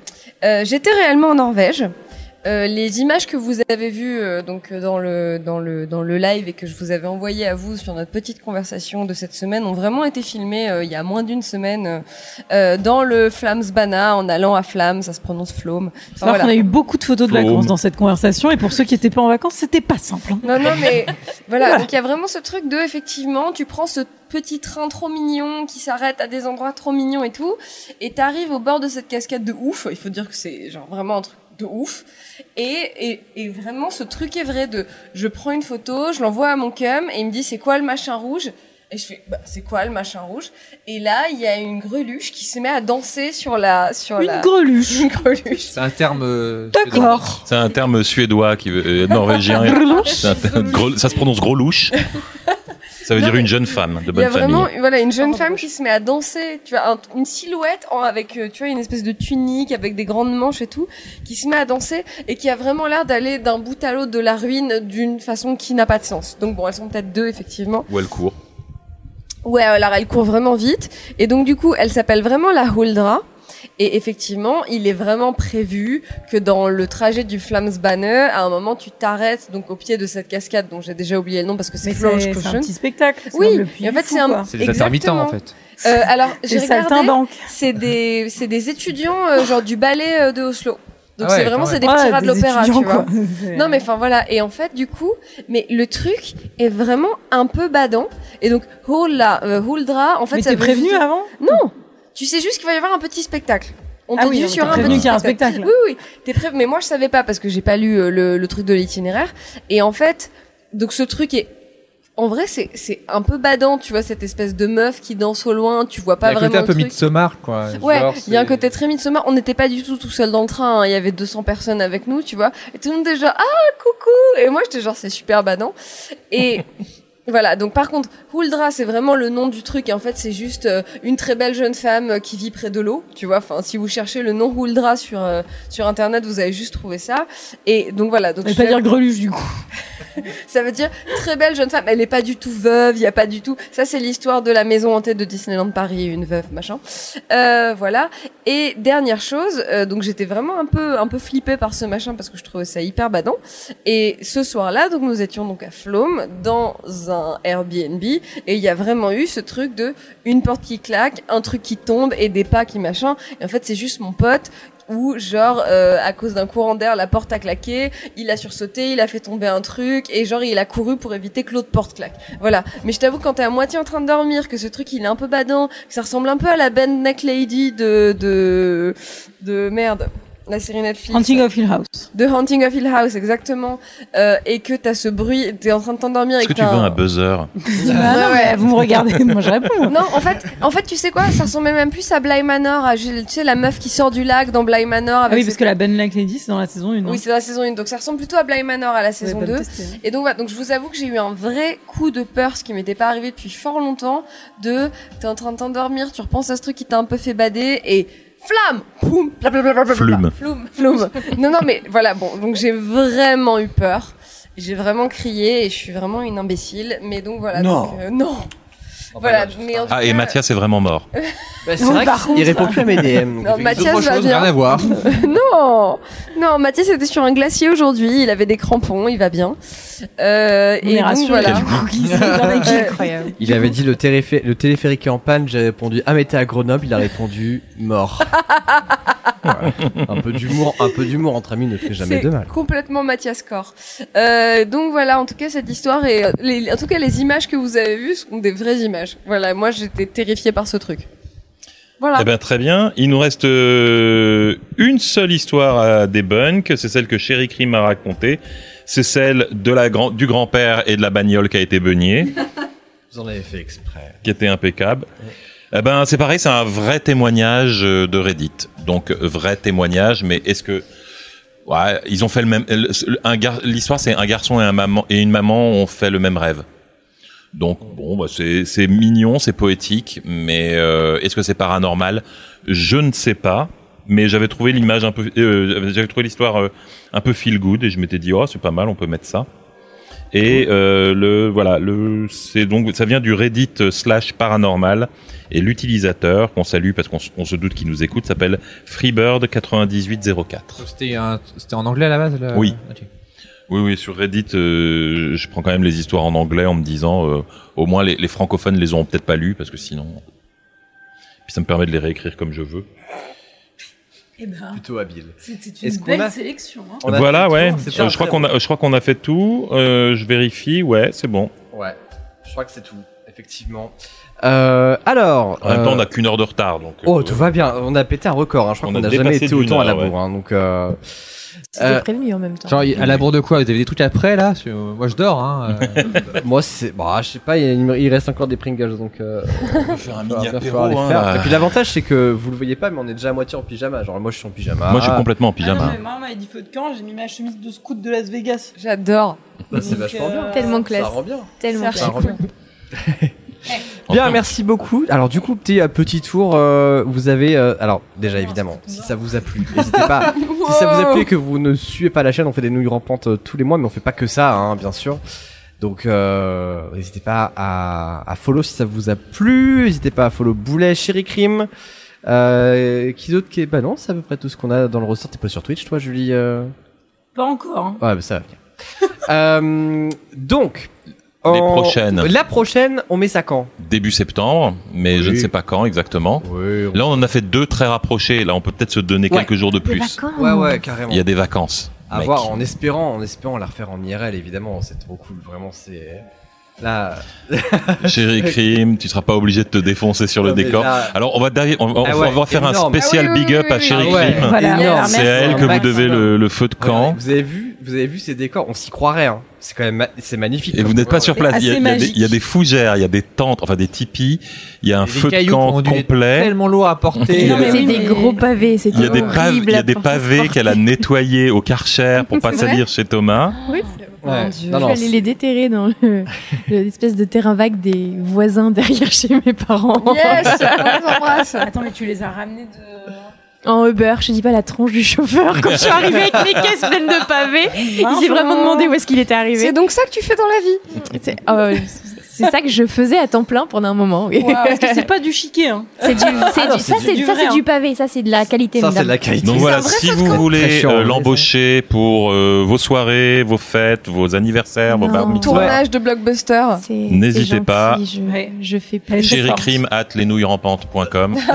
euh, j'étais réellement en Norvège. Euh, les images que vous avez vues euh, donc dans le dans le dans le live et que je vous avais envoyé à vous sur notre petite conversation de cette semaine ont vraiment été filmées euh, il y a moins d'une semaine euh, euh, dans le Flamsbana en allant à Flam, ça se prononce Flom. Enfin,
C'est vrai
voilà.
qu'on a eu beaucoup de photos de
Flaume.
vacances dans cette conversation, et pour ceux qui étaient pas en vacances, c'était pas simple. hein.
Non, non, mais *laughs* voilà. Donc il y a vraiment ce truc de, effectivement, tu prends ce petit train trop mignon qui s'arrête à des endroits trop mignons et tout, et t'arrives au bord de cette cascade de ouf. Il faut dire que c'est genre vraiment un truc de ouf. Et, et, et vraiment, ce truc est vrai de, je prends une photo, je l'envoie à mon cum, et il me dit c'est quoi le machin rouge? Et je fais, bah, c'est quoi le machin rouge? Et là, il y a une greluche qui se met à danser sur la, sur
Une
la.
greluche. *laughs*
Une greluche.
C'est un terme. euh,
D'accord.
C'est un terme suédois qui veut, euh, norvégien. C'est un terme gros- ça se prononce gros louche. *laughs* Ça veut
Non,
dire une jeune femme de
Il y a
bonne
vraiment
famille.
voilà une jeune
Oh,
femme qui se met à danser, tu vois, un- une silhouette en- avec euh, tu vois une espèce de tunique avec des grandes manches et tout, qui se met à danser et qui a vraiment l'air d'aller d'un bout à l'autre de la ruine d'une façon qui n'a pas de sens. Donc bon, elles sont peut-être deux effectivement.
Où elle court.
Ouais, alors elle court vraiment vite et donc du coup, elle s'appelle vraiment la Huldra. Et effectivement, il est vraiment prévu que dans le trajet du Flamsbane, à un moment, tu t'arrêtes donc au pied de cette cascade dont j'ai déjà oublié le nom parce que c'est Florence
c'est un petit spectacle. c'est
Oui, en fait, c'est un-.
C'est des intermittents en fait.
Euh, alors, *laughs* j'ai
C'est
regardé. C'est des, c'est des étudiants euh, genre du ballet euh, de Oslo. Donc
Ah ouais,
c'est vraiment c'est des
Ouais,
petits rats de l'opéra, tu vois. *laughs* Non mais enfin voilà et en fait du coup mais le truc est vraiment un peu badant et donc Huldra euh, Huldra en fait
Mais
ça
t'es prévenu
juste
avant?
Non, tu sais juste qu'il va y avoir un petit spectacle. On
Ah
te
oui,
dit
on
sur
t'a
un petit
qu'il y a un
spectacle.
spectacle.
Oui, oui, t'es prêt. Mais moi, je savais pas parce que j'ai pas lu euh, le, le truc de l'itinéraire. Et en fait, donc ce truc est, en vrai, c'est c'est un peu badant, tu vois, cette espèce de meuf qui danse au loin. Tu vois pas
Il y a un
vraiment
côté un peu. Midsommar, quoi.
Ouais, il y a un côté très Midsommar. On n'était pas du tout tout seul dans le train. hein. Il y avait 200 personnes avec nous, tu vois. Et tout le monde était genre ah coucou. Et moi j'étais genre c'est super badant. Et *laughs* voilà. Donc par contre, Huldra c'est vraiment le nom du truc. Et en fait c'est juste euh, une très belle jeune femme euh, qui vit près de l'eau, tu vois. Enfin si vous cherchez le nom Huldra sur euh, sur internet, vous allez juste trouver ça. Et donc voilà. Donc
On va
je
pas dire greluche du coup. *laughs*
ça veut dire très belle jeune femme. Elle n'est pas du tout veuve. Il y a pas du tout. Ça c'est l'histoire de la maison hantée de Disneyland Paris, une veuve machin. Euh, voilà. Et dernière chose, euh, donc j'étais vraiment un peu un peu flippée par ce machin parce que je trouvais ça hyper badant. Et ce soir-là, donc nous étions donc à Flôme dans un Airbnb et il y a vraiment eu ce truc de une porte qui claque, un truc qui tombe et des pas qui machin. Et en fait c'est juste mon pote où genre euh, à cause d'un courant d'air la porte a claqué, il a sursauté, il a fait tomber un truc et genre il a couru pour éviter que l'autre porte claque. Voilà. Mais je t'avoue quand t'es à moitié en train de dormir, que ce truc il est un peu badant, que ça ressemble un peu à la Ben Neck Lady de de de merde. La série Netflix.
Hunting of Hill House.
De Hunting of Hill House, exactement. Euh, et que t'as ce bruit, t'es en train de t'endormir. et
Est-ce que tu veux un buzzer
Ah non, mais vous me regardez, *laughs* moi je réponds.
non, en fait, en fait, tu sais quoi Ça ressemblait même plus à Bly Manor, à, tu sais, la meuf qui sort du lac dans Bly Manor.
Ah oui,
ses-
parce que la Ben Lake Lady, c'est dans la saison 1.
Oui, c'est dans la saison 1. Donc ça ressemble plutôt à Bly Manor à la saison
pas
2.
le tester, hein.
Et donc voilà, donc je vous avoue que j'ai eu un vrai coup de peur, ce qui m'était pas arrivé depuis fort longtemps, de t'es en train de t'endormir, tu repenses à ce truc qui t'a un peu fait bader et flamme Poum Blablabla.
Flume.
Flume. Flume. Non, non, mais voilà, bon, donc j'ai vraiment eu peur. J'ai vraiment crié et je suis vraiment une imbécile. Mais donc voilà.
Non.
donc, euh, non. Voilà, mais en tout
Ah, et
cas-
Mathias est vraiment mort. *laughs*
Bah, c'est vrai
par
qu'il
contre-
répond plus à mes DM. *laughs*
Non, Mathias va bien.
voir. *laughs*
non, non, Mathias était sur un glacier aujourd'hui. Il avait des crampons, il va bien. Euh, et donc voilà.
incroyable.
Il avait dit le, le téléphérique est en panne, j'ai répondu ah mais t'es à Grenoble, il a répondu mort. Un peu d'humour, un peu d'humour entre amis ne fait jamais de mal.
complètement Mathias Corps. Euh, donc voilà, en tout cas cette histoire et euh, les, en tout cas les images que vous avez vues sont des vraies images. Voilà, moi j'étais terrifiée par ce truc. Voilà.
Eh ben très bien. Il nous reste euh, une seule histoire à debunk, c'est celle que Chéri Krim m'a racontée. C'est celle de la grand du grand-père et de la bagnole qui a été beignée, *laughs*
Vous en avez fait exprès.
qui était impeccable. Eh ben c'est pareil, c'est un vrai témoignage euh, de Reddit. Donc euh, vrai témoignage, mais est-ce que ouais, ils ont fait le même l'histoire c'est un garçon et un maman et une maman ont fait le même rêve. Donc bon, bah, c'est mignon, c'est poétique, mais euh, est-ce que c'est paranormal? Je ne sais pas. Mais j'avais trouvé l'image un peu, euh, j'avais trouvé l'histoire un peu feel good et je m'étais dit oh c'est pas mal, on peut mettre ça. Et euh, le voilà, le c'est donc ça vient du Reddit slash paranormal et l'utilisateur qu'on salue parce qu'on on se doute qu'il nous écoute s'appelle Freebird9804.
C'était un- c'était en anglais à la base le-
Oui. Oui, oui, sur Reddit, euh, je prends quand même les histoires en anglais en me disant, euh, au moins les, les francophones les auront peut-être pas lues parce que sinon, puis ça me permet de les réécrire comme je veux.
Eh ben,
Plutôt habile.
c'était une
Est-ce
belle
a-
sélection. Hein.
On a
voilà, ouais.
tour,
Euh, je crois qu'on a, je crois qu'on a fait tout. Euh, je vérifie, ouais, c'est bon.
Ouais, je crois que c'est tout, effectivement. Euh, alors.
En même temps,
euh,
on n'a qu'une heure de retard, donc.
Oh,
euh,
tout va bien. On a pété un record. Hein. Je crois
On
qu'on n'a jamais été autant à la
heure, ouais.
bourre. Hein. Donc, euh,
C'était
euh,
prévenu en même temps.
Genre, à la bourre de quoi? Vous avez des trucs après là? Euh, Moi je dors. Hein, euh. *laughs*
moi, c'est. Bon, je sais pas. Il, il reste encore des Pringles, donc. Euh,
on peut faire un
va
mini apéro. hein.
faire. Et puis l'avantage, c'est que vous le voyez pas, mais on est déjà à moitié en pyjama. Genre, moi, je suis en pyjama.
Moi, je suis complètement en
Ah non,
pyjama.
mais moi, on m'avait dit feu de camp, j'ai mis ma chemise de scout de Las Vegas.
J'adore.
Bah, c'est vachement bien.
Tellement classe.
Ça rend bien.
Tellement classe. *laughs*
bien. Merci beaucoup. Alors du coup, petit euh, petit tour. euh, vous avez, euh, alors déjà évidemment, si ça vous a plu, n'hésitez pas. si ça vous a plu et que vous ne suivez pas la chaîne, on fait des nouilles rampantes euh, tous les mois, mais on fait pas que ça, hein, bien sûr. Donc euh, n'hésitez pas à, à follow si ça vous a plu. N'hésitez pas à follow Boulet, Chéri Crime. Euh, qui d'autre qui est Bah non, c'est à peu près tout ce qu'on a dans le ressort. T'es pas sur Twitch, toi, Julie euh?
Pas encore. Hein.
Ouais, bah ça va bien. *laughs* euh, donc.
Les
en-
prochaines.
La prochaine, on met ça quand?
Début septembre, mais je ne sais pas quand exactement.
Oui.
Là, on en a fait deux très rapprochés. Là, on peut peut-être se donner
Ouais.
quelques jours de
Des
plus.
vacances.
Ouais, ouais, carrément.
Il y a des vacances.
À
mec.
voir, en espérant, en espérant la refaire en IRL, évidemment, c'est trop cool. Vraiment, c'est.
Là. *laughs*
Chéri Crime, tu seras pas obligé de te défoncer sur le
Non, mais
décor.
là-
Alors on va derrière- on, on-
Ah
on va faire
énorme.
un spécial
Ah oui,
big
oui,
up
oui,
à
oui.
Chéri
Ah ouais,
Crime.
voilà, énorme.
C'est à elle que vous devez le, le feu de camp.
Vous avez vu, vous avez vu ces décors, on s'y croirait. Hein. C'est quand même, ma- c'est magnifique.
Et vous n'êtes pas sur place. Il y, a, il y a des, il y a des fougères, il y a des tentes, enfin des tipis. Il y a un
Des
feu de camp complet.
tellement lourd à porter.
C'est des gros pavés,
Il y a des pavés,
horrible
il y a des pavés qu'elle a nettoyés au Karcher pour *laughs* pas salir chez Thomas.
Oui,
Ouais.
Mon Dieu.
Non, non,
je vais aller les déterrer dans *laughs* le- l'espèce de terrain vague des voisins derrière chez mes parents.
Yes, on les embrasse. Attends, mais tu les as ramenés de.
En Uber, je dis pas la tronche du chauffeur quand je suis arrivée avec mes caisses pleines de pavés. Il s'est vraiment demandé où est-ce qu'il était arrivé.
C'est donc ça que tu fais dans la vie
c'est ça que je faisais à temps plein pendant un moment. oui.
Wow, parce que c'est pas du chiquet, hein.
C'est du, c'est
Ah non,
du- ça
c'est du
c'est
hein.
du pavé, ça c'est de la qualité.
Ça, c'est de la qualité.
Donc voilà, si vous voulez euh, l'embaucher pour euh, vos soirées, vos fêtes, vos anniversaires, vos bar
Tournage de blockbuster.
n'hésitez pas.
Je, je fais plus.
Chéricrime at lesnouillesrampantes.com. *laughs*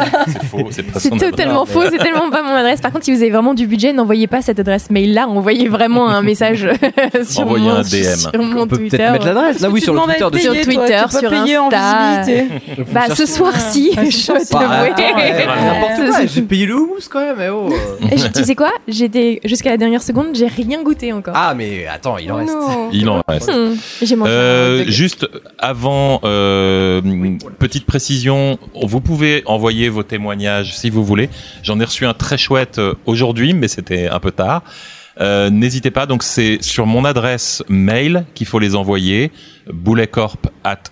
C'est pas
totalement faux, c'est tellement pas mon adresse. Par contre, si vous avez vraiment du budget, n'envoyez pas cette adresse mail-là, envoyez vraiment un message *laughs* sur
Envoyez
mon,
un DM.
On peut
Twitter.
peut-être mettre l'adresse. Ah oui, sur le Twitter de
Twitter, sur
en
Insta.
visibilité. *laughs*
bah, ce soir-ci, je t'avouer.
attends, ouais, n'importe
Ce-
quoi, J'ai payé le houmous quand même. eh oh.
Et je- tu sais quoi? J'étais jusqu'à la dernière seconde, j'ai rien goûté encore.
Ah mais attends, il en reste.
Il en reste.
Hmm. J'ai mangé.
Euh, juste avant, euh, petite précision, vous pouvez envoyer vos témoignages si vous voulez. J'en ai reçu un très chouette euh, aujourd'hui, mais c'était un peu tard. Euh, N'hésitez pas, donc c'est sur mon adresse mail qu'il faut les envoyer, bouletcorp at.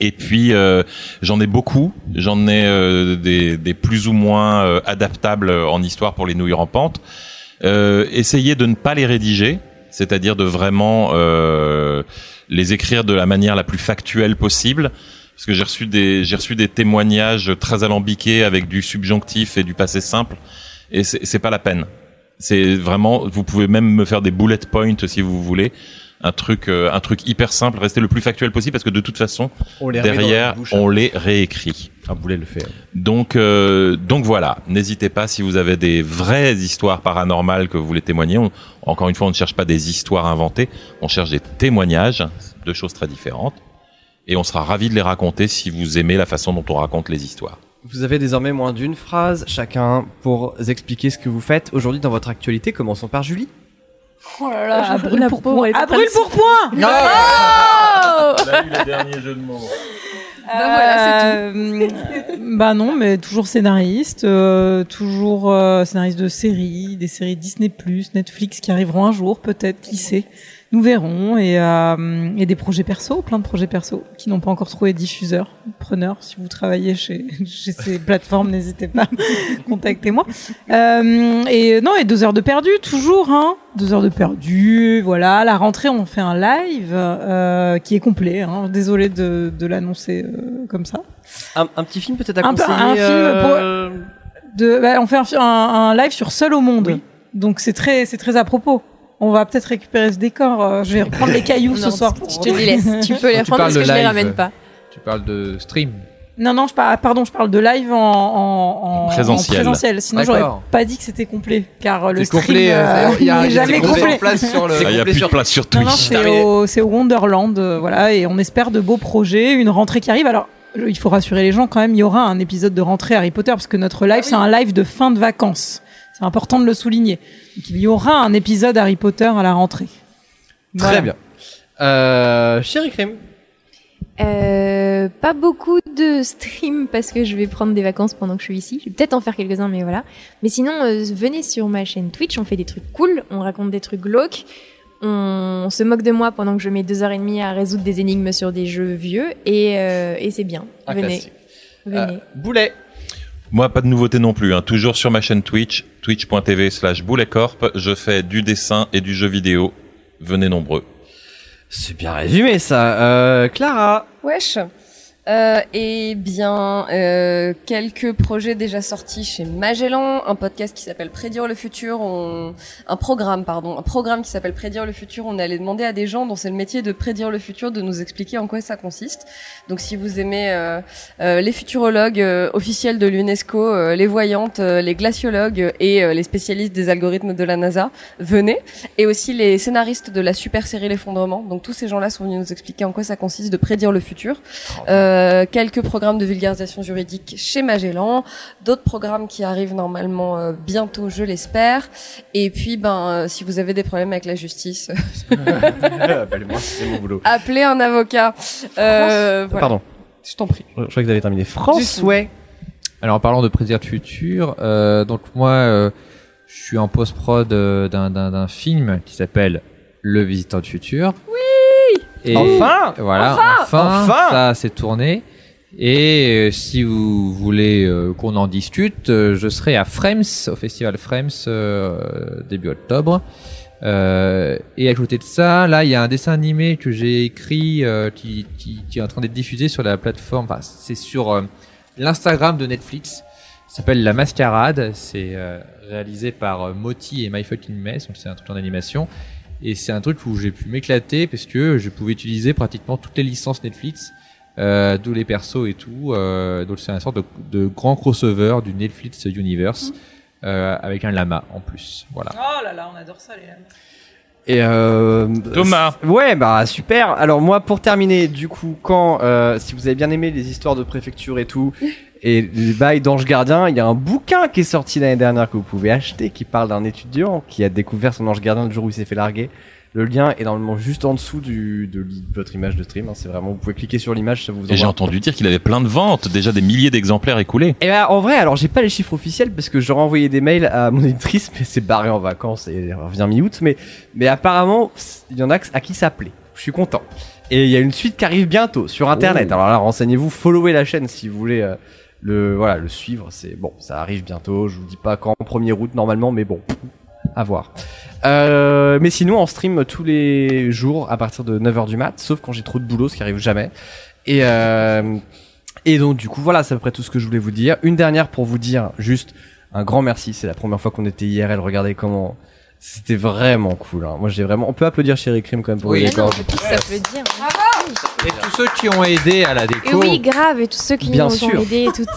Et puis euh, j'en ai beaucoup, j'en ai euh, des, des plus ou moins euh, adaptables en histoire pour les nouilles rampantes. Euh, essayez de ne pas les rédiger, c'est-à-dire de vraiment les écrire de la manière la plus factuelle possible. Parce que j'ai reçu des j'ai reçu des témoignages très alambiqués avec du subjonctif et du passé simple, et c'est pas la peine. C'est vraiment, vous pouvez même me faire des bullet points si vous voulez, un truc euh, un truc hyper simple, restez le plus factuel possible parce que de toute façon
On
derrière
bouche, hein.
on les réécrit.
Ah, vous voulez le faire.
Donc, euh, donc voilà. N'hésitez pas si vous avez des vraies histoires paranormales que vous voulez témoigner. On- encore une fois, on ne cherche pas des histoires inventées. On cherche des témoignages, deux choses très différentes. Et on sera ravi de les raconter si vous aimez la façon dont on raconte les histoires.
Vous avez désormais moins d'une phrase chacun pour expliquer ce que vous faites aujourd'hui dans votre actualité. Commençons par Julie.
Oh là là, à
La
brûle pour point.
est
À brûle pour point.
Non
le dernier jeu de mots. *laughs*
Euh, bah non, mais toujours scénariste, euh, toujours euh, scénariste de séries, des séries Disney+, Netflix qui arriveront un jour, peut-être, qui sait. Nous verrons et, euh, et des projets perso, plein de projets perso qui n'ont pas encore trouvé diffuseur, preneur. Si vous travaillez chez, *laughs* chez ces plateformes, n'hésitez pas, *laughs* contactez-moi. Euh, et non, et deux heures de perdu, toujours, hein. Deux heures de perdu, voilà. À la rentrée, on fait un live euh, qui est complet. Hein. Désolé de, de l'annoncer euh, comme ça.
Un, un petit film peut-être à
Un, peu-
conseiller.
un film
euh,
pour de, bah, on fait un, un live sur Seul au monde. Donc c'est très, c'est très à propos. On va peut-être récupérer ce décor. euh, Je vais reprendre les cailloux ce soir.
Je te les laisse. Tu peux *laughs* les
Tu
reprendre
parles
parce que
de
je les
live.
ramène pas.
Tu parles de stream.
Non, non, je parle, pardon, je parle de live en, en, en
Présentiel.
en présentiel. Sinon, j'aurais pas dit que c'était complet, car euh, le
C'est
stream
complet, euh, il y a- a
jamais complet.
Ah, Il n'y a
complet
plus de
sur-
place sur
Non, non,
Twitch.
c'est au, c'est au Wonderland, euh, voilà, et on espère de beaux projets, une rentrée qui arrive. Alors, il faut rassurer les gens quand même, il y aura un épisode de rentrée Harry Potter, parce que notre live, c'est un live de fin de vacances. C'est important de le souligner. Donc, il y aura un épisode Harry Potter à la rentrée.
Très bien. Euh, Chéri Crime.
Euh, pas beaucoup de stream parce que je vais prendre des vacances pendant que je suis ici. Je vais peut-être en faire quelques-uns, mais voilà. Mais sinon, euh, venez sur ma chaîne Twitch. On fait des trucs cool. On raconte des trucs glauques. On se moque de moi pendant que je mets deux heures et demie à résoudre des énigmes sur des jeux vieux. Et, euh, et c'est bien.
Un
venez. Venez.
Euh, Boulet.
Moi, pas de nouveauté non plus. Hein. Toujours sur ma chaîne Twitch, twitch.tv slash bouletcorp. Je fais du dessin et du jeu vidéo. Venez nombreux.
C'est bien résumé ça. Euh, Clara.
Wesh.
Euh, eh bien, euh, quelques projets déjà sortis chez Magellan, un podcast qui s'appelle Prédire le futur, un programme pardon, un programme qui s'appelle Prédire le futur. On allait demander à des gens dont c'est le métier de prédire le futur de nous expliquer en quoi ça consiste. Donc, si vous aimez euh, euh, les futurologues euh, officiels de l'UNESCO, euh, les voyantes, les glaciologues et les spécialistes des algorithmes de la NASA, venez. Et aussi les scénaristes de la super série L'effondrement. Donc, tous ces gens-là sont venus nous expliquer en quoi ça consiste de prédire le futur. Euh, quelques programmes de vulgarisation juridique chez Magellan, d'autres programmes qui arrivent normalement euh, bientôt, je l'espère. Et puis, ben, euh, si vous avez des problèmes avec la justice, *laughs*
Appelle-moi, c'est mon boulot.
appelez un avocat. Euh, voilà.
Pardon.
Je t'en prie.
Je crois que vous avez terminé. France, ouais.
Alors en parlant de prédire le futur, euh, donc moi euh, je suis en post-prod euh, d'un, d'un, d'un film qui s'appelle Le Visiteur du futur.
Oui
Et
Enfin
Voilà,
Enfin
enfin,
Enfin
ça s'est tourné. Et euh, si vous voulez euh, qu'on en discute, euh, je serai à Frames, au festival Frames euh, début octobre. Euh, et à côté de ça, là, il y a un dessin animé que j'ai écrit euh, qui, qui, qui est en train d'être diffusé sur la plateforme. Enfin, c'est sur euh, l'Instagram de Netflix. Ça s'appelle La Mascarade. C'est euh, réalisé par euh, Moti et My Fucking Mess. Donc c'est un truc en animation. Et c'est un truc où j'ai pu m'éclater parce que je pouvais utiliser pratiquement toutes les licences Netflix, euh, d'où les persos et tout. Euh, donc c'est une sorte de, de grand crossover du Netflix Universe euh, avec un lama en plus. Voilà.
Oh là là, on adore ça, les.
Et euh,
Thomas.
Ouais, bah super. Alors moi, pour terminer, du coup, quand euh, si vous avez bien aimé les histoires de préfecture et tout, et les bails d'ange gardien, il y a un bouquin qui est sorti l'année dernière que vous pouvez acheter, qui parle d'un étudiant qui a découvert son ange gardien le jour où il s'est fait larguer. Le lien est normalement juste en dessous du, de, votre image de stream. hein. C'est vraiment, vous pouvez cliquer sur l'image, ça vous
Et j'ai entendu dire qu'il avait plein de ventes, déjà des milliers d'exemplaires écoulés.
Et bah, en vrai, alors j'ai pas les chiffres officiels parce que j'aurais envoyé des mails à mon éditrice, mais c'est barré en vacances et revient mi-août. Mais, mais apparemment, il y en a à qui ça plaît. Je suis content. Et il y a une suite qui arrive bientôt sur internet.
Oh.
Alors là, renseignez-vous, followez la chaîne si vous voulez euh, le, voilà, le suivre. C'est bon, ça arrive bientôt. Je vous dis pas quand, 1er août normalement, mais bon, à voir. Euh, mais sinon, en stream tous les jours à partir de 9h du mat, sauf quand j'ai trop de boulot, ce qui arrive jamais. Et, euh, et donc, du coup, voilà, c'est à peu près tout ce que je voulais vous dire. Une dernière pour vous dire juste un grand merci. C'est la première fois qu'on était IRL. Regardez comment. C'était vraiment cool. hein. Moi, j'ai vraiment. On peut applaudir Chéri Crime quand même pour
Oui.
les
non,
cordes.
on peut s'applaudir.
Et tous ceux qui ont aidé à la
Et
déco.
oui, grave, et tous ceux qui
Bien
nous
sûr.
ont aidés, toutes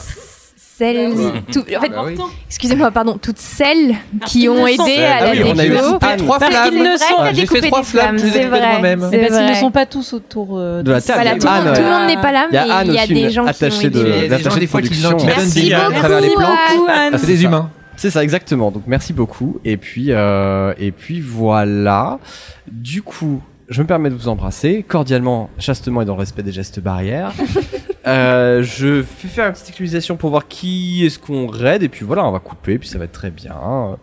celles,
Oui.
tout- en fait,
Bah oui.
excusez-moi, pardon, toutes celles qui
qu'ils
ont
sont-
aidé
Ah
à la
oui, on a eu
déco.
Trois
Parce
flammes.
qu'ils ne sont-
Ah, j'ai fait trois flammes, je les ai
c'est vrai,
moi-même.
c'est
Mais parce qu'ils ne
vrai.
sont pas tous autour euh,
De la table.
Voilà, tout,
a
le monde-
Anne,
tout le
ouais.
monde n'est pas là,
Il y a
mais
Anne
il y a
aussi,
des
une
gens qui ont
attachée de-
aidé.
Il y a des gens
de
des fois qui
production.
donnent- qui
Merci
donnent des liens à
beaucoup,
travers les plantes.
Anne.
C'est des humains.
C'est ça, exactement. Donc merci beaucoup. Et puis, euh, et puis voilà. Du coup, je me permets de vous embrasser cordialement, chastement et dans le respect des gestes barrières. *laughs* euh, je vais faire une petite actualisation pour voir qui est-ce qu'on raid. Et puis voilà, on va couper. Puis ça va être très bien. On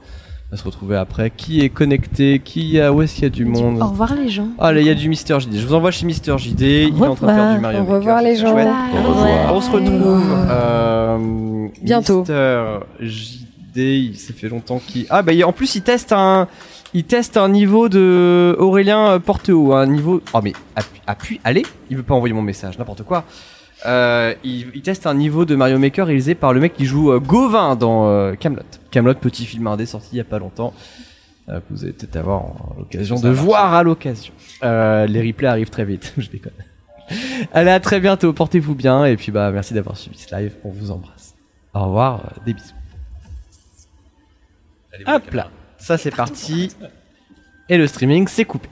va se retrouver après. Qui est connecté? Qui a Où est-ce qu'il y a du monde?
Au revoir les gens.
Ah là, il y a du Mister JD. Je vous envoie chez Mister JD. Il est en train de faire du Mario
Au revoir, les gens.
Au revoir.
On se retrouve euh,
Bientôt.
Mister JD, il s'est fait longtemps qu'il. Ah bah en plus il teste un, il teste un niveau de Aurélien euh, Porteau, un niveau. Oh mais appuie, appuie, allez, il veut pas envoyer mon message, n'importe quoi. Euh, il, il teste un niveau de Mario Maker réalisé par le mec qui joue euh, Gauvin dans euh, Camelot. Camelot, petit film indé sorti il y a pas longtemps. euh, que vous allez peut-être avoir l'occasion de voir à l'occasion. Euh, les replays arrivent très vite, *laughs* je déconne. Allez, à très bientôt, portez-vous bien, et puis bah merci d'avoir suivi ce live, on vous embrasse. Au revoir, des bisous. Hop là, ça c'est parti. Et le streaming c'est coupé.